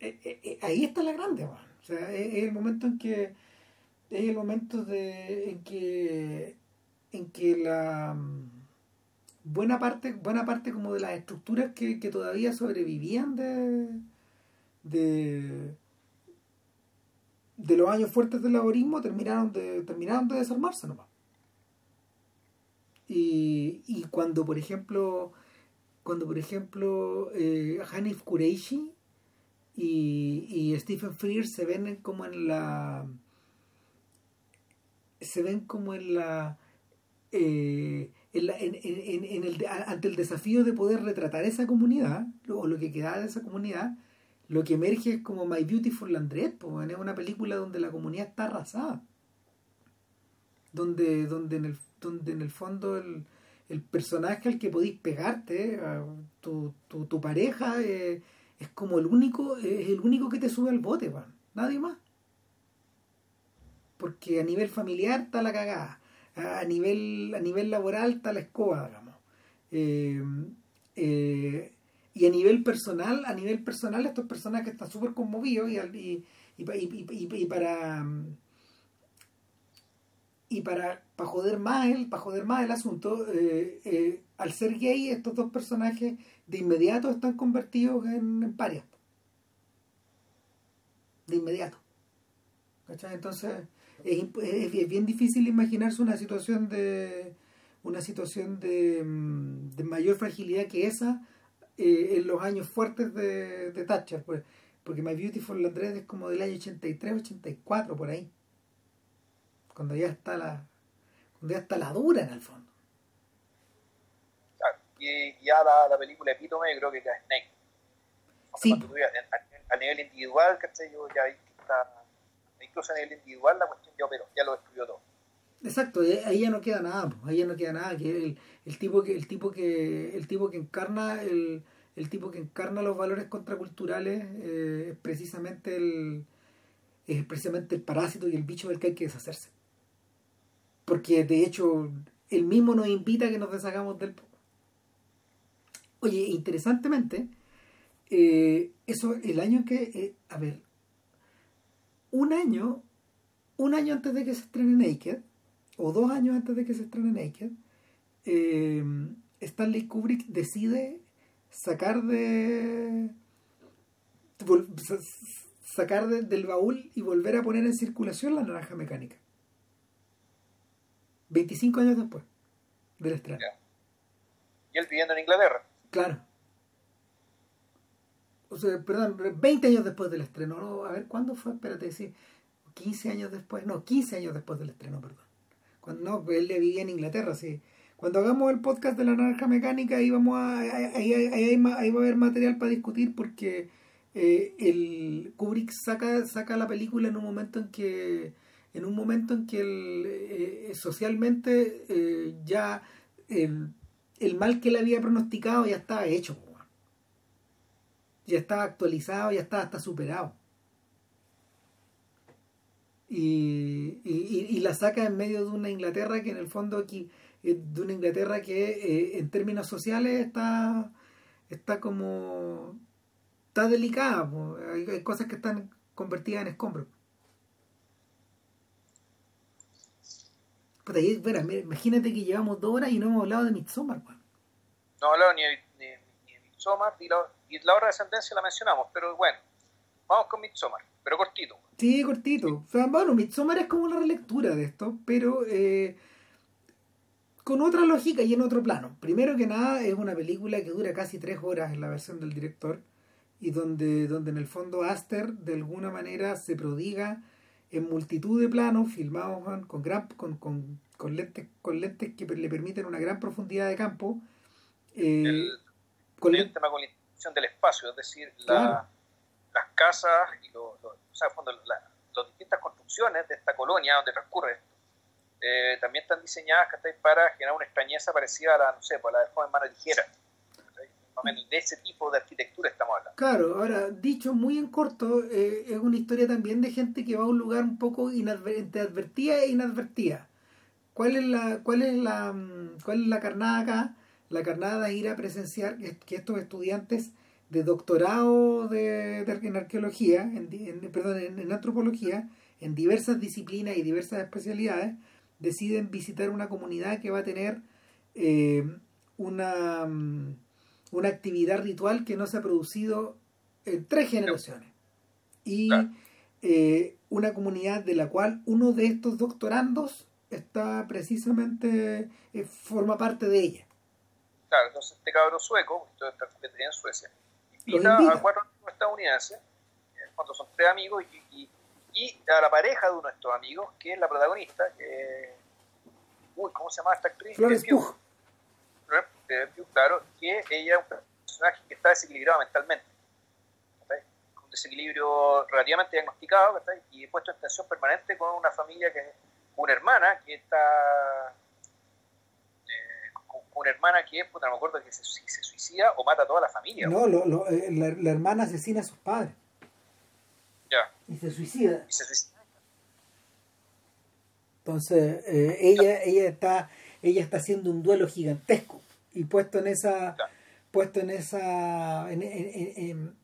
Speaker 1: Eh, eh, eh, ahí está la grande, weón. O sea, es, el momento en que es el momento de en que en que la mm, buena parte buena parte como de las estructuras que, que todavía sobrevivían de de de los años fuertes del laborismo terminaron de, terminaron de desarmarse nomás. Y, y cuando, por ejemplo, cuando, por ejemplo, eh, Hanif Kureishi y, y Stephen Frears se ven como en la. se ven como en la. Eh, en, en, en, el, ante el desafío de poder retratar esa comunidad, o lo que quedaba de esa comunidad, lo que emerge es como My Beautiful Landret, pues, es una película donde la comunidad está arrasada. Donde, donde, en, el, donde en el fondo el, el personaje al que podéis pegarte, tu, tu, tu, pareja, eh, es como el único, es el único que te sube al bote, nadie más. Porque a nivel familiar está la cagada, a nivel, a nivel laboral está la escoba, digamos. Eh, eh, y a nivel personal, a nivel personal, estos personajes están súper conmovidos y, y, y, para y para, para joder más el, para joder más el asunto, eh, eh, al ser gay, estos dos personajes de inmediato están convertidos en, parias. De inmediato. Entonces, es, es, bien difícil imaginarse una situación de una situación de, mm, de mayor fragilidad que esa eh, en los años fuertes de, de Thatcher, pues, porque My Beautiful Landred es como del año 83, 84, por ahí. Cuando ya está la, cuando ya está la dura en el fondo.
Speaker 2: y ya la, la película epítome creo que es Snake. Sí. a, nivel individual, ¿cachai? Yo ya está, incluso a nivel individual la cuestión ya pero ya lo destruyó todo.
Speaker 1: Exacto, ahí ya no queda nada, ahí ya no queda nada, que el, el tipo que, el tipo que, el tipo que encarna el, el tipo que encarna los valores contraculturales eh, es precisamente el es precisamente el parásito y el bicho del que hay que deshacerse. Porque de hecho, él mismo nos invita a que nos deshagamos del Oye, interesantemente, eh, eso, el año que, eh, a ver, un año, un año antes de que se estrene Naked, o dos años antes de que se estrene Naked, eh, Stanley Kubrick decide sacar de sacar del baúl y volver a poner en circulación la naranja mecánica. 25 años después del estreno.
Speaker 2: Y él viviendo en Inglaterra.
Speaker 1: Claro. O sea, perdón, 20 años después del estreno. No, a ver, ¿cuándo fue? Espérate, sí. 15 años después. No, 15 años después del estreno, perdón. Cuando, no, él vivía en Inglaterra, sí. Cuando hagamos el podcast de la naranja mecánica, ahí, vamos a, ahí, ahí, va a haber material para discutir porque eh, el Kubrick saca, saca la película en un momento en que en un momento en que el, eh, socialmente eh, ya el, mal que él había pronosticado ya estaba hecho ya estaba actualizado ya estaba hasta superado. Y, y, la saca en medio de una Inglaterra que en el fondo aquí de una Inglaterra que en términos sociales está está como está delicada, hay, cosas que están convertidas en escombros. Imagínate que llevamos dos horas y no hemos hablado de Midsommar. No
Speaker 2: hemos hablado ni de, ni, Midsommar y la, y la hora de sentencia la mencionamos, pero bueno, vamos con Midsommar, pero cortito.
Speaker 1: Sí, cortito. bueno, Midsommar es como una relectura de esto, pero eh, con otra lógica y en otro plano. Primero que nada, es una película que dura casi tres horas en la versión del director y donde, donde en el fondo Aster de alguna manera se prodiga en multitud de planos filmados con, gran, con, con, con, lentes, con lentes que le permiten una gran profundidad de campo.
Speaker 2: Eh, el, con el tema con la institución del espacio, es decir, las casas y lo, o sea, fondo, las distintas construcciones de esta colonia donde transcurre eh, también están diseñadas para generar una extrañeza parecida a la, no sé, pues, a la del joven mano ligera de ese tipo de arquitectura estamos hablando.
Speaker 1: Claro, ahora, dicho muy en corto, eh, es una historia también de gente que va a un lugar un poco advertida e inadvertida. ¿Cuál es la, cuál es la, mm, cuál es la carnada acá? La carnada es ir a presenciar que estos estudiantes de doctorado de, en arqueología, en, perdón, en, antropología, en diversas disciplinas y diversas especialidades, deciden visitar una comunidad que va a tener eh, una mm, una actividad ritual que no se ha producido en tres generaciones. Y eh, una comunidad de la cual uno de estos doctorandos está precisamente, eh, forma parte de ella.
Speaker 2: Claro, entonces este cabro sueco, esto está en Suecia, invita, a cuatro estadounidenses, cuando son tres amigos, y, a la pareja de uno de estos amigos, que es la protagonista, que... Uy, ¿cómo se llama esta actriz? Florence Pugh claro, que ella es un personaje que está desequilibrado mentalmente. Un desequilibrio relativamente diagnosticado y puesto en tensión permanente con una familia que es una hermana que está. Eh, una hermana que, puta, no me acuerdo, que se, suicida o mata a toda la familia.
Speaker 1: No, lo, eh, la, hermana asesina a sus padres.
Speaker 2: Ya.
Speaker 1: Y se suicida. Y se suicida. Entonces, eh, ella, ella, está, ella está haciendo un duelo gigantesco y puesto en esa puesto en esa en, en,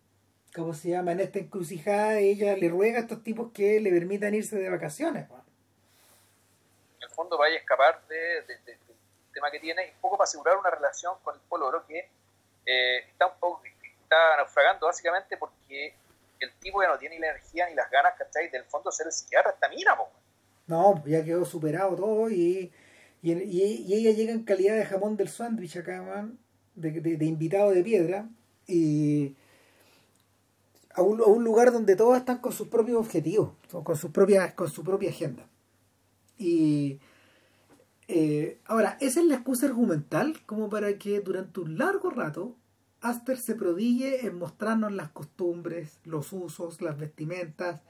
Speaker 1: ¿cómo se llama? en esta encrucijada ella le ruega a estos tipos que le permitan irse de vacaciones
Speaker 2: en el fondo vaya a escapar de, del tema que tiene un poco para asegurar una relación con el Poloro que eh, está un poco está naufragando básicamente porque el tipo ya no tiene ni la energía ni las ganas ¿cachai? del fondo ser el psiquiatra esta mina
Speaker 1: no ya quedó superado todo y y, ella llega en calidad de jamón del sándwich acá, de, invitado de piedra, y a un, lugar donde todos están con sus propios objetivos, con, con su propia agenda. Y eh, ahora, esa es la excusa argumental como para que durante un largo rato Aster se prodigue en mostrarnos las costumbres, los usos, las vestimentas,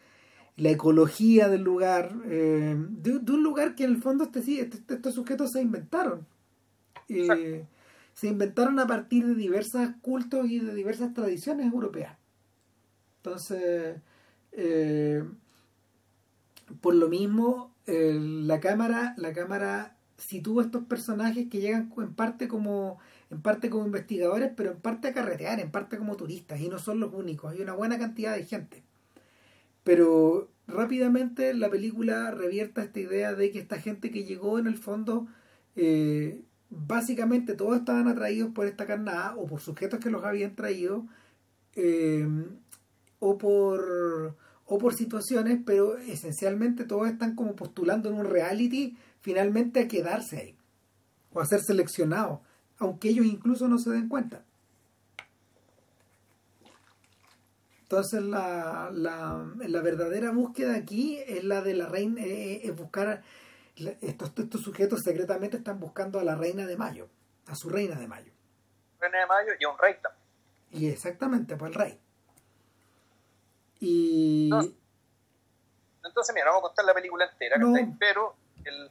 Speaker 1: la ecología del lugar, eh, de, un lugar que en el fondo este, este, estos sujetos se inventaron. Eh, se inventaron a partir de diversos cultos y de diversas tradiciones europeas. Entonces, eh, por lo mismo, la cámara, la cámara sitúa estos personajes que llegan en parte como en parte como investigadores, pero en parte a carretear, en parte como turistas, y no son los únicos, hay una buena cantidad de gente. Pero rápidamente la película revierta esta idea de que esta gente que llegó en el fondo, eh, básicamente todos estaban atraídos por esta carnada o por sujetos que los habían traído, eh, o por o por situaciones, pero esencialmente todos están como postulando en un reality finalmente a quedarse ahí o a ser seleccionados, aunque ellos incluso no se den cuenta. Entonces la, la, la, verdadera búsqueda aquí es la de la reina, eh, eh, es buscar, estos, estos sujetos secretamente están buscando a la reina de Mayo, a su reina de Mayo.
Speaker 2: Reina de Mayo y a un rey también.
Speaker 1: Y exactamente, pues el rey. Y...
Speaker 2: Entonces, mira, vamos a contar la película entera, pero el,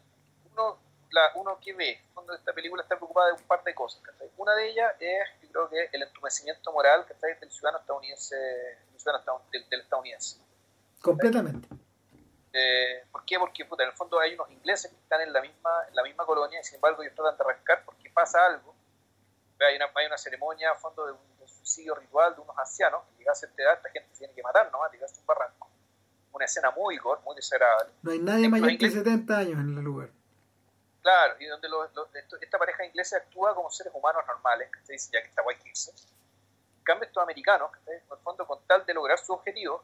Speaker 2: uno, la, uno que ve cuando esta película está preocupada de un par de cosas. Una de ellas es, yo creo que el entumecimiento moral del ciudadano estadounidense, del, ciudadano del, estadounidense.
Speaker 1: Completamente.
Speaker 2: Eh, ¿Por qué? Porque en el fondo hay unos ingleses que están en la misma, en la misma colonia y sin embargo ellos tratan de arrancar porque pasa algo. Hay una, hay una ceremonia a fondo de un, suicidio ritual de unos ancianos que llega a cierta edad, esta gente tiene que matar nomás, tirarse un barranco. Una escena muy gore, muy desagradable.
Speaker 1: No hay nadie mayor que 70 años en el lugar.
Speaker 2: Claro, y donde esta pareja inglesa actúa como seres humanos normales, que se dice ya que está guay irse. En cambio, estos americanos, que en el fondo, con tal de lograr su objetivo,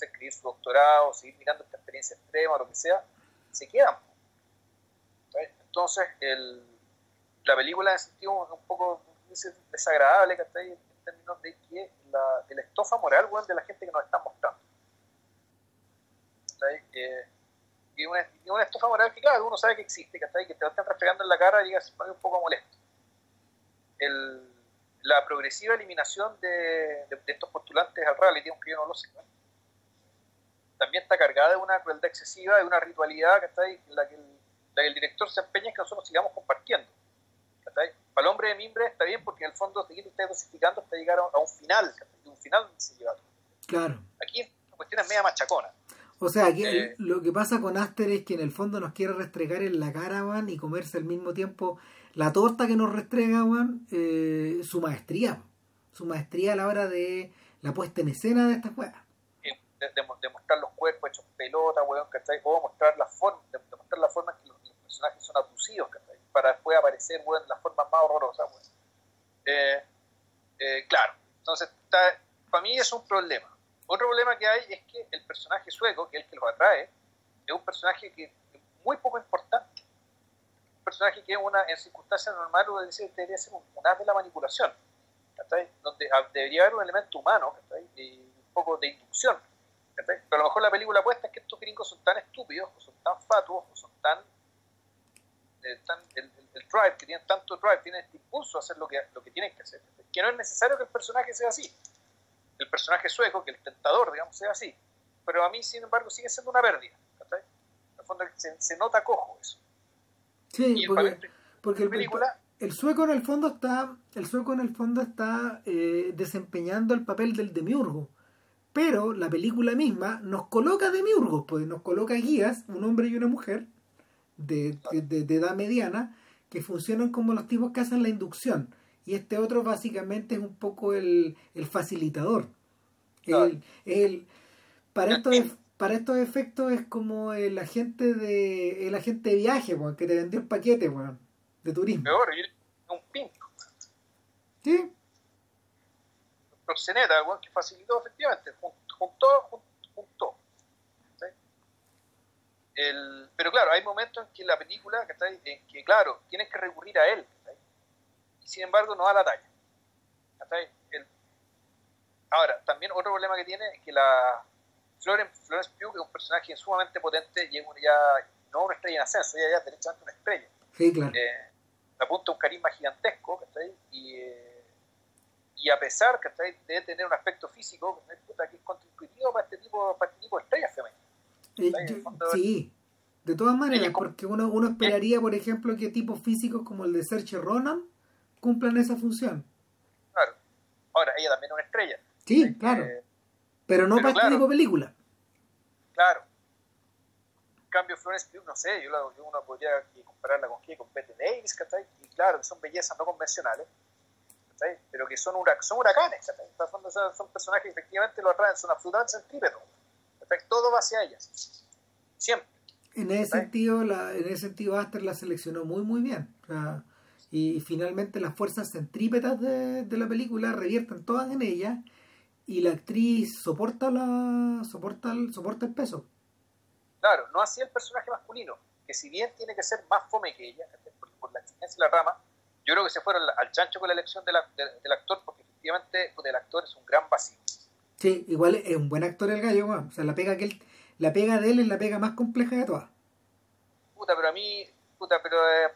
Speaker 2: escribir su doctorado, seguir mirando esta experiencia extrema, lo que sea, se quedan. Entonces, la película en sentido un poco desagradable, En términos de que la, de la estofa moral, de la gente que nos están mostrando. Eh, y una, una estofa moral que, claro, uno sabe que existe, que te lo están refregando en la cara y se pone un poco molesto. El, la progresiva eliminación de, de, estos postulantes al reality, aunque yo no lo sé, también está cargada de una crueldad excesiva, de una ritualidad que está ahí, en la que el, la que el director se empeña en que nosotros sigamos compartiendo. Para el hombre de mimbre está bien porque en el fondo seguir usted dosificando hasta llegar a, un final, un final se lleva.
Speaker 1: Claro.
Speaker 2: Aquí la cuestión es media machacona.
Speaker 1: O sea, aquí eh, lo que pasa con Aster es que en el fondo nos quiere restregar en la cara, Juan, y comerse al mismo tiempo la torta que nos restrega, eh, su maestría. Su maestría a la hora de la puesta en escena de estas juegas.
Speaker 2: De, mostrar los cuerpos hechos pelota, weón, ¿cachai? O mostrar la forma, de, mostrar la forma que los, personajes son abusivos, ¿cachai? Para después aparecer, weón, las formas más horrorosas, weón. Eh, claro, entonces, para mí es un problema otro problema que hay es que el personaje sueco, que es el que los atrae, es un personaje que es muy poco importante. Un personaje que en circunstancias normales debería ser un, un de la manipulación, donde debería haber un elemento humano y un poco de inducción. Pero a lo mejor la película apuesta es que estos gringos son tan estúpidos, o son tan fatuos, o son tan... Eh, el, drive, que tienen tanto drive, tienen este impulso a hacer lo que, lo que tienen que hacer, que no es necesario que el personaje sea así el personaje sueco, que el tentador, digamos, sea así. Pero a mí, sin embargo, sigue siendo una pérdida. En el fondo se, nota cojo eso.
Speaker 1: Sí, porque, el, sueco en el fondo está, el sueco en el fondo está eh, desempeñando el papel del demiurgo. Pero la película misma nos coloca demiurgos, pues nos coloca guías, un hombre y una mujer de, de edad mediana, que funcionan como los tipos que hacen la inducción y este otro básicamente es un poco el, facilitador. El, para, estos, para estos efectos es como el agente de el agente de viaje, que te vendió el paquete de turismo.
Speaker 2: Peor, un pinto.
Speaker 1: ¿Sí?
Speaker 2: Un proxeneta, que facilitó efectivamente, juntó, juntó. El, pero claro, hay momentos en que la película, en que claro, tienes que recurrir a él sin embargo no da la talla. ahora, también otro problema que tiene es que la Florence, Florence Pugh es un personaje sumamente potente y ya no una estrella en ascenso, ella ya es derechamente una estrella.
Speaker 1: Sí, claro.
Speaker 2: Eh, apunta un carisma gigantesco, ¿cachai? Y, eh, y a pesar que de tener un aspecto físico que es contraintuitivo para este tipo, para este tipo de estrellas femeninas.
Speaker 1: Eh, sí, de todas maneras, porque uno, uno esperaría, por ejemplo, que tipos físicos como el de Sergio Ronan cumplan esa función.
Speaker 2: Claro. Ahora, ella también es una estrella.
Speaker 1: Sí, claro. pero no para este tipo de película.
Speaker 2: Claro. En cambio, Florence Pugh, no sé, yo, la, uno podría compararla con qué, con Bette Davis, ¿cachai? Y claro, son bellezas no convencionales, ¿cachai? Pero que son, son huracanes, ¿cachai? Son, son personajes que efectivamente lo atraen, son absolutamente centrípetos. Todo va hacia ellas. Siempre.
Speaker 1: En ese sentido, la, en ese sentido, Aster la seleccionó muy, muy bien. Y, finalmente las fuerzas centrípetas de, de, la película revierten todas en ella y la actriz soporta la soporta el, soporta el peso.
Speaker 2: Claro, no así el personaje masculino, que si bien tiene que ser más fome que ella, por, la exigencia de la rama, yo creo que se fueron al chancho con la elección del actor, porque efectivamente el actor es un gran vacío.
Speaker 1: Sí, igual es un buen actor el gallo, o sea, la pega que él la pega de él es la pega más compleja de todas.
Speaker 2: Puta, pero a mí, puta, pero eh,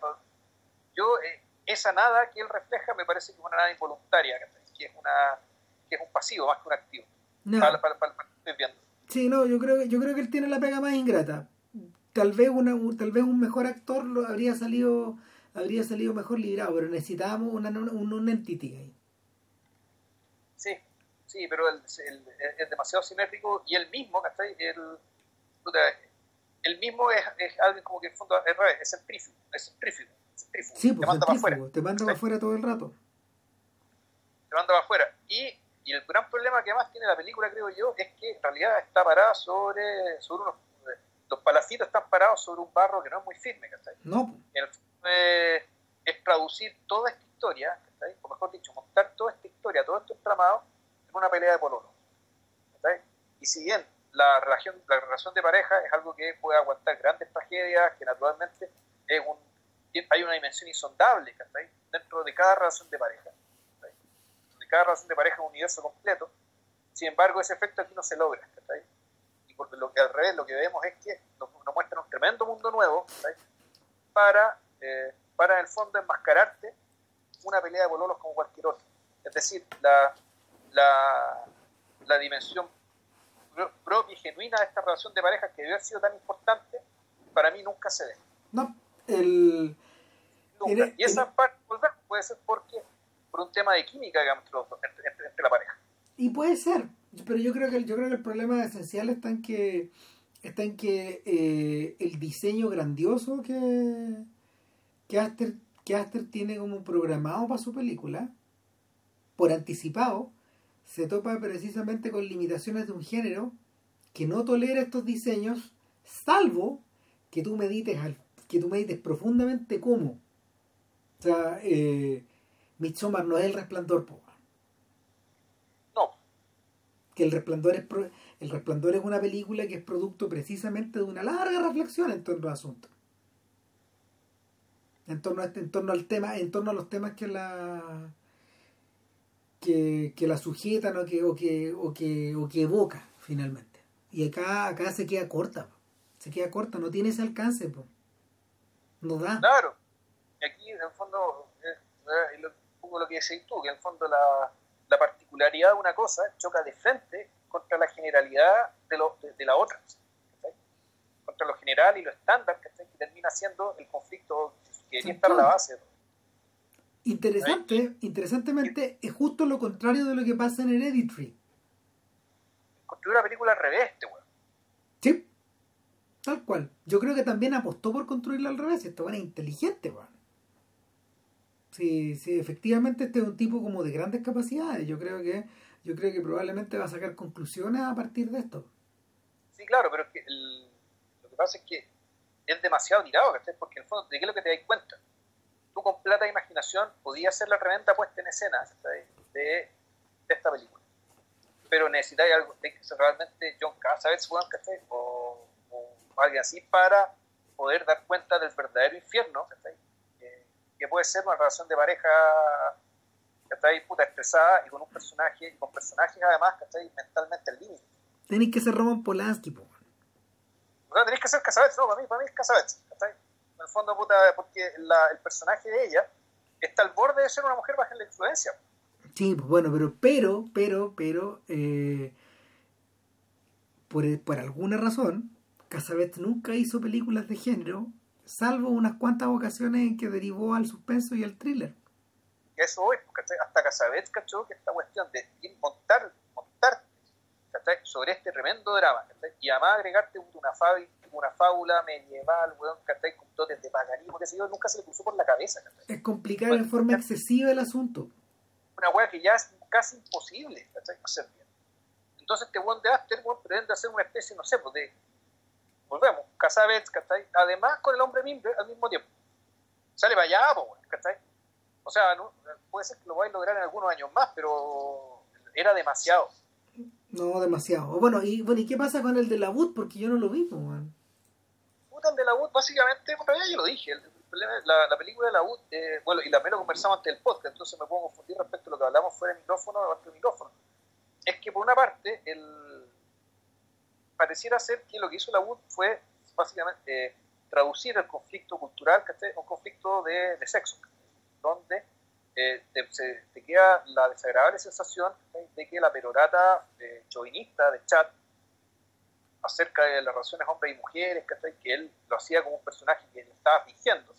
Speaker 2: yo, eh, esa nada que él refleja me parece que es una nada involuntaria, que es, una, que es un pasivo más que un activo. No. Para, para, para,
Speaker 1: sí, no, yo creo, yo creo que él tiene la pega más ingrata. Tal vez, una, tal vez un mejor actor lo habría salido habría salido mejor librado, pero necesitábamos una, un, un entity ahí.
Speaker 2: Sí, sí, pero el, es demasiado simétrico y él mismo, ¿cachai? El, el mismo es, es alguien como que en fondo es, es centrífugo, es centrífugo,
Speaker 1: Sí, pues, te manda para afuera. Te manda para afuera todo el rato.
Speaker 2: Te manda para afuera. Y, y, el gran problema que más tiene la película, creo yo, es que en realidad está parada sobre, sobre unos... Los palacitos están parados sobre un barro que no es muy firme, ¿cachai?
Speaker 1: No.
Speaker 2: El, eh, es traducir toda esta historia, ¿cachai? O mejor dicho, montar toda esta historia, todo esto entramado en una pelea de pololo. ¿cachai? Y si bien la relación, la relación de pareja es algo que puede aguantar grandes tragedias, que naturalmente es un, hay una dimensión insondable dentro de cada relación de pareja. De cada relación de pareja es un universo completo. Sin embargo, ese efecto aquí no se logra. Y porque lo que al revés lo que vemos es que nos, muestran un tremendo mundo nuevo para, eh, para en el fondo enmascararte una pelea de bololos como cualquier otra. Es decir, la, la, la dimensión propia y genuina de esta relación de pareja que debe haber sido tan importante, para mí nunca se ve.
Speaker 1: No.
Speaker 2: Y esa parte puede ser porque por un tema de química digamos, entre, la pareja.
Speaker 1: Y puede ser, pero yo creo que yo creo que el problema esencial está en que está en que eh, el diseño grandioso que que Aster, que Aster tiene como programado para su película por anticipado se topa precisamente con limitaciones de un género que no tolera estos diseños, salvo que tú medites, que tú medites profundamente cómo. O sea, eh, Midsommar no es el resplandor, po.
Speaker 2: No.
Speaker 1: Que el resplandor es el resplandor es una película que es producto precisamente de una larga reflexión en torno al asunto. En torno a este, en torno al tema, en torno a los temas que la que, que la sujetan o que, o que, o que, o que evoca finalmente. Y acá, acá se queda corta, se queda corta, no tiene ese alcance, no da.
Speaker 2: Claro, aquí en el fondo, poco lo que decís tú, que en el fondo la, la, particularidad de una cosa choca de frente contra la generalidad de, lo, de, la otra, contra lo general y lo estándar, que termina siendo el conflicto que debería estar a la base.
Speaker 1: Interesante, interesantemente, es justo lo contrario de lo que pasa en Hereditary.
Speaker 2: Construir una película al revés, este weón.
Speaker 1: Sí, tal cual. Yo creo que también apostó por construirla al revés. Esto es inteligente, weón. Sí, sí, efectivamente este es un tipo como de grandes capacidades. Yo creo que, yo creo que probablemente va a sacar conclusiones a partir de esto.
Speaker 2: Sí, claro, pero es que lo que pasa es que es demasiado tirado, Porque en el fondo, ¿de qué es lo que te das cuenta? tú con plata e imaginación podías hacer la reventa puesta en escena de, esta película. Pero necesitáis algo, que ser realmente John Cassavetes o, o alguien así para poder dar cuenta del verdadero infierno que, que, puede ser una relación de pareja ahí puta expresada y con un personaje y con personajes además que mentalmente al límite.
Speaker 1: Tenéis que ser Roman Polanski, po.
Speaker 2: No, tenéis que ser Cassavetes, no, para mí, para mí es Cassavetes, en el fondo, puta, porque el personaje de ella está al borde de ser una mujer baja en la influencia.
Speaker 1: Sí, bueno, pero, pero, pero, pero, eh, por, por alguna razón, Casabet nunca hizo películas de género, salvo unas cuantas ocasiones en que derivó al suspenso y al thriller.
Speaker 2: Eso es, hasta Casabet cachó que esta cuestión de montar, montar sobre este tremendo drama y además agregarte una, una fábula medieval, weón, con dotes de paganismo, que se yo, nunca se le puso por la cabeza.
Speaker 1: Es complicar en forma excesiva el asunto.
Speaker 2: Una weá que ya es casi imposible hacer bien. Entonces este weón de Aster pretende hacer una especie, no sé, pues de volvemos, Casabets, ¿cachai? Además con el hombre mimbre al mismo tiempo. Sale para allá, ¿cachai? O sea, puede ser que lo vaya a lograr en algunos años más, pero era demasiado.
Speaker 1: No, demasiado. Bueno, y bueno, ¿y qué pasa con el de la Wood? Porque yo no lo vi, man.
Speaker 2: Puta, el de la Wood, básicamente, en realidad yo lo dije, la, la película de la Wood, eh, bueno, y también lo conversamos antes del podcast, entonces me puedo confundir respecto a lo que hablamos fuera del micrófono o del micrófono. Es que por una parte, el, pareciera ser que lo que hizo la UD fue básicamente eh, traducir el conflicto cultural, un conflicto de, sexo, donde eh, te, queda la desagradable sensación de que la perorata eh, chauvinista de Chad acerca de las relaciones hombres y mujeres, que él lo hacía como un personaje que estaba fingiendo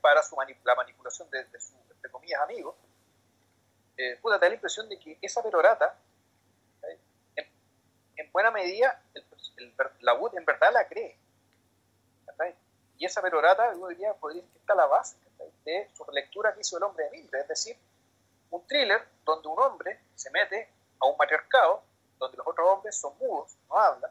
Speaker 2: para su la manipulación de, de sus, entre comillas, amigos, eh, puta, te la impresión de que esa perorata en buena medida, la UD en verdad la cree. Y esa perorata, yo diría, podría estar la base de su lectura que hizo el hombre de Mimbre, es decir, un thriller donde un hombre se mete a un matriarcado, donde los otros hombres son mudos, no hablan,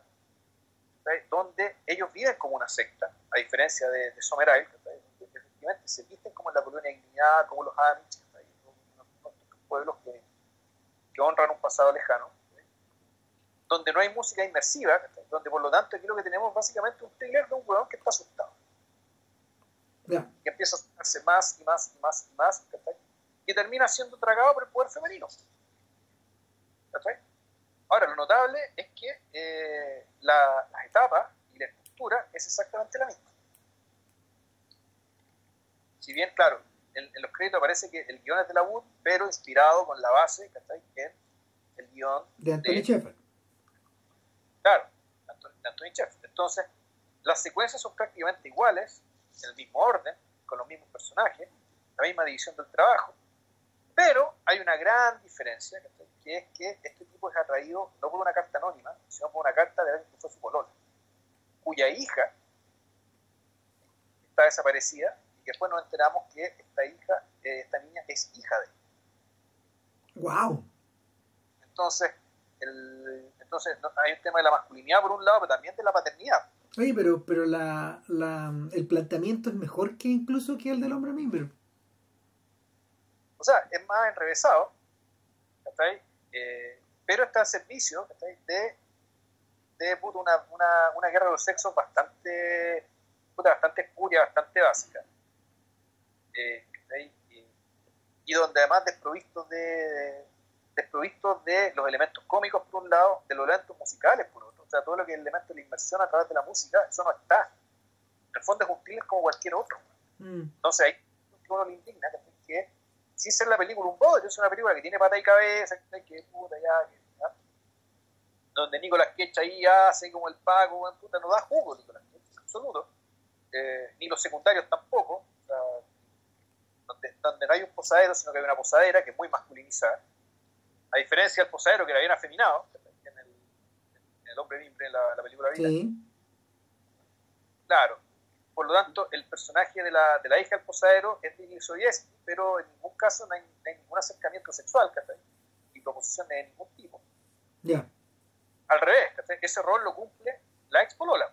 Speaker 2: donde ellos viven como una secta, a diferencia de, de donde efectivamente se visten como en la colonia indignada, como los Amish, pueblos que, que honran un pasado lejano donde no hay música inmersiva, donde por lo tanto aquí lo que tenemos básicamente un thriller de un huevón que está asustado. Que empieza a asustarse más y más y más y más, y termina siendo tragado por el poder femenino. Ahora, lo notable es que eh, la, las etapas y la estructura es exactamente la misma. Si bien, claro, en, los créditos aparece que el guion es de la Wood, pero inspirado con la base en el guion
Speaker 1: de Anthony Shepard
Speaker 2: Claro, de Anthony Entonces, las secuencias son prácticamente iguales, en el mismo orden, con los mismos personajes, la misma división del trabajo, pero hay una gran diferencia, que es que este tipo es atraído no por una carta anónima, sino por una carta de alguien que fue su polola, cuya hija está desaparecida y que después nos enteramos que esta hija, eh, esta niña es hija de él.
Speaker 1: ¡Wow!
Speaker 2: Entonces, el, entonces hay un tema de la masculinidad por un lado, pero también de la paternidad.
Speaker 1: Oye, pero, pero la, la, el planteamiento es mejor que incluso que el del hombre miembro.
Speaker 2: O sea, es más enrevesado, eh, pero está al servicio de, de una, una, una, guerra de los sexos bastante, bastante espuria, bastante básica. Eh, y donde además desprovistos de, desprovistos de los elementos cómicos por un lado, de los elementos musicales por otro. O sea, todo lo que es el elemento de la inmersión a través de la música, eso no está. En el fondo es un thriller como cualquier otro. Mm. Entonces ahí uno le indigna que, que sin ser la película un bodrio, es una película que tiene pata y cabeza, que puta ya, donde Nicolás Cage ahí hace como el pago, puta, no da jugo Nicolás Cage, en absoluto. Eh, ni los secundarios tampoco. O sea, donde, donde no hay un posadero, sino que hay una posadera que es muy masculinizada a diferencia del posadero, que era bien afeminado, en el, en el hombre mimbre, en la, la película Vida. Sí. Claro. Por lo tanto, el personaje de la, de la hija del posadero es Lili Sobieski, pero en ningún caso no hay, ningún acercamiento sexual, ¿cachai? Ni proposición de ningún tipo.
Speaker 1: Ya.
Speaker 2: Al revés, ¿cachai? Ese rol lo cumple la ex polola.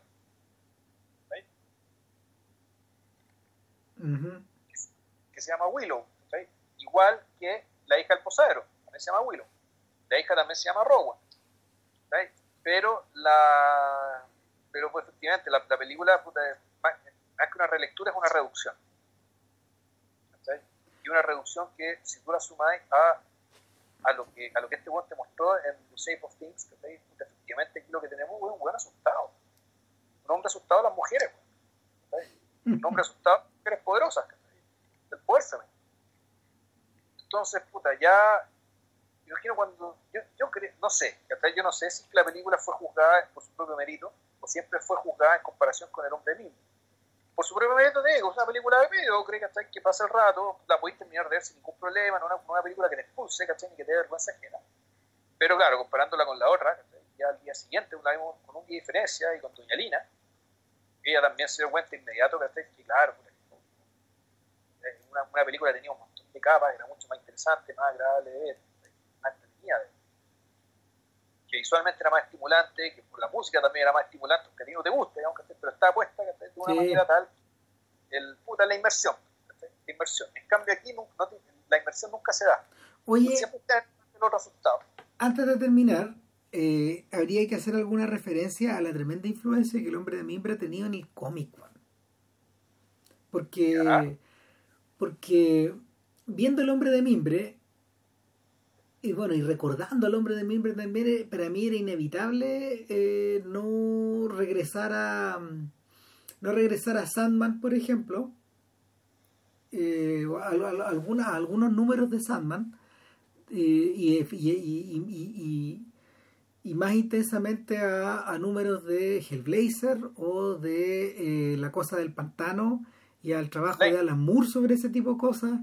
Speaker 2: que, se llama Willow, igual que la hija del posadero se llama Willow. La hija también se llama Rowan. Pero la pero pues efectivamente la, película puta, más, que una relectura es una reducción. Y una reducción que si tú la sumas a, a lo que a lo que este buen te mostró en The Shape of Things, efectivamente aquí lo que tenemos es un buen asustado. Un hombre asustado a las mujeres. Un hombre asustado a las mujeres poderosas. del poder femenino. Entonces, puta, ya, imagino cuando, yo, yo creo, no sé, yo no sé si la película fue juzgada por su propio mérito o siempre fue juzgada en comparación con el hombre mismo. Por su propio mérito, digo, es una película de medio, creo que que pasa el rato, la podéis terminar de ver sin ningún problema, no una, una película que te expulse, ¿cachai? Ni que te dé vergüenza ajena. Pero claro, comparándola con la otra, ya al día siguiente la vimos con un día de diferencia y con Doña Lina, ella también se dio cuenta inmediato que, claro, una, una película tenía un montón de capas, era mucho más interesante, más agradable ver, de. Que visualmente era más estimulante, que por la música también era más estimulante, aunque a ti no te guste, pero está puesta de una manera tal, el, puta, la inversión, la inversión. En cambio aquí no, la inversión nunca se da.
Speaker 1: Oye,
Speaker 2: siempre está los resultados.
Speaker 1: Antes de terminar, eh, habría que hacer alguna referencia a la tremenda influencia que el hombre de mimbre ha tenido en el cómic. Porque, porque viendo el hombre de mimbre, y bueno, y recordando al hombre de mimbre también, eh, para mí era inevitable eh, no regresar a no regresar a Sandman, por ejemplo, algunos números de Sandman, y, y, y más intensamente a, números de Hellblazer o de eh, La Cosa del Pantano y al trabajo de Alan Moore sobre ese tipo de cosas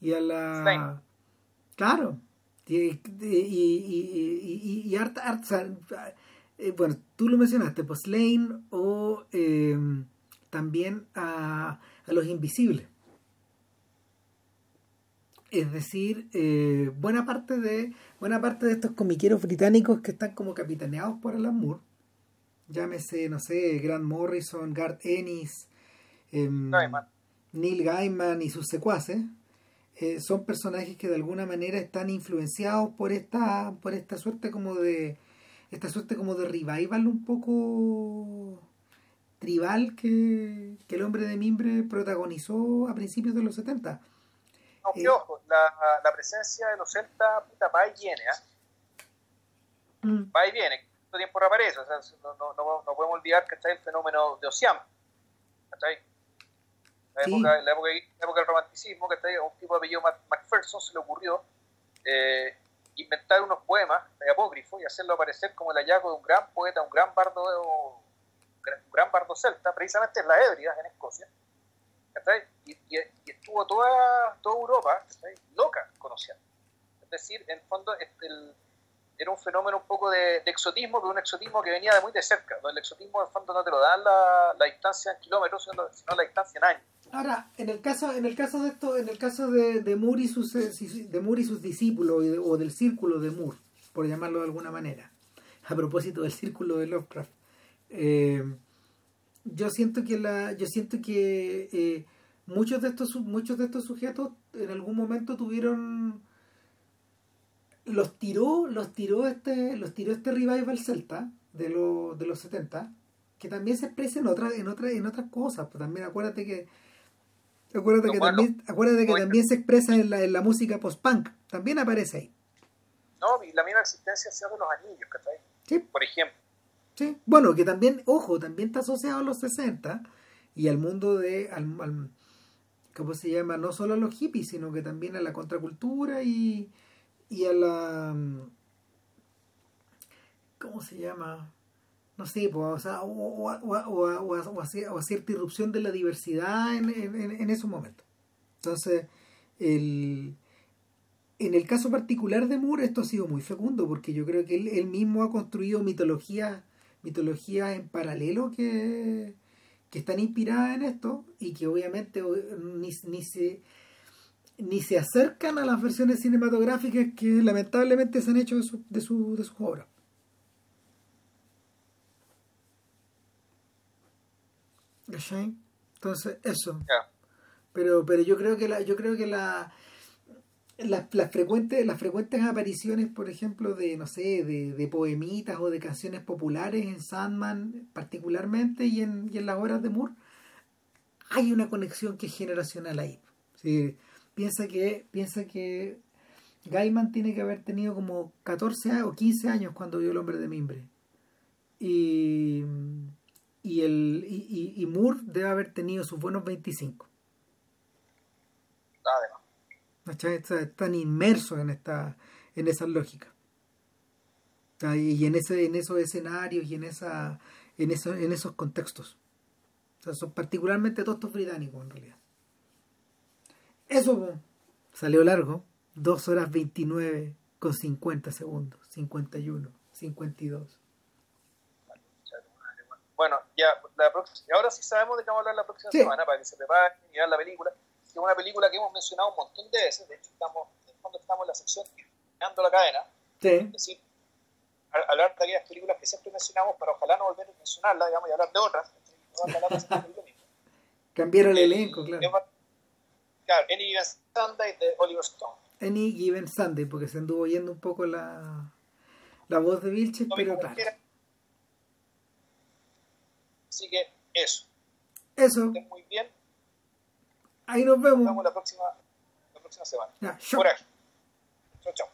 Speaker 1: y a la... Claro. Y, y, y, art, eh, bueno, tú lo mencionaste, pues Lane o eh, también a, a Los Invisibles. Es decir, eh, buena parte de buena parte de estos comiqueros británicos que están como capitaneados por Alan Moore, llámese, no sé, Grant Morrison, Garth Ennis, em, Neil Gaiman y sus secuaces, eh, son personajes que de alguna manera están influenciados por esta, por esta suerte como de esta suerte como de revival un poco tribal que, que el hombre de mimbre protagonizó a principios de los 70
Speaker 2: aunque ojo, la, la, presencia de los celtas puta, va y viene, ¿eh? mm. va y viene, todo tiempo reaparece, o sea, no, no, no, no, podemos olvidar que está el fenómeno de Ocean, ¿cachai? La, época, la, época, la época del romanticismo, que a un tipo de apellido Macpherson se le ocurrió eh, inventar unos poemas de apógrifo y hacerlo aparecer como el hallazgo de un gran poeta, un gran bardo, un gran bardo celta, precisamente en las Hébridas, en Escocia, y, y, estuvo toda, toda Europa loca conociendo. Es decir, en el fondo era un fenómeno un poco de, exotismo, pero un exotismo que venía de muy de cerca. El exotismo en fondo no te lo dan la, la distancia en kilómetros, sino, la distancia en años.
Speaker 1: Ahora, en el caso, en el caso de esto, en el caso de, de Moore y sus eh, de Moore y sus discípulos o del círculo de Moore, por llamarlo de alguna manera, a propósito del círculo de Lovecraft, eh, yo siento que la, yo siento que eh, muchos de estos muchos de estos sujetos en algún momento tuvieron los tiró los tiró este los tiró este revival celta de los de los 70 que también se expresa en otras en otras en otras cosas pues también acuérdate que acuérdate que también acuérdate que también se expresa en la, en la música post punk también aparece ahí
Speaker 2: no y la misma existencia sea de los anillos ¿sí? por ejemplo
Speaker 1: sí bueno que también ojo también está asociado a los 60 y al mundo de al ¿cómo se llama? No solo a los hippies, sino que también a la contracultura y, y a la... ¿Cómo se llama? No sé, pues, o, o, o, a, cierta irrupción de la diversidad en, en, esos momentos. Entonces, el, en el caso particular de Moore esto ha sido muy fecundo porque yo creo que él, él mismo ha construido mitologías mitología en paralelo que, que están inspiradas en esto y que obviamente ni, ni, se, ni se acercan a las versiones cinematográficas que lamentablemente se han hecho de, su, de, su, de sus obras. Entonces, eso. Pero, pero yo creo que la, yo creo que la las, las, frecuentes, las frecuentes apariciones, por ejemplo, de, no sé, de, de, poemitas o de canciones populares en Sandman particularmente y en, y en las obras de Moore, hay una conexión que es generacional ahí. Piensa, que, piensa que Gaiman tiene que haber tenido como 14 o 15 años cuando vio El hombre de mimbre. Y, y, el, y, y Moore debe haber tenido sus buenos 25. Están inmersos en esta en esa lógica. Y en ese en esos escenarios y en esa en, eso, en esos contextos. O sea, son particularmente tostos británicos en realidad eso salió largo 2 horas 29 con 50 segundos 51 52
Speaker 2: bueno, ya la ahora sí sabemos de qué vamos a hablar la próxima semana para que se preparen y vean la película. Es una película que hemos mencionado un montón de veces. De hecho, estamos, cuando estamos en la sección Girando la cadena. Sí. Es decir, hablar de aquellas películas que siempre mencionamos, pero ojalá no volver a mencionarlas, digamos, y hablar de otras.
Speaker 1: Cambiaron el elenco, claro.
Speaker 2: Claro, Any Given Sunday de Oliver Stone.
Speaker 1: Any Given Sunday, porque se anduvo oyendo un poco la, la voz de Vilches, pero claro.
Speaker 2: Así que eso.
Speaker 1: Eso.
Speaker 2: Muy bien.
Speaker 1: Ahí nos vemos.
Speaker 2: Nos vemos la próxima, la próxima semana. Ya, Por aquí. Chao, chao.